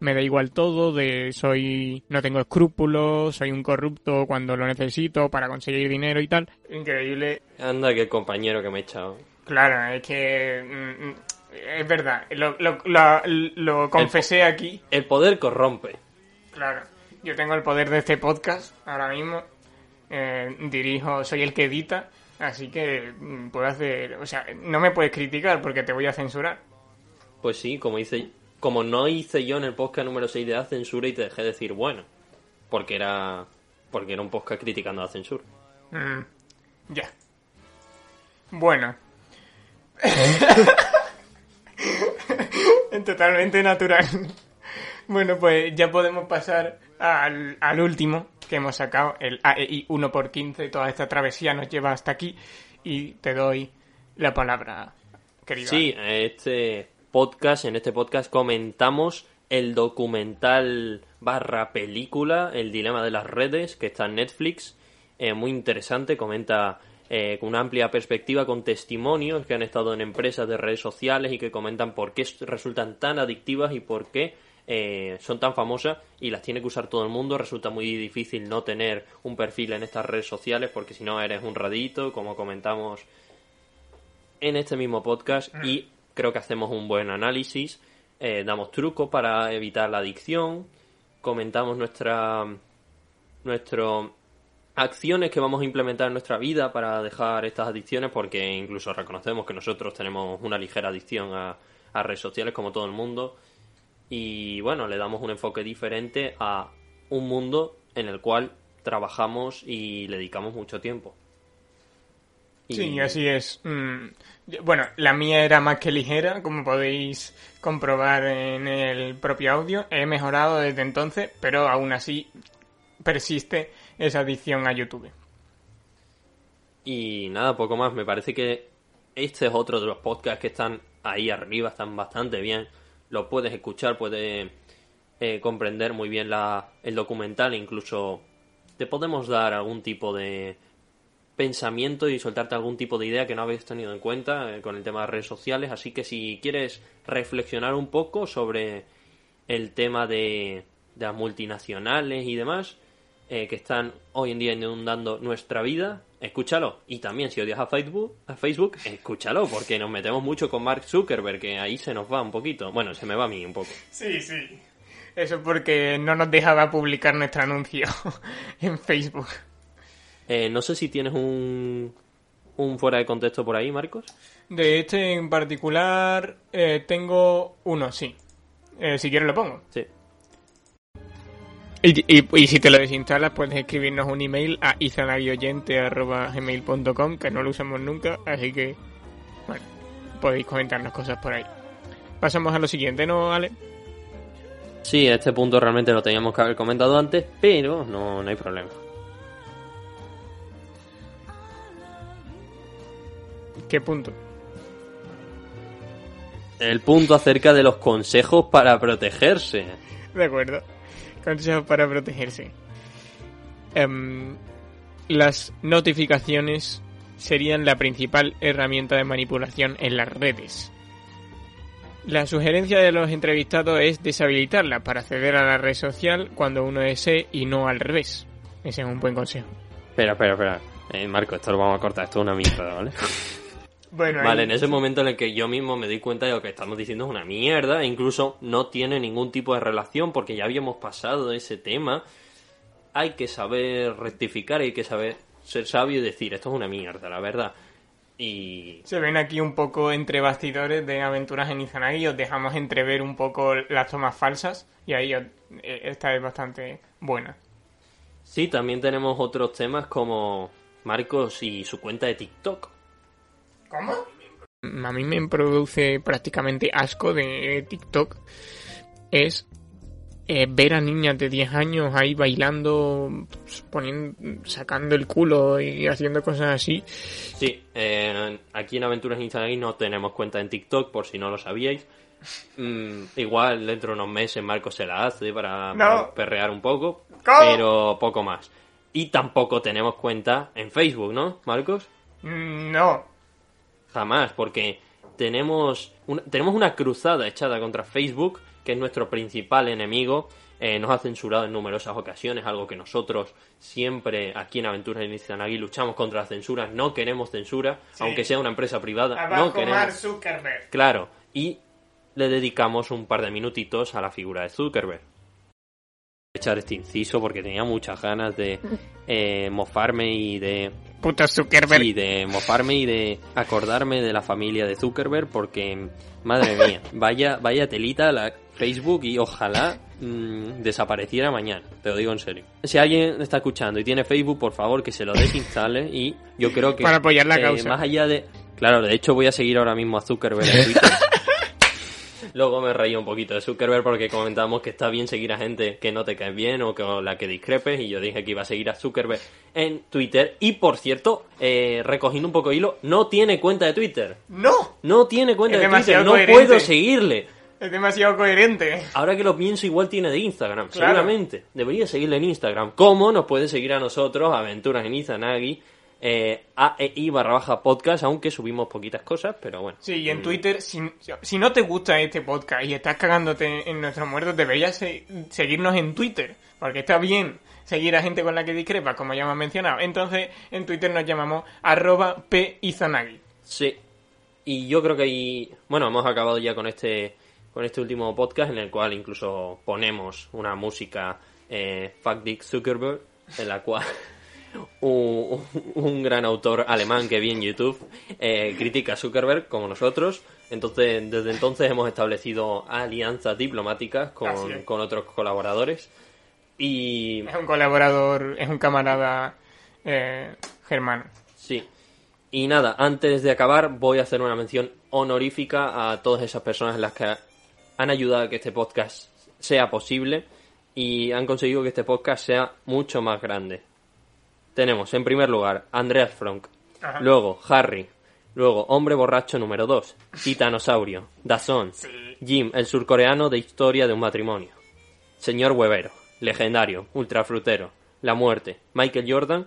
Me da igual todo, de soy no tengo escrúpulos, soy un corrupto cuando lo necesito para conseguir dinero y tal. Increíble. Anda, que el compañero que me he echado. Claro, es que mm, mm, es verdad. Lo, lo, lo- lo confesé aquí. El poder corrompe. Claro, yo tengo el poder de este podcast ahora mismo. Eh, dirijo, soy el que edita, así que mm, puedo hacer. O sea, no me puedes criticar porque te voy a censurar. Pues sí, como hice, como no hice yo en el podcast número 6 de la censura y te dejé decir bueno, porque era porque era un podcast criticando la censura. Mm, ya. Bueno. [laughs] Totalmente natural. Bueno, pues ya podemos pasar al, al último que hemos sacado, el AEI 1 por 15 Toda esta travesía nos lleva hasta aquí y te doy la palabra, querido. Sí, este podcast, en este podcast comentamos el documental barra película, El dilema de las redes, que está en Netflix. Eh, muy interesante, comenta eh, con una amplia perspectiva, con testimonios que han estado en empresas de redes sociales y que comentan por qué resultan tan adictivas y por qué eh, son tan famosas y las tiene que usar todo el mundo. Resulta muy difícil no tener un perfil en estas redes sociales porque si no eres un radito, como comentamos en este mismo podcast y creo que hacemos un buen análisis, eh, damos trucos para evitar la adicción, comentamos nuestra nuestro acciones que vamos a implementar en nuestra vida para dejar estas adicciones, porque incluso reconocemos que nosotros tenemos una ligera adicción a, a redes sociales como todo el mundo. Y bueno, le damos un enfoque diferente a un mundo en el cual trabajamos y le dedicamos mucho tiempo. Y... Sí, así es. Mm, bueno, la mía era más que ligera, como podéis comprobar en el propio audio. He mejorado desde entonces, pero aún así persiste esa adicción a YouTube. Y nada, poco más. Me parece que este es otro de los podcasts que están ahí arriba, están bastante bien. Lo puedes escuchar, puedes eh, comprender muy bien la, el documental, incluso te podemos dar algún tipo de pensamiento y soltarte algún tipo de idea que no habéis tenido en cuenta eh, con el tema de redes sociales. Así que si quieres reflexionar un poco sobre el tema de, las multinacionales y demás, eh, que están hoy en día inundando nuestra vida, escúchalo. Y también si odias a Facebook, a Facebook, escúchalo, porque nos metemos mucho con Mark Zuckerberg, que ahí se nos va un poquito. Bueno, se me va a mí un poco. Sí, sí. Eso porque no nos dejaba publicar nuestro anuncio [laughs] en Facebook. Eh, no sé si tienes un, un fuera de contexto por ahí, Marcos. De este en particular eh, tengo uno, sí. si quieres lo pongo. Sí. Y, si te lo desinstalas, puedes escribirnos un email a izanavioyente.gmail.com, que no lo usamos nunca, así que, bueno, podéis comentarnos cosas por ahí. Pasamos a lo siguiente, ¿no, Ale? Sí, a este punto realmente lo teníamos que haber comentado antes, pero no, no hay problema. ¿Qué punto? El punto acerca de los consejos para protegerse. De acuerdo consejos para protegerse. Em, las notificaciones serían la principal herramienta de manipulación en las redes. La sugerencia de los entrevistados es deshabilitarla para acceder a la red social cuando uno desee y no al revés. Ese es un buen consejo. Espera, espera, espera. Eh, Marco, esto lo vamos a cortar. Esto es una mierda, ¿vale? [laughs] Bueno, vale, en ese momento en el que yo mismo me di cuenta de lo que estamos diciendo es una mierda, e incluso no tiene ningún tipo de relación porque ya habíamos pasado ese tema. Hay que saber rectificar, hay que saber ser sabio y decir esto es una mierda, la verdad. Y... Se ven aquí un poco entre bastidores de aventuras en Izanagi, os dejamos entrever un poco las tomas falsas y ahí eh, esta es bastante buena. Sí, también tenemos otros temas como Marcos y su cuenta de TikTok ¿Cómo? A mí me produce prácticamente asco de TikTok. Es eh, ver a niñas de 10 años ahí bailando, poniendo, sacando el culo y haciendo cosas así. Sí, eh, aquí en Aventuras Instagram no tenemos cuenta en TikTok, por si no lo sabíais. Mm, igual dentro de unos meses Marco se la hace para, perrear un poco, pero poco más. Y tampoco tenemos cuenta en Facebook, ¿no, Marcos? Mm, no, Jamás, porque tenemos una, tenemos una cruzada echada contra Facebook, que es nuestro principal enemigo. Eh, nos ha censurado en numerosas ocasiones, algo que nosotros siempre aquí en Aventuras de aquí luchamos contra la censura. No queremos censura, aunque sea una empresa privada. no queremos. Zuckerberg. Claro, y le dedicamos un par de minutitos a la figura de Zuckerberg echar este inciso porque tenía muchas ganas de eh, mofarme y de puta Zuckerberg. y de mofarme y de acordarme de la familia de Zuckerberg porque madre mía vaya vaya telita la Facebook y ojalá mm, desapareciera mañana te lo digo en serio. Si alguien está escuchando y tiene Facebook por favor que se lo desinstale y yo creo que para apoyar la causa. más allá de claro de hecho voy a seguir ahora mismo a Zuckerberg en [laughs] Twitter Luego me reí un poquito de Zuckerberg porque comentamos que está bien seguir a gente que no te cae bien o con la que discrepes y yo dije que iba a seguir a Zuckerberg en Twitter y por cierto, eh, recogiendo un poco hilo, no tiene cuenta de Twitter. No. No tiene cuenta de Twitter, no puedo seguirle. Es demasiado coherente. Ahora que lo pienso, igual tiene de Instagram, seguramente. Debería seguirle en Instagram. ¿Cómo nos puede seguir a nosotros, Aventuras en Izanagi? Eh, AEI barra baja podcast, aunque subimos poquitas cosas, pero bueno. Sí, y en mm. Twitter, si, si no te gusta este podcast y estás cagándote en nuestros muertos, deberías seguirnos en Twitter, porque está bien seguir a gente con la que discrepa, como ya hemos mencionado. Entonces, en Twitter nos llamamos arroba P. Sí. Y yo creo que ahí, bueno, hemos acabado ya con este con este último podcast en el cual incluso ponemos una música eh, Fuck Dick Zuckerberg en la cual un, un gran autor alemán que vi en YouTube eh, critica a Zuckerberg como nosotros. Entonces, desde entonces hemos establecido alianzas diplomáticas con, otros colaboradores. Y Es un colaborador, es un camarada eh, germano. sí. Y nada, antes de acabar voy a hacer una mención honorífica a todas esas personas las que han ayudado a que este podcast sea posible y han conseguido que este podcast sea mucho más grande. Tenemos en primer lugar Andreas Frank, Ajá. luego Harry, luego Hombre Borracho número 2, Titanosaurio, Dazón, Jim, el surcoreano de Historia de un matrimonio, Señor Huevero, Legendario, Ultrafrutero, La Muerte, Michael Jordan,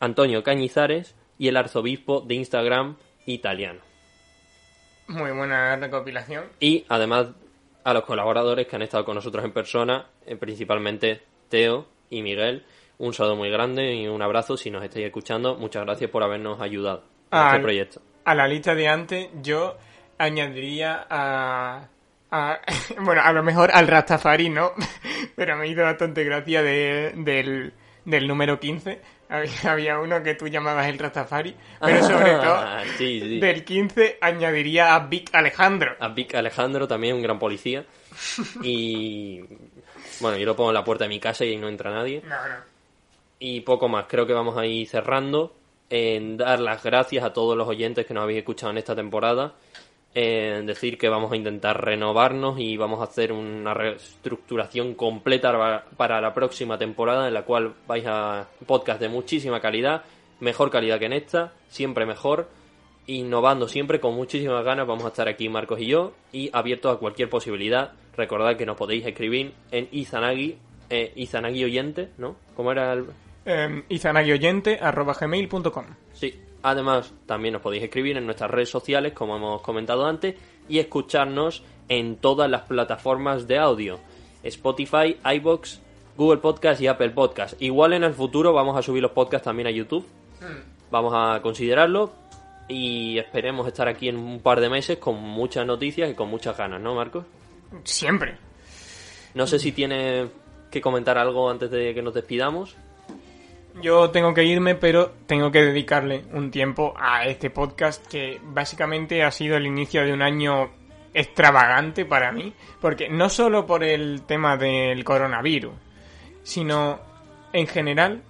Antonio Cañizares y el arzobispo de Instagram italiano. Muy buena recopilación. Y además a los colaboradores que han estado con nosotros en persona, eh, principalmente Teo y Miguel. Un saludo muy grande y un abrazo si nos estáis escuchando. Muchas gracias por habernos ayudado en Ah, este proyecto. A la lista de antes yo añadiría a... a- [laughs] bueno, a lo mejor al Rastafari, ¿no? [laughs] Pero me hizo bastante gracia de- del, del número 15. [laughs] Había, uno que tú llamabas el Rastafari. Pero sobre todo, Ah, sí, sí. del 15 añadiría a Vic Alejandro. A Vic Alejandro, también un gran policía. Y bueno, yo lo pongo en la puerta de mi casa y no entra nadie. No, no. Y poco más, creo que vamos a ir cerrando. En dar las gracias a todos los oyentes que nos habéis escuchado en esta temporada. En decir que vamos a intentar renovarnos y vamos a hacer una reestructuración completa para- la próxima temporada en la cual vais a podcast de muchísima calidad, mejor calidad que en esta, siempre mejor, innovando siempre con muchísimas ganas. Vamos a estar aquí Marcos y yo y abiertos a cualquier posibilidad. Recordad que nos podéis escribir en Izanagi, eh, Izanagi oyente, ¿no? ¿Cómo era el, Eh, izanaguioyente.gmail.com Sí, además también os podéis escribir en nuestras redes sociales, como hemos comentado antes, y escucharnos en todas las plataformas de audio. Spotify, iBox, Google Podcast y Apple Podcast. Igual en el futuro vamos a subir los podcasts también a YouTube. Vamos a considerarlo y esperemos estar aquí en un par de meses con muchas noticias y con muchas ganas, ¿no, Marcos? Siempre. No sé si tienes que comentar algo antes de que nos despidamos. Yo tengo que irme, pero tengo que dedicarle un tiempo a este podcast que básicamente ha sido el inicio de un año extravagante para mí, porque no solo por el tema del coronavirus, sino en general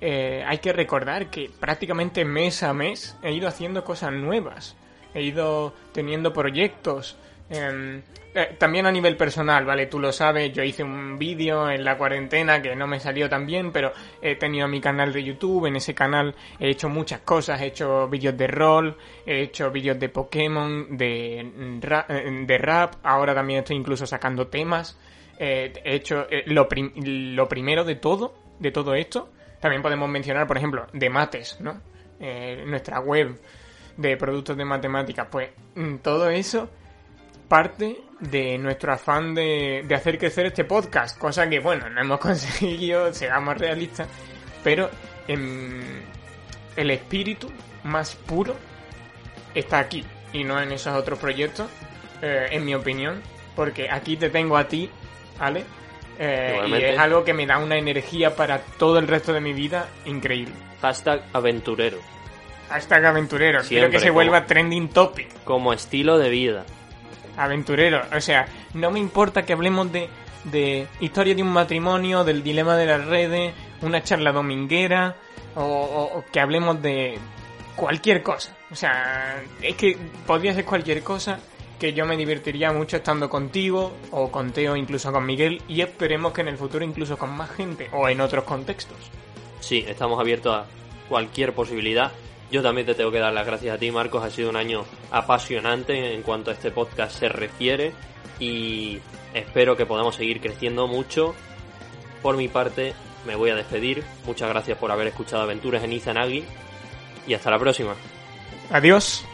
eh, hay que recordar que prácticamente mes a mes he ido haciendo cosas nuevas, he ido teniendo proyectos. Em, eh, también a nivel personal, ¿vale? Tú lo sabes, yo hice un vídeo en la cuarentena que no me salió tan bien, pero he tenido mi canal de YouTube, en ese canal he hecho muchas cosas, he hecho vídeos de rol, he hecho vídeos de Pokémon, de, mm, eh, de rap, ahora también estoy incluso sacando temas, eh, he hecho eh, lo, prim- lo primero de todo, de todo esto, también podemos mencionar, por ejemplo, de mates, ¿no? Nuestra web de productos de matemáticas, pues mm, todo eso parte de nuestro afán de, de hacer crecer este podcast, cosa que, bueno, no hemos [laughs] conseguido, seamos realistas, pero el espíritu más puro está aquí y no en esos otros proyectos, eh, en mi opinión, porque aquí te tengo a ti, ¿vale? Eh, y es algo que me da una energía para todo el resto de mi vida increíble. Hashtag aventurero. Hashtag aventurero, quiero que se como- vuelva trending topic. Como estilo de vida. Aventurero. O sea, no me importa que hablemos de, de historia de un matrimonio, del dilema de las redes, una charla dominguera, o, o- o que hablemos de cualquier cosa. O sea, es que podría ser cualquier cosa que yo me divertiría mucho estando contigo, o con Teo, incluso con Miguel, y esperemos que en el futuro incluso con más gente, o en otros contextos. Sí, estamos abiertos a cualquier posibilidad. Yo también te tengo que dar las gracias a ti, Marcos. Ha sido un año apasionante en cuanto a este podcast se refiere y espero que podamos seguir creciendo mucho. Por mi parte, me voy a despedir. Muchas gracias por haber escuchado Aventuras en Izanagi y hasta la próxima. Adiós.